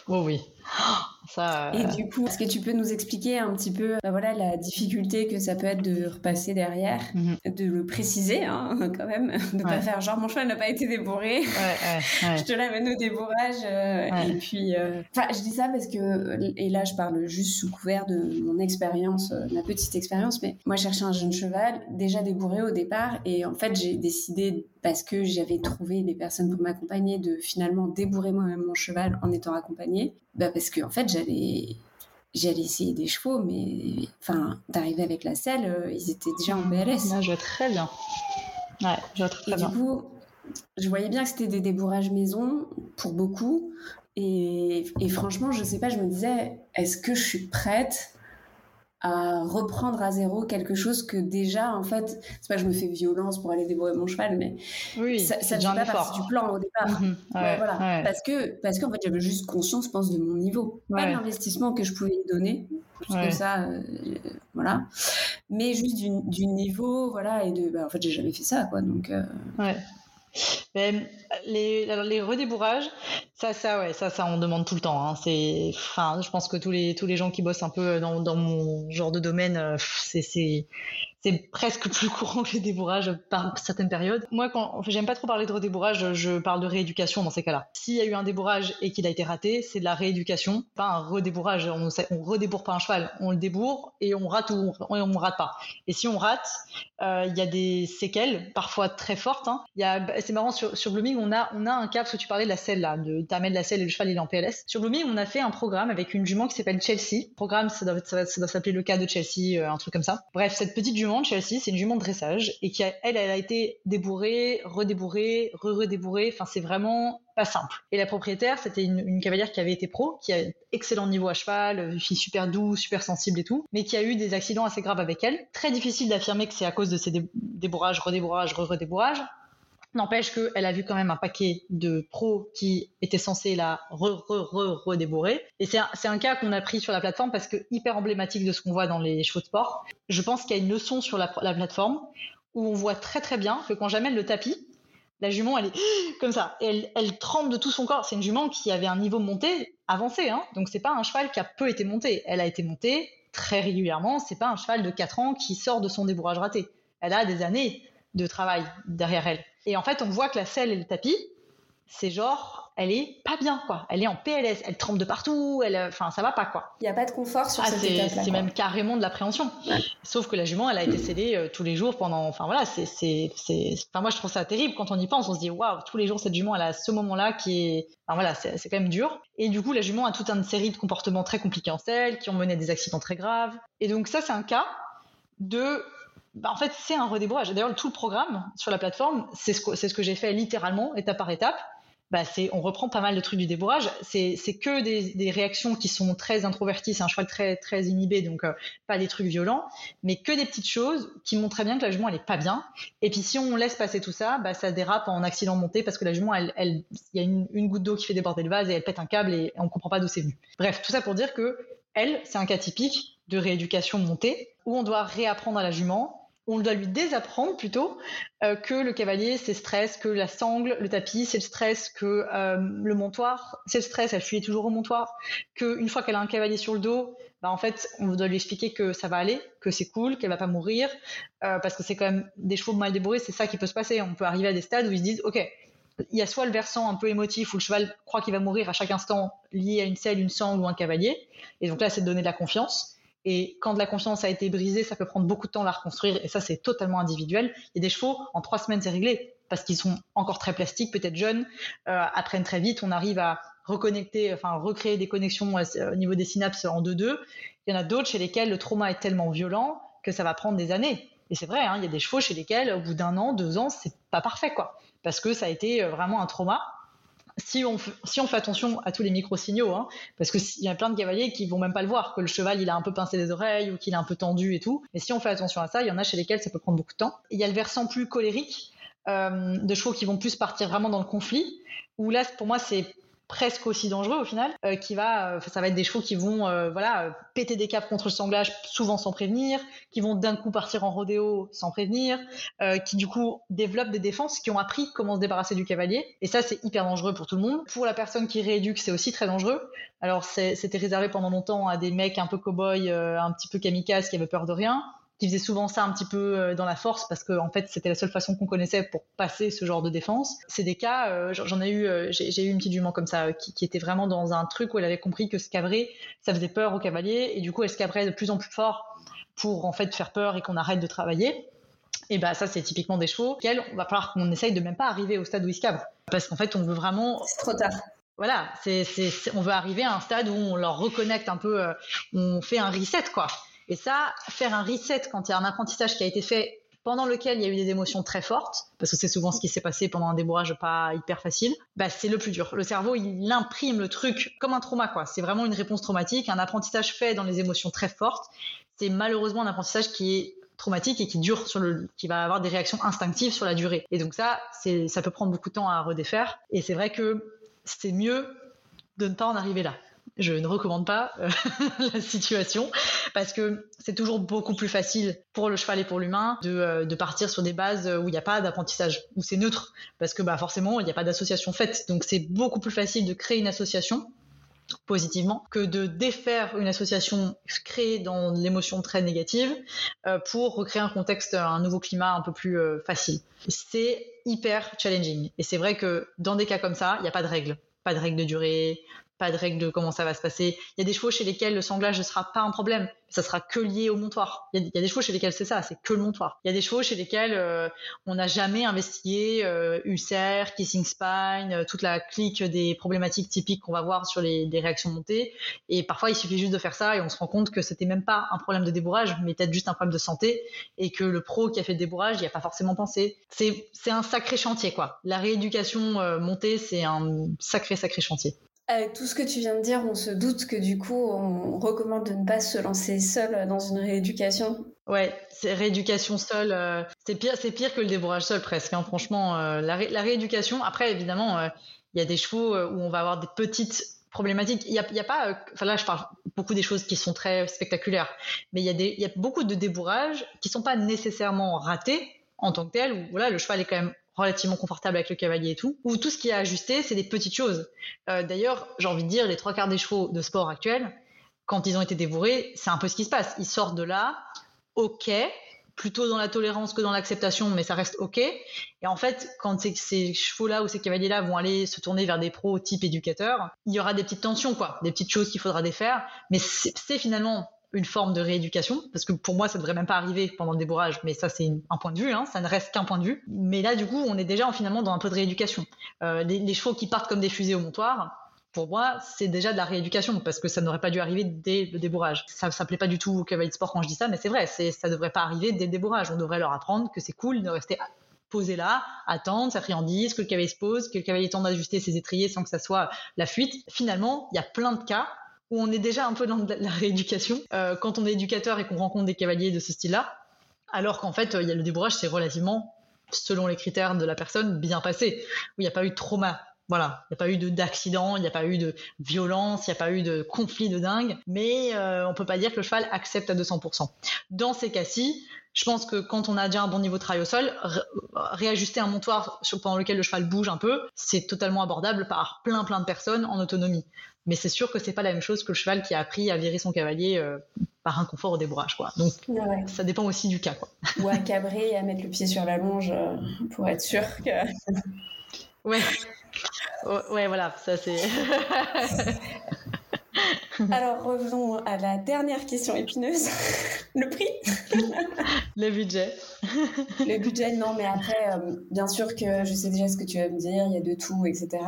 oh oui. Ça, Et euh, du coup, est-ce que tu peux nous expliquer un petit peu bah voilà, la difficulté que ça peut être de repasser derrière, mhm. de le préciser hein, quand même, de ne pas faire genre mon cheval n'a pas été débourré, je te l'amène au débourrage. Euh, et puis, euh, enfin, je dis ça parce que, et là je parle juste sous couvert de mon expérience, ma petite expérience, mais moi je cherchais un jeune cheval déjà débourré au départ et en fait j'ai décidé parce que j'avais trouvé les personnes pour m'accompagner de finalement débourrer moi-même mon cheval en étant accompagnée bah parce que en fait j'allais j'allais essayer des chevaux, mais enfin, d'arriver avec la selle, euh, ils étaient déjà en BLS. je vois très bien. Ouais, je vois très, et bien. Du coup, je voyais bien que c'était des débourrages maison pour beaucoup. Et, et, franchement, je sais pas, je me disais, est-ce que je suis prête à reprendre à zéro quelque chose que déjà, en fait, c'est pas que je me fais violence pour aller débourrer mon cheval, mais oui, ça ne fait pas partie du plan au départ. Mhm. voilà. Parce que, parce qu'en fait, j'avais juste conscience, je pense, de mon niveau. Pas de l'investissement que je pouvais y donner, plus que ça, euh, voilà. Mais juste du, du, niveau, voilà, et de, bah, en fait, j'ai jamais fait ça, quoi, donc. Euh... Mais les, alors les ça, ça, ouais, ça, ça, on demande tout le temps. Hein. C'est, enfin, je pense que tous les tous les gens qui bossent un peu dans, dans mon genre de domaine, euh, c'est c'est presque plus courant que les débourrages par certaines périodes. Moi, quand j'aime pas trop parler de redébourrage, je parle de rééducation dans ces cas-là. S'il y a eu un débourrage et qu'il a été raté, c'est de la rééducation, pas un redébourrage. On, on redébourre pas un cheval, on le débourre et on rate ou on, on rate pas. Et si on rate, euh, il y a des séquelles, parfois très fortes. Hein. C'est marrant sur, Blooming, on a on a un cas parce que tu parlais de la selle là, de t'amènes la selle et le cheval il est en PLS. Sur Blooming, on a fait un programme avec une jument qui s'appelle Chelsea. Le programme, ça doit, ça doit s'appeler le cas de Chelsea, euh, un truc comme ça. Bref, cette petite jument Chelsea, c'est une jument de dressage et qui, a, elle, elle a été débourrée, redébourrée, re-redébourrée. Enfin, c'est vraiment pas simple. Et la propriétaire, c'était une, cavalière qui avait été pro, qui a excellent niveau à cheval, une fille super douce, super sensible et tout, mais qui a eu des accidents assez graves avec elle. Très difficile d'affirmer que c'est à cause de ces débourrages, redébourrages, re-redébourrages. N'empêche qu'elle a vu quand même un paquet de pros qui étaient censés la re-re-re-redébourrer. Et c'est un, cas qu'on a pris sur la plateforme parce que hyper emblématique de ce qu'on voit dans les chevaux de sport. Je pense qu'il y a une leçon sur la, la, plateforme où on voit très très bien que quand j'amène le tapis, la jument elle est comme ça. Elle tremble de tout son corps. C'est une jument qui avait un niveau monté avancé. Hein. Donc c'est pas un cheval qui a peu été monté. Elle a été montée très régulièrement. C'est pas un cheval de 4 ans qui sort de son débourrage raté. Elle a des années de travail derrière elle. Et en fait, on voit que la selle et le tapis, c'est genre, elle est pas bien, quoi. Elle est en PLS, elle tremble de partout, elle, enfin, ça va pas, quoi. Il n'y a pas de confort sur ah, cette étape-là. C'est même carrément de l'appréhension. Sauf que la jument, elle a été scellée euh, tous les jours pendant, enfin voilà, c'est, c'est, enfin moi je trouve ça terrible quand on y pense. On se dit, waouh, tous les jours cette jument, elle a ce moment-là qui est, enfin voilà, c'est, c'est quand même dur. Et du coup, la jument a toute une série de comportements très compliqués en selle, qui ont mené à des accidents très graves. Et donc ça, c'est un cas de bah, en fait, c'est un redébourrage. D'ailleurs, tout le programme sur la plateforme, c'est ce que, j'ai fait littéralement, étape par étape. Bah, on reprend pas mal de trucs du débourrage. C'est, que des, réactions qui sont très introverties. C'est un cheval très, très inhibé, donc euh, pas des trucs violents, mais que des petites choses qui montrent très bien que la jument elle est pas bien. Et puis si on laisse passer tout ça, bah, ça dérape en accident monté parce que la jument, elle, il y a une, une, goutte d'eau qui fait déborder le vase et elle pète un câble et on comprend pas d'où c'est venu. Bref, tout ça pour dire que elle, c'est un cas typique de rééducation montée où on doit réapprendre à la jument on doit lui désapprendre plutôt euh, que le cavalier c'est stress, que la sangle, le tapis c'est le stress, que euh, le montoir c'est le stress, elle fuit toujours au montoir, qu'une fois qu'elle a un cavalier sur le dos, bah en fait on doit lui expliquer que ça va aller, que c'est cool, qu'elle va pas mourir, euh, parce que c'est quand même des chevaux mal débourrés, c'est ça qui peut se passer. On peut arriver à des stades où ils se disent ok, il y a soit le versant un peu émotif où le cheval croit qu'il va mourir à chaque instant lié à une selle, une sangle ou un cavalier, et donc là c'est de donner de la confiance et quand la confiance a été brisée, ça peut prendre beaucoup de temps à la reconstruire. Et ça, c'est totalement individuel. Il y a des chevaux, en trois semaines, c'est réglé parce qu'ils sont encore très plastiques, peut-être jeunes, euh, apprennent très vite. On arrive à reconnecter, enfin recréer des connexions euh, au niveau des synapses en deux-deux. Il y en a d'autres chez lesquels le trauma est tellement violent que ça va prendre des années. Et c'est vrai, hein, il y a des chevaux chez lesquels, au bout d'un an, deux ans, c'est pas parfait, quoi, parce que ça a été euh, vraiment un trauma si on, si on fait attention à tous les micro-signaux, hein, parce qu'il y a plein de cavaliers qui vont même pas le voir, que le cheval il a un peu pincé les oreilles ou qu'il est un peu tendu et tout. Mais si on fait attention à ça, il y en a chez lesquels ça peut prendre beaucoup de temps. Il y a le versant plus colérique, euh, de chevaux qui vont plus partir vraiment dans le conflit, où là pour moi c'est presque aussi dangereux au final, euh, qui va, euh, ça va être des chevaux qui vont, euh, voilà, péter des caps contre le sanglage, souvent sans prévenir, qui vont d'un coup partir en rodéo sans prévenir, qui du coup développent des défenses, qui ont appris comment se débarrasser du cavalier. Et ça, c'est hyper dangereux pour tout le monde. Pour la personne qui rééduque, c'est aussi très dangereux. Alors, c'était réservé pendant longtemps à des mecs un peu cow-boy, un petit peu kamikaze, qui avaient peur de rien qui faisait souvent ça un petit peu euh, dans la force parce que en fait c'était la seule façon qu'on connaissait pour passer ce genre de défense. C'est des cas, euh, j'en ai eu, euh, j'ai eu une petite jument comme ça qui, qui, était vraiment dans un truc où elle avait compris que se cabrer, ça faisait peur au cavalier et du coup elle se cabrait de plus en plus fort pour en fait faire peur et qu'on arrête de travailler. Et bah ça c'est typiquement des chevaux auxquels on va falloir qu'on essaye de même pas arriver au stade où ils se cabrent parce qu'en fait on veut vraiment. C'est trop tard voilà, c'est, on veut arriver à un stade où on leur reconnecte un peu, euh, on fait un reset, quoi. Et ça, faire un reset quand il y a un apprentissage qui a été fait pendant lequel il y a eu des émotions très fortes, parce que c'est souvent ce qui s'est passé pendant un débourrage pas hyper facile, bah c'est le plus dur. Le cerveau, il imprime le truc comme un trauma, quoi. C'est vraiment une réponse traumatique, un apprentissage fait dans les émotions très fortes. C'est malheureusement un apprentissage qui est traumatique et qui dure sur le, qui va avoir des réactions instinctives sur la durée. Et donc ça, c'est, ça peut prendre beaucoup de temps à redéfaire. Et c'est vrai que c'est mieux de ne pas en arriver là. Je ne recommande pas euh, la situation parce que c'est toujours beaucoup plus facile pour le cheval et pour l'humain de, euh, partir sur des bases où il n'y a pas d'apprentissage, où c'est neutre, parce que bah, forcément, il n'y a pas d'association faite. Donc c'est beaucoup plus facile de créer une association positivement que de défaire une association créée dans l'émotion très négative euh, pour recréer un contexte, un nouveau climat un peu plus facile. C'est hyper challenging. Et c'est vrai que dans des cas comme ça, il n'y a pas de règles. Pas de règles de durée, pas de règle de comment ça va se passer. Il y a des chevaux chez lesquels le sanglage ne sera pas un problème, ça sera que lié au montoir. Il y a, des chevaux chez lesquels c'est ça, c'est que le montoir. Il y a des chevaux chez lesquels euh, on n'a jamais investigué euh, ulcère, kissing spine, euh, toute la clique des problématiques typiques qu'on va voir sur les, réactions montées. Et parfois, il suffit juste de faire ça et on se rend compte que c'était même pas un problème de débourrage, mais peut-être juste un problème de santé et que le pro qui a fait le débourrage, il n'y a pas forcément pensé. C'est un sacré chantier, quoi. La rééducation euh, montée, c'est un sacré, sacré chantier. Avec tout ce que tu viens de dire, on se doute que du coup, on recommande de ne pas se lancer seul dans une rééducation. Ouais, c'est rééducation seule, euh, c'est pire, c'est pire que le débourrage seul presque. Hein. Franchement, euh, la, rééducation. Après, évidemment, euh, il y a des chevaux où on va avoir des petites problématiques. Il y a, pas, enfin là, je parle beaucoup des choses qui sont très spectaculaires, mais il y a des, il y a beaucoup de débourrages qui sont pas nécessairement ratés en tant que tel. Où voilà, le cheval est quand même relativement confortable avec le cavalier et tout, où tout ce qui est ajusté, c'est des petites choses. Euh, d'ailleurs, j'ai envie de dire, les trois quarts des chevaux de sport actuels, quand ils ont été dévorés, c'est un peu ce qui se passe. Ils sortent de là, ok, plutôt dans la tolérance que dans l'acceptation, mais ça reste ok. Et en fait, quand ces chevaux-là ou ces cavaliers-là vont aller se tourner vers des pros type éducateurs, il y aura des petites tensions, quoi, des petites choses qu'il faudra défaire. Mais c'est finalement une forme de rééducation, parce que pour moi, ça devrait même pas arriver pendant le débourrage, mais ça, c'est un point de vue, hein, ça ne reste qu'un point de vue. Mais là, du coup, on est déjà finalement dans un peu de rééducation. Euh, les, chevaux qui partent comme des fusées au montoir, pour moi, c'est déjà de la rééducation, parce que ça n'aurait pas dû arriver dès le débourrage. Ça ne s'appelait pas du tout au cavalier de sport quand je dis ça, mais c'est vrai, ça devrait pas arriver dès le débourrage. On devrait leur apprendre que c'est cool de rester posé là, attendre sa friandise, que le cavalier se pose, que le cavalier tente d'ajuster ses étriers sans que ça soit la fuite. Finalement, il y a plein de cas où on est déjà un peu dans la rééducation euh, quand on est éducateur et qu'on rencontre des cavaliers de ce style-là, alors qu'en fait, il y a le débourrage, c'est relativement, selon les critères de la personne, bien passé, où il n'y a pas eu de trauma. Voilà, il n'y a pas eu d'accident, il n'y a pas eu de violence, il n'y a pas eu de conflit de dingue, mais euh, on peut pas dire que le cheval accepte à 200%. Dans ces cas-ci, je pense que quand on a déjà un bon niveau de travail au sol, réajuster un montoir pendant lequel le cheval bouge un peu, c'est totalement abordable par plein plein de personnes en autonomie. Mais c'est sûr que c'est pas la même chose que le cheval qui a appris à virer son cavalier euh, par inconfort au débourrage, quoi. Donc ça dépend aussi du cas, quoi. Ou à cabrer et à mettre le pied sur la longe euh, pour être sûr que. ouais. Ouais, voilà, ça c'est. Alors revenons à la dernière question épineuse. le prix Le budget. le budget, non, mais après, euh, bien sûr que je sais déjà ce que tu vas me dire, il y a de tout, etc.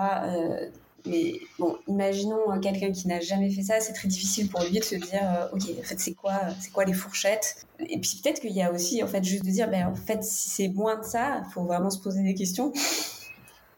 Mais bon, imaginons euh, quelqu'un qui n'a jamais fait ça, c'est très difficile pour lui de se dire, euh, ok, en fait, c'est quoi, c'est quoi les fourchettes? Et puis peut-être qu'il y a aussi, en fait, juste de dire, ben en fait, si c'est moins de ça, il faut vraiment se poser des questions.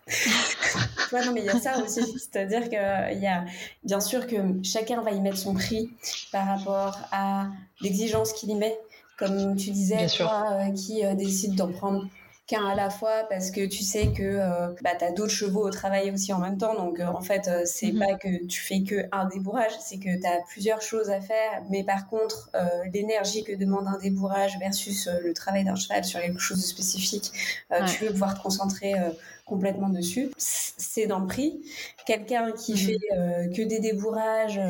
ouais, non, mais il y a ça aussi, c'est-à-dire qu'il y a, bien sûr que chacun va y mettre son prix par rapport à l'exigence qu'il y met. Comme tu disais, toi, euh, qui décide d'en prendre qu'un à la fois parce que tu sais que euh, bah, tu as d'autres chevaux au travail aussi en même temps. Donc euh, en fait, euh, c'est mhm. pas que tu fais que un débourrage, c'est que tu as plusieurs choses à faire. Mais par contre, l'énergie que demande un débourrage versus le travail d'un cheval sur quelque chose de spécifique, tu veux pouvoir te concentrer complètement dessus. C'est dans le prix. Quelqu'un qui mhm. fait que des débourrages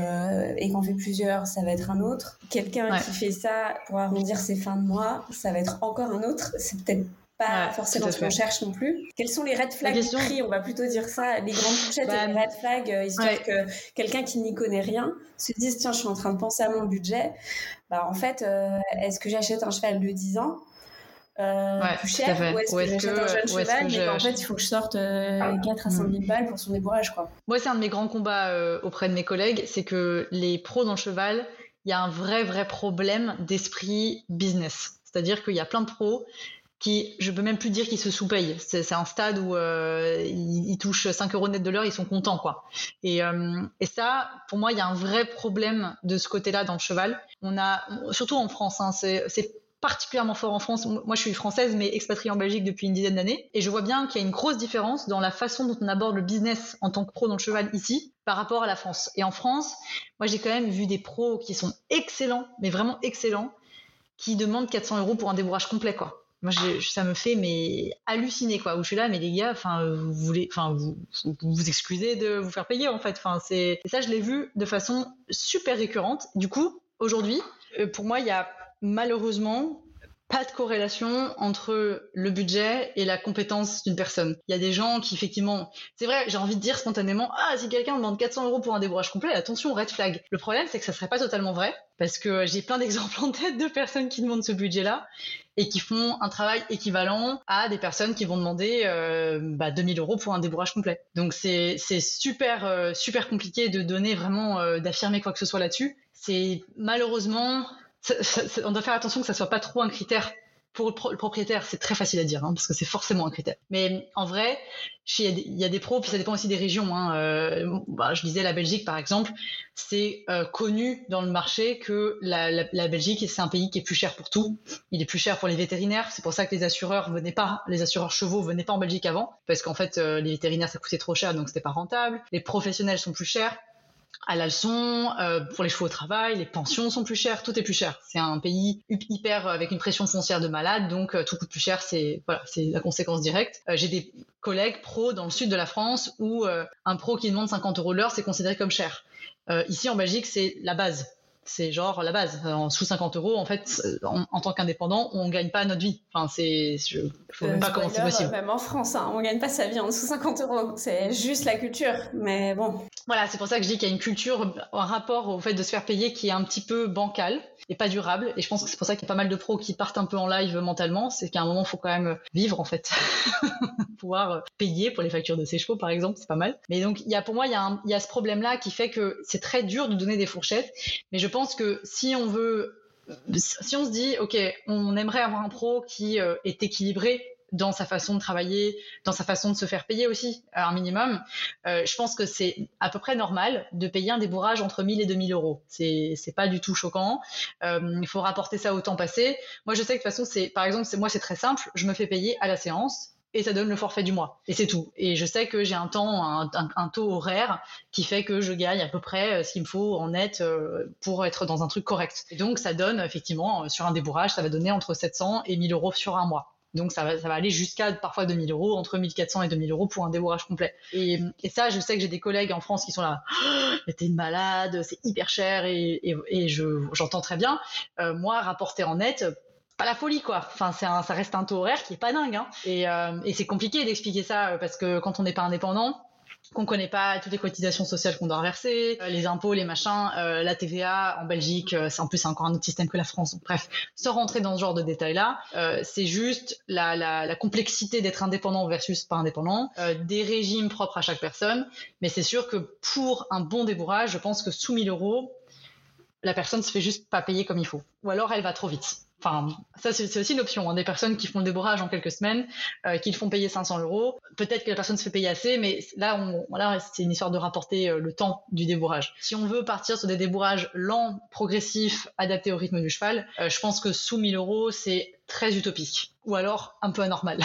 et qu'en fait plusieurs, ça va être un autre. Quelqu'un qui fait ça pour arrondir ses fins de mois, ça va être encore un autre. C'est peut-être pas forcément ce qu'on cherche non plus. Quels sont les red flags du prix? On va plutôt dire ça, les grandes fourchettes et les red flags, euh, histoire que quelqu'un qui n'y connaît rien se dise tiens, je suis en train de penser à mon budget. Bah, en fait, euh, est-ce que j'achète un cheval de 10 ans euh, plus cher ou est-ce que j'achète un jeune cheval mais en fait il faut que je sorte 4 à 5 000 balles pour son débourrage quoi. Moi c'est un de mes grands combats auprès de mes collègues, c'est que les pros dans le cheval, il y a un vrai vrai problème d'esprit business. C'est-à-dire qu'il y a plein de pros qui, je peux même plus dire qu'ils se sous-payent. C'est un stade où euh, ils, touchent 5 euros net de l'heure, ils sont contents, quoi. Et, euh, et ça, pour moi, il y a un vrai problème de ce côté-là dans le cheval. On a, surtout en France, hein, c'est particulièrement fort en France. Moi, je suis française, mais expatriée en Belgique depuis une dizaine d'années. Et je vois bien qu'il y a une grosse différence dans la façon dont on aborde le business en tant que pro dans le cheval ici par rapport à la France. Et en France, moi, j'ai quand même vu des pros qui sont excellents, mais vraiment excellents, qui demandent 400 euros pour un débourrage complet, quoi moi ça me fait mais halluciner quoi. Où je suis là mais les gars enfin vous voulez enfin vous, vous excusez de vous faire payer en fait. Enfin c'est ça je l'ai vu de façon super récurrente. Du coup aujourd'hui euh, pour moi il y a malheureusement pas de corrélation entre le budget et la compétence d'une personne. Il y a des gens qui effectivement, c'est vrai, j'ai envie de dire spontanément, ah si quelqu'un demande 400 euros pour un débourrage complet, attention red flag. Le problème c'est que ça serait pas totalement vrai parce que j'ai plein d'exemples en tête de personnes qui demandent ce budget-là et qui font un travail équivalent à des personnes qui vont demander euh, bah, 2000 euros pour un débourrage complet. Donc c'est super euh, super compliqué de donner vraiment euh, d'affirmer quoi que ce soit là-dessus. C'est malheureusement on doit faire attention que ça soit pas trop un critère pour le, propriétaire, c'est très facile à dire, hein, parce que c'est forcément un critère. Mais en vrai, il y, a des pros, puis ça dépend aussi des régions. Hein. Euh, bah, je disais la Belgique, par exemple, c'est euh, connu dans le marché que la, Belgique, c'est un pays qui est plus cher pour tout. Il est plus cher pour les vétérinaires. C'est pour ça que les assureurs venaient pas, les assureurs chevaux venaient pas en Belgique avant, parce qu'en fait, euh, les vétérinaires ça coûtait trop cher, donc c'était pas rentable. Les professionnels sont plus chers à la leçon, euh, pour les chevaux au travail, les pensions sont plus chères, tout est plus cher. C'est un pays hyper avec une pression foncière de malade, donc euh, tout coûte plus cher. C'est voilà, c'est la conséquence directe. Euh, j'ai des collègues pros dans le sud de la France où un pro qui demande 50 euros l'heure, c'est considéré comme cher. ici en Belgique, c'est la base c'est genre la base. En sous 50 euros, en fait, en, tant qu'indépendant, on gagne pas notre vie. Enfin, c'est, je, je sais pas comment c'est possible. Même en France, hein, on gagne pas sa vie en dessous 50 euros. C'est juste la culture. Mais bon. Voilà, c'est pour ça que je dis qu'il y a une culture, un rapport au fait de se faire payer qui est un petit peu bancal et pas durable. Et je pense que c'est pour ça qu'il y a pas mal de pros qui partent un peu en live mentalement. C'est qu'à un moment, il faut quand même vivre, en fait. Pouvoir payer pour les factures de ses chevaux, par exemple, c'est pas mal. Mais donc, il y a, pour moi, il y a, il y a ce problème-là qui fait que c'est très dur de donner des fourchettes. Mais je pense que si on veut, si on se dit, OK, on aimerait avoir un pro qui euh, est équilibré dans sa façon de travailler, dans sa façon de se faire payer aussi, à un minimum. Euh, je pense que c'est à peu près normal de payer un débourrage entre 1000 et 2000 euros. C'est, c'est pas du tout choquant. Euh, il faut rapporter ça au temps passé. Moi, je sais que de toute façon, c'est, par exemple, moi, c'est très simple. Je me fais payer à la séance et ça donne le forfait du mois. Et c'est tout. Et je sais que j'ai un temps, un, taux horaire qui fait que je gagne à peu près euh, ce qu'il me faut en net euh, pour être dans un truc correct. Et donc ça donne effectivement, euh, sur un débourrage, ça va donner entre 700 et 1000 euros sur un mois. Donc ça va, ça va aller jusqu'à parfois 2000 euros, entre 1400 et 2000 euros pour un débourrage complet. Et, ça, je sais que j'ai des collègues en France qui sont là, oh, t'es une malade, c'est hyper cher et, je, j'entends très bien. moi, rapporter en net, pas la folie quoi. Enfin, c'est ça reste un taux horaire qui est pas dingue. Hein. Et, euh, et c'est compliqué d'expliquer ça euh, parce que quand on n'est pas indépendant, qu'on connaît pas toutes les cotisations sociales qu'on doit verser, euh, les impôts, les machins, la TVA en Belgique, c'est en plus encore un autre système que la France. Bref, sans rentrer dans ce genre de détails là, c'est juste la, la, la complexité d'être indépendant versus pas indépendant, des régimes propres à chaque personne. Mais c'est sûr que pour un bon débourrage, je pense que sous 1000 euros, la personne se fait juste pas payer comme il faut, ou alors elle va trop vite. Enfin, ça c'est aussi une option. Hein. Des personnes qui font le débourrage en quelques semaines, euh, qui le font payer 500 euros. Peut-être que la personne se fait payer assez, mais là, c'est une histoire de rapporter euh, le temps du débourrage. Si on veut partir sur des débourrages lents, progressifs, adaptés au rythme du cheval, euh, je pense que sous 1000 euros, c'est très utopique. Ou alors un peu anormal.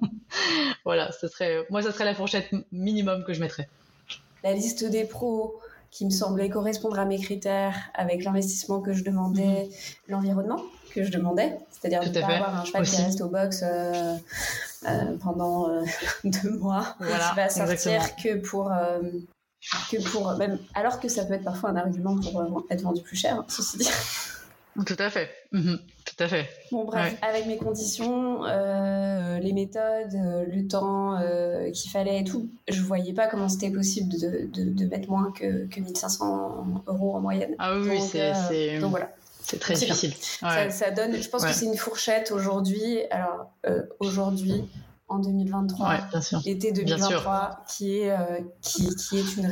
voilà, moi, ça serait la fourchette minimum que je mettrais. La liste des pros qui me semblait correspondre à mes critères avec l'investissement que je demandais, mhm. l'environnement que je demandais, c'est-à-dire de ne pas avoir un cheval qui reste au box euh, euh, pendant euh, deux mois, voilà, qui va sortir que pour que pour même alors que ça peut être parfois un argument pour être vendu plus cher, ceci dit. Tout à fait. Mhm. Tout à fait. Bon, bref, avec mes conditions, euh, les méthodes, euh, le temps euh, qu'il fallait et tout, je voyais pas comment c'était possible de, de, de, mettre moins que, que 1500 euros en moyenne. Ah oui, c'est. donc voilà. c'est très difficile. Ça, donne, je pense que c'est une fourchette aujourd'hui. Alors aujourd'hui, en 2023, l'été 2023, qui est, qui, qui, est une,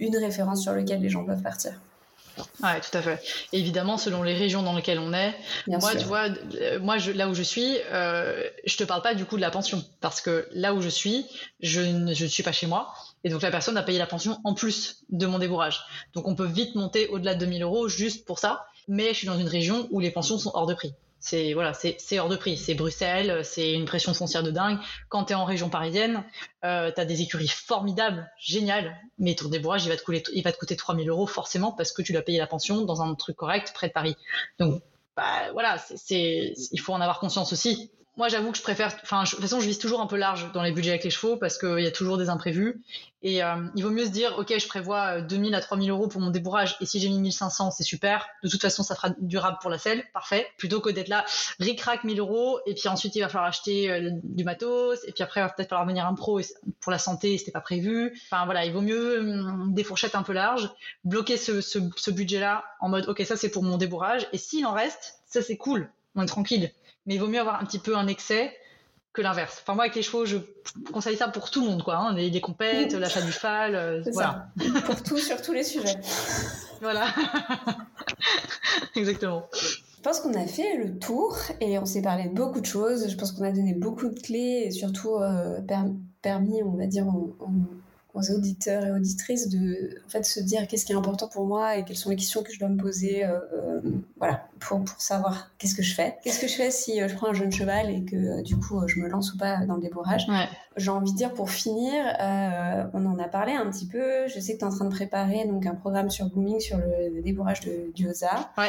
une référence sur laquelle les gens peuvent partir. Ouais, tout à fait. évidemment, selon les régions dans lesquelles on est, moi, tu vois, euh, moi, je, là où je suis, euh, je te parle pas du coup de la pension, parce que là où je suis, je ne je suis pas chez moi, et donc la personne a payé la pension en plus de mon débourrage. Donc on peut vite monter au-delà de 2000 euros juste pour ça, mais je suis dans une région où les pensions sont hors de prix c'est voilà, c'est hors de prix. C'est Bruxelles, c'est une pression foncière de dingue. Quand tu es en région parisienne, euh, tu as des écuries formidables, géniales, mais ton débourrage, il va te, coûter, il va te coûter 3000 euros forcément parce que tu dois payer la pension dans un truc correct près de Paris. Donc, bah, voilà, c'est, il faut en avoir conscience aussi moi, j'avoue que je préfère. Enfin, de toute façon, je vise toujours un peu large dans les budgets avec les chevaux parce qu'il y a toujours des imprévus. Et euh, il vaut mieux se dire, ok, je prévois 2000 euh, à 3000 euros pour mon débourrage. Et si j'ai mis 1500, c'est super. De toute façon, ça fera durable pour la selle, parfait. Plutôt que d'être là, ric-rac 1000 euros. Et puis ensuite, il va falloir acheter euh, du matos. Et puis après, il va peut-être falloir venir un pro pour la santé. C'était pas prévu. Enfin voilà, il vaut mieux hum, des fourchettes un peu larges, bloquer ce, ce, budget-là en mode, ok, ça c'est pour mon débourrage. Et s'il en reste, ça c'est cool. On est tranquille mais il vaut mieux avoir un petit peu un excès que l'inverse. Enfin, moi, avec les chevaux, je conseille ça pour tout le monde, quoi. Hein. Les, les, compètes, l'achat du fal, euh, voilà. pour tout, sur tous les sujets. voilà. Exactement. Je pense qu'on a fait le tour et on s'est parlé de beaucoup de choses. Je pense qu'on a donné beaucoup de clés et surtout euh, permis, on va dire, aux auditeurs et auditrices de en fait, se dire qu'est-ce qui est important pour moi et quelles sont les questions que je dois me poser euh, euh, voilà, pour, pour savoir qu'est-ce que je fais. Qu'est-ce que je fais si euh, je prends un jeune cheval et que du coup je me lance ou pas dans le débourrage? J'ai envie de dire pour finir, on en a parlé un petit peu. Je sais que tu es en train de préparer donc, un programme sur Blooming sur le, débourrage de Diosa. Ouais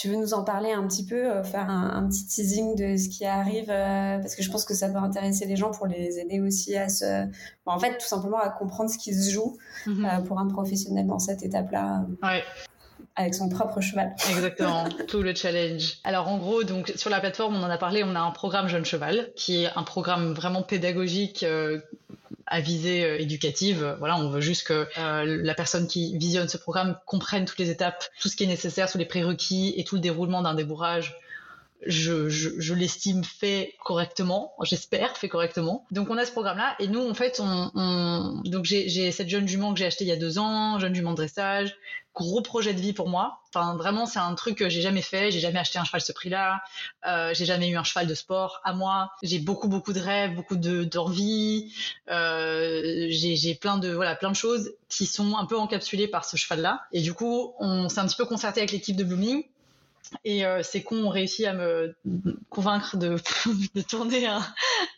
tu veux nous en parler un petit peu, euh, faire un, petit teasing de ce qui arrive, euh, parce que je pense que ça peut intéresser les gens pour les aider aussi à se, en fait, tout simplement à comprendre ce qui se joue mhm. euh, pour un professionnel dans cette étape-là. Avec son propre cheval. Exactement, tout le challenge. Alors en gros, donc sur la plateforme, on en a parlé, on a un programme Jeune Cheval, qui est un programme vraiment pédagogique à visée euh, éducative. Voilà, on veut juste que euh, la personne qui visionne ce programme comprenne toutes les étapes, tout ce qui est nécessaire, tous les prérequis et tout le déroulement d'un débourrage je, je, l'estime fait correctement, j'espère fait correctement. Donc on a ce programme-là et nous en fait on, on... donc j'ai cette jeune jument que j'ai achetée il y a deux ans, jeune jument de dressage, gros projet de vie pour moi. Enfin vraiment c'est un truc que j'ai jamais fait, j'ai jamais acheté un cheval ce prix-là, euh, j'ai jamais eu un cheval de sport à moi. J'ai beaucoup beaucoup de rêves, beaucoup de d'envie, euh, j'ai plein de voilà plein de choses qui sont un peu encapsulées par ce cheval-là. Et du coup on s'est un petit peu concerté avec l'équipe de Blooming et euh, ces cons ont réussi à me convaincre de, de tourner un,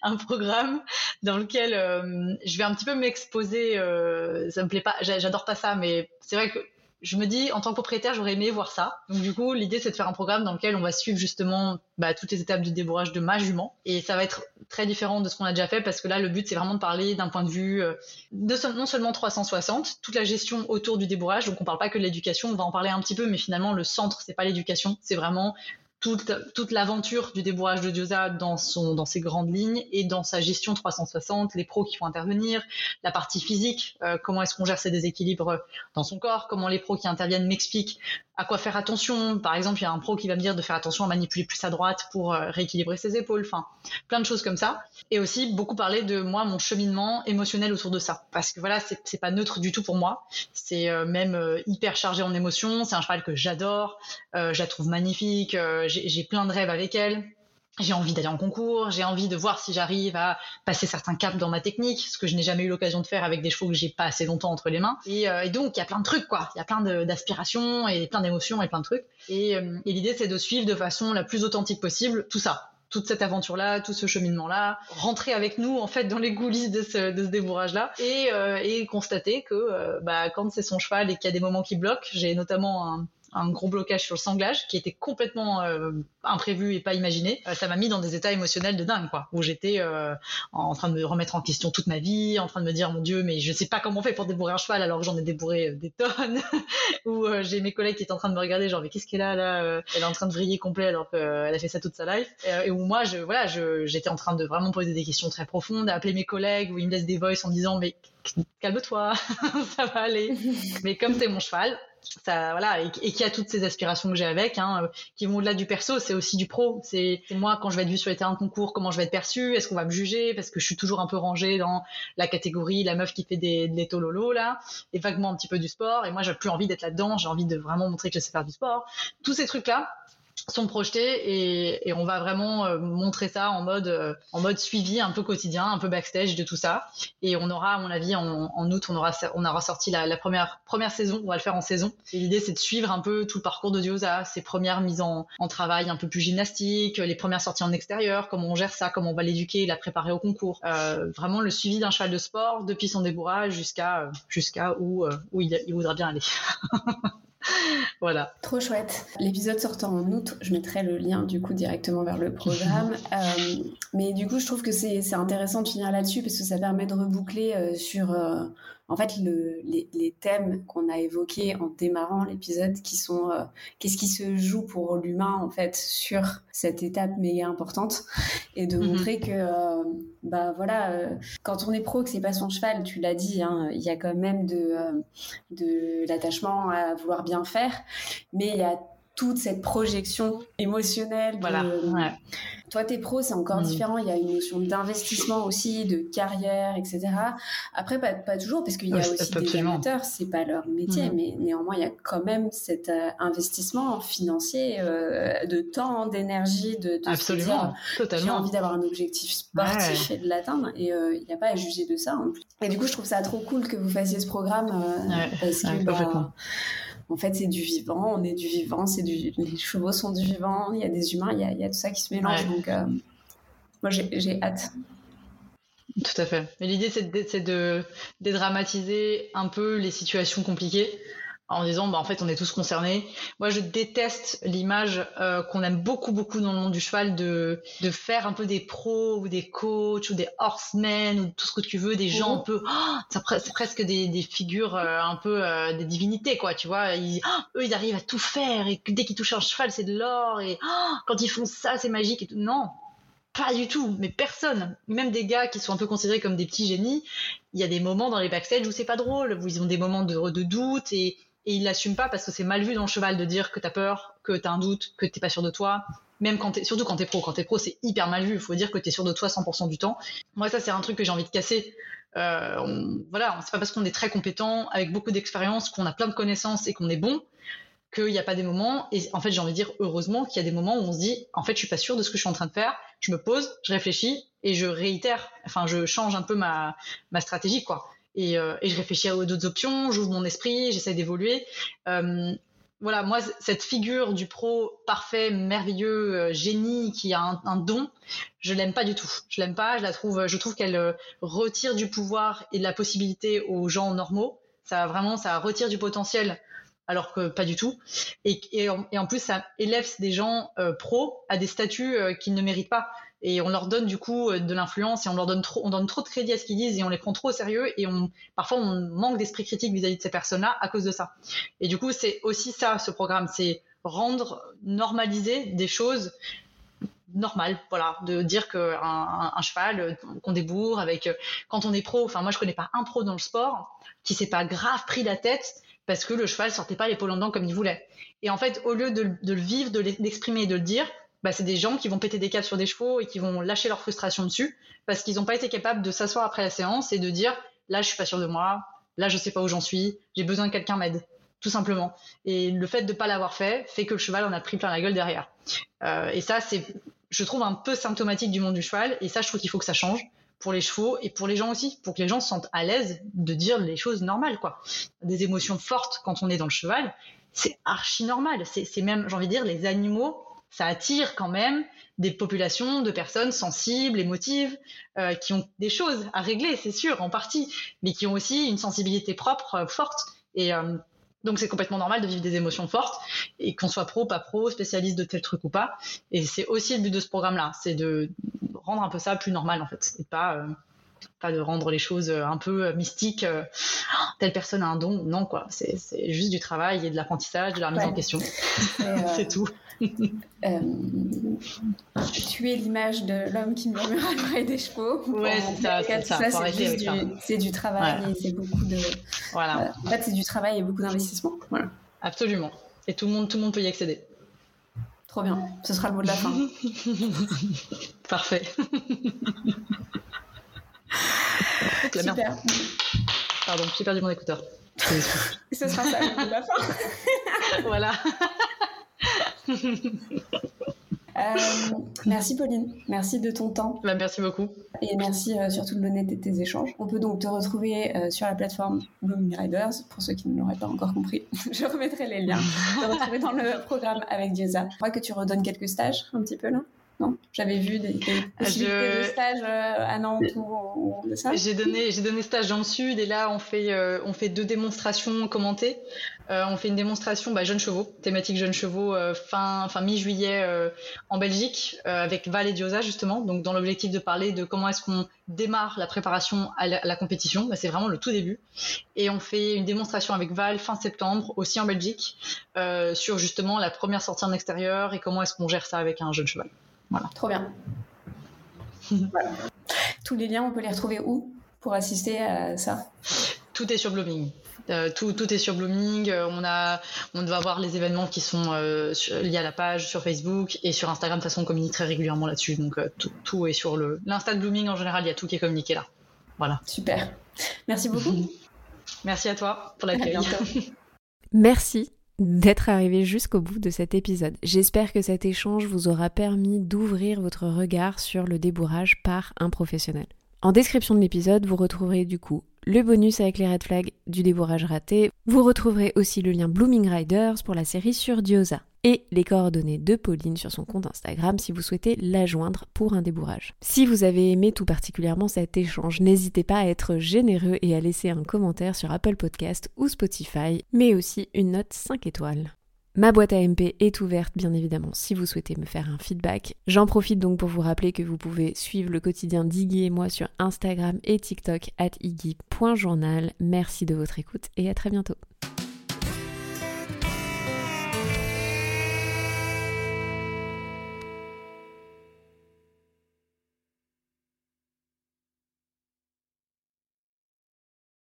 un, programme dans lequel euh, je vais un petit peu m'exposer. Euh, ça me plaît pas, j'adore pas ça, mais c'est vrai que je me dis, en tant que propriétaire, j'aurais aimé voir ça. Donc du coup, l'idée, c'est de faire un programme dans lequel on va suivre justement bah, toutes les étapes du débourrage de ma jument. Et ça va être très différent de ce qu'on a déjà fait parce que là, le but, c'est vraiment de parler d'un point de vue euh, de non seulement 360, toute la gestion autour du débourrage. Donc on parle pas que de l'éducation, on va en parler un petit peu, mais finalement, le centre, c'est pas l'éducation, c'est vraiment toute, l'aventure du débourrage de Diosa dans, ses grandes lignes et dans sa gestion 360, les pros qui vont intervenir, la partie physique, euh, comment est-ce qu'on gère ces déséquilibres dans son corps, comment les pros qui interviennent m'expliquent à quoi faire attention. Par exemple, il y a un pro qui va me dire de faire attention à manipuler plus à droite pour euh, rééquilibrer ses épaules, enfin, plein de choses comme ça. Et aussi beaucoup parler de moi, mon cheminement émotionnel autour de ça. Parce que voilà, c'est pas neutre du tout pour moi. C'est euh, même hyper chargé en émotions. C'est un cheval que j'adore. je la trouve magnifique j'ai plein de rêves avec elle. J'ai envie d'aller en concours, j'ai envie de voir si j'arrive à passer certains caps dans ma technique, ce que je n'ai jamais eu l'occasion de faire avec des chevaux que j'ai pas assez longtemps entre les mains. Et, euh, donc il y a plein de trucs quoi, il y a plein d'aspirations et plein d'émotions et plein de trucs. Euh, et, l'idée c'est de suivre de façon la plus authentique possible tout ça, toute cette aventure-là, tout ce cheminement-là, rentrer avec nous en fait dans les coulisses de ce, de ce débourrage-là et, euh, constater que bah, quand c'est son cheval et qu'il y a des moments qui bloquent, j'ai notamment un, un gros blocage sur le sanglage qui était complètement euh, imprévu et pas imaginé. Euh, ça m'a mis dans des états émotionnels de dingue, quoi, où j'étais euh, en train de me remettre en question toute ma vie, en train de me dire mon Dieu, mais je sais pas comment on fait pour débourrer un cheval alors que j'en ai débourré des tonnes. où j'ai mes collègues qui étaient en train de me regarder, genre mais qu'est-ce qu'elle a là Elle est en train de vriller complet alors qu'elle a fait ça toute sa life. Et, où moi, je voilà, j'étais en train de vraiment poser des questions très profondes, appeler mes collègues où ils me laissent des voices en disant mais calme-toi, ça va aller. mais comme t'es mon cheval, ça voilà et, qui a toutes ces aspirations que j'ai avec hein, qui vont au-delà du perso c'est aussi du pro. C'est moi quand je vais être vue sur les terrains de concours comment je vais être perçue est-ce qu'on va me juger parce que je suis toujours un peu rangée dans la catégorie la meuf qui fait des, des lolo là et vaguement un petit peu du sport et moi j'ai plus envie d'être là-dedans j'ai envie de vraiment montrer que je sais faire du sport. Tous ces trucs là sont projetés et, on va vraiment euh, montrer ça en mode euh, en mode suivi un peu quotidien un peu backstage de tout ça. Et on aura à mon avis en, août on aura on aura sorti la, première première saison. On va le faire en saison. L'idée c'est de suivre un peu tout le parcours de Diosa ses premières mises en, travail un peu plus gymnastique les premières sorties en extérieur comment on gère ça comment on va l'éduquer la préparer au concours. Euh, vraiment le suivi d'un cheval de sport depuis son débourrage jusqu'à jusqu'à où où il voudra bien aller voilà. Trop chouette. L'épisode sortant en août, je mettrai le lien du coup directement vers le programme. Euh, mais du coup, je trouve que c'est intéressant de finir là-dessus parce que ça permet de reboucler euh, sur euh, en fait le, les, les, thèmes qu'on a évoqués en démarrant l'épisode qui sont euh, qu'est-ce qui se joue pour l'humain en fait sur cette étape méga importante et de mhm. montrer que euh, bah voilà euh, quand on est pro que c'est pas son cheval tu l'as dit hein, il y a quand même de de l'attachement à vouloir bien faire mais il y a toute cette projection émotionnelle. voilà. Ouais. Toi, t'es pro, c'est encore mm. différent. Il y a une notion d'investissement aussi, de carrière, etc. Après, pas, pas toujours, parce qu'il y a aussi des amateurs, c'est pas leur métier, mm. mais néanmoins, il y a quand même cet euh, investissement financier, euh, de temps, d'énergie, de, de absolument, J'ai envie d'avoir un objectif sportif et de l'atteindre, et euh, il n'y a pas à juger de ça en plus. Et du coup, je trouve ça trop cool que vous fassiez ce programme, parce que bah, en fait, c'est du vivant, on est du vivant, c'est du, les chevaux sont du vivant, il y a des humains, il y a, il y a tout ça qui se mélange. Donc, euh, moi, j'ai hâte. Tout à fait. l'idée, c'est de, de dédramatiser un peu les situations compliquées en disant bah en fait on est tous concernés. Moi je déteste l'image euh, qu'on aime beaucoup beaucoup dans le monde du cheval de de faire un peu des pros ou des coachs ou des horsemen ou tout ce que tu veux, des gens un peu oh, c'est presque des, des figures euh, un peu euh, des divinités quoi, tu vois, ils, oh, eux ils arrivent à tout faire et dès qu'ils touchent un cheval c'est de l'or et oh, quand ils font ça c'est magique et tout. Non, pas du tout, mais personne, même des gars qui sont un peu considérés comme des petits génies, il y a des moments dans les backstage où c'est pas drôle, où ils ont des moments de, de doute et et il l'assume pas parce que c'est mal vu dans le cheval de dire que t'as peur, que t'as un doute, que t'es pas sûr de toi. Même quand t'es, surtout quand t'es pro. Quand t'es pro, c'est hyper mal vu. Il faut dire que t'es sûr de toi 100% du temps. Moi, ça, c'est un truc que j'ai envie de casser. Euh, voilà, c'est pas parce qu'on est très compétent, avec beaucoup d'expérience, qu'on a plein de connaissances et qu'on est bon, qu'il n'y a pas des moments. Et en fait, j'ai envie de dire heureusement qu'il y a des moments où on se dit, en fait, je suis pas sûr de ce que je suis en train de faire. Je me pose, je réfléchis et je réitère. Enfin, je change un peu ma ma stratégie, quoi. Euh, et, je réfléchis à d'autres options, j'ouvre mon esprit, j'essaie d'évoluer. Euh, voilà, moi, cette figure du pro parfait, merveilleux, euh, génie qui a un, don, je l'aime pas du tout. Je l'aime pas. Je la trouve, je trouve qu'elle retire du pouvoir et de la possibilité aux gens normaux. Ça vraiment, ça retire du potentiel, alors que pas du tout. Et, en, plus, ça élève des gens pros à des statuts qu'ils ne méritent pas et on leur donne du coup euh, de l'influence et on leur donne trop, on donne trop de crédit à ce qu'ils disent et on les prend trop au sérieux et on, parfois on manque d'esprit critique vis-à-vis de ces personnes-là à cause de ça. Et du coup, c'est aussi ça, ce programme, c'est rendre, normaliser des choses normales, voilà, de dire qu'un un, cheval euh, qu'on débourre avec, euh, quand on est pro, enfin moi je connais pas un pro dans le sport qui s'est pas grave pris la tête parce que le cheval sortait pas l'épaule en dents comme il voulait. Et en fait, au lieu de, de le vivre, de l'exprimer, de le dire, bah, c'est des gens qui vont péter des câbles sur des chevaux et qui vont lâcher leur frustration dessus parce qu'ils n'ont pas été capables de s'asseoir après la séance et de dire là je suis pas sûr de moi, là je sais pas où j'en suis, j'ai besoin que quelqu'un m'aide, tout simplement. Et le fait de ne pas l'avoir fait fait que le cheval en a pris plein la gueule derrière. Euh, et ça c'est, je trouve un peu symptomatique du monde du cheval et ça je trouve qu'il faut que ça change pour les chevaux et pour les gens aussi, pour que les gens se sentent à l'aise de dire les choses normales quoi. Des émotions fortes quand on est dans le cheval, c'est archi normal. C'est même, j'ai envie de dire, les animaux ça attire quand même des populations de personnes sensibles, émotives, euh, qui ont des choses à régler, c'est sûr, en partie, mais qui ont aussi une sensibilité propre euh, forte. Et euh, donc c'est complètement normal de vivre des émotions fortes, et qu'on soit pro, pas pro, spécialiste de tel truc ou pas. Et c'est aussi le but de ce programme-là, c'est de rendre un peu ça plus normal en fait, et pas pas de rendre les choses un peu mystiques. telle personne a un don, non quoi. C'est juste du travail et de l'apprentissage, de la remise en question. c'est tout. Euh, tu es l'image de l'homme qui murmure à l'oreille des chevaux. Ouais, c'est ça. C'est ça, c'est du, travail et c'est beaucoup de. Voilà. en fait, c'est du travail et beaucoup d'investissement. Voilà. absolument. Et tout le monde, tout le monde peut y accéder. Trop bien. Ce sera le mot de la fin. Parfait. Super. Pardon, j'ai perdu mon écouteur. Ce sera ça de la fin. voilà. Euh, merci Pauline, merci de ton temps. Bah, merci beaucoup. Et merci euh, surtout de l'honnêteté de tes échanges. On peut donc te retrouver euh, sur la plateforme Blooming Riders, pour ceux qui ne l'auraient pas encore compris. Je remettrai les liens. te retrouver dans le programme avec Diosa. Je crois que tu redonnes quelques stages un petit peu là non J'avais vu des, possibilités de stage à Nantes ou, ça. J'ai donné, j'ai donné stage dans le sud et là on fait, on fait deux démonstrations commentées. Euh, on fait une démonstration bah, jeunes chevaux, thématique jeunes chevaux, euh, fin, fin mi-juillet euh, en Belgique, avec Val et Diosa justement. Donc dans l'objectif de parler de comment est-ce qu'on démarre la préparation à la, compétition, bah, c'est vraiment le tout début. Et on fait une démonstration avec Val fin septembre, aussi en Belgique, sur justement la première sortie en extérieur et comment est-ce qu'on gère ça avec un jeune cheval. Voilà. Trop bien. Tous les liens, on peut les retrouver où pour assister à ça? Tout est sur Blooming. Euh, tout, tout, est sur Blooming. Euh, on a, on doit voir les événements qui sont euh, liés à la page sur Facebook et sur Instagram. De toute façon, on communique très régulièrement là-dessus. Donc tout, tout, est sur le l'insta de Blooming en général. Il y a tout qui est communiqué là. Voilà. Super. Merci beaucoup. Merci à toi pour l'accueil. Merci d'être arrivé jusqu'au bout de cet épisode. J'espère que cet échange vous aura permis d'ouvrir votre regard sur le débourrage par un professionnel. En description de l'épisode, vous retrouverez du coup le bonus avec les red flags du débourrage raté. Vous retrouverez aussi le lien Blooming Riders pour la série sur Diosa et les coordonnées de Pauline sur son compte Instagram si vous souhaitez la joindre pour un débourrage. Si vous avez aimé tout particulièrement cet échange, n'hésitez pas à être généreux et à laisser un commentaire sur Apple Podcast ou Spotify, mais aussi une note 5 étoiles. Ma boîte à MP est ouverte bien évidemment si vous souhaitez me faire un feedback. J'en profite donc pour vous rappeler que vous pouvez suivre le quotidien d'Iggy et moi sur Instagram et TikTok at iggy.journal. Merci de votre écoute et à très bientôt.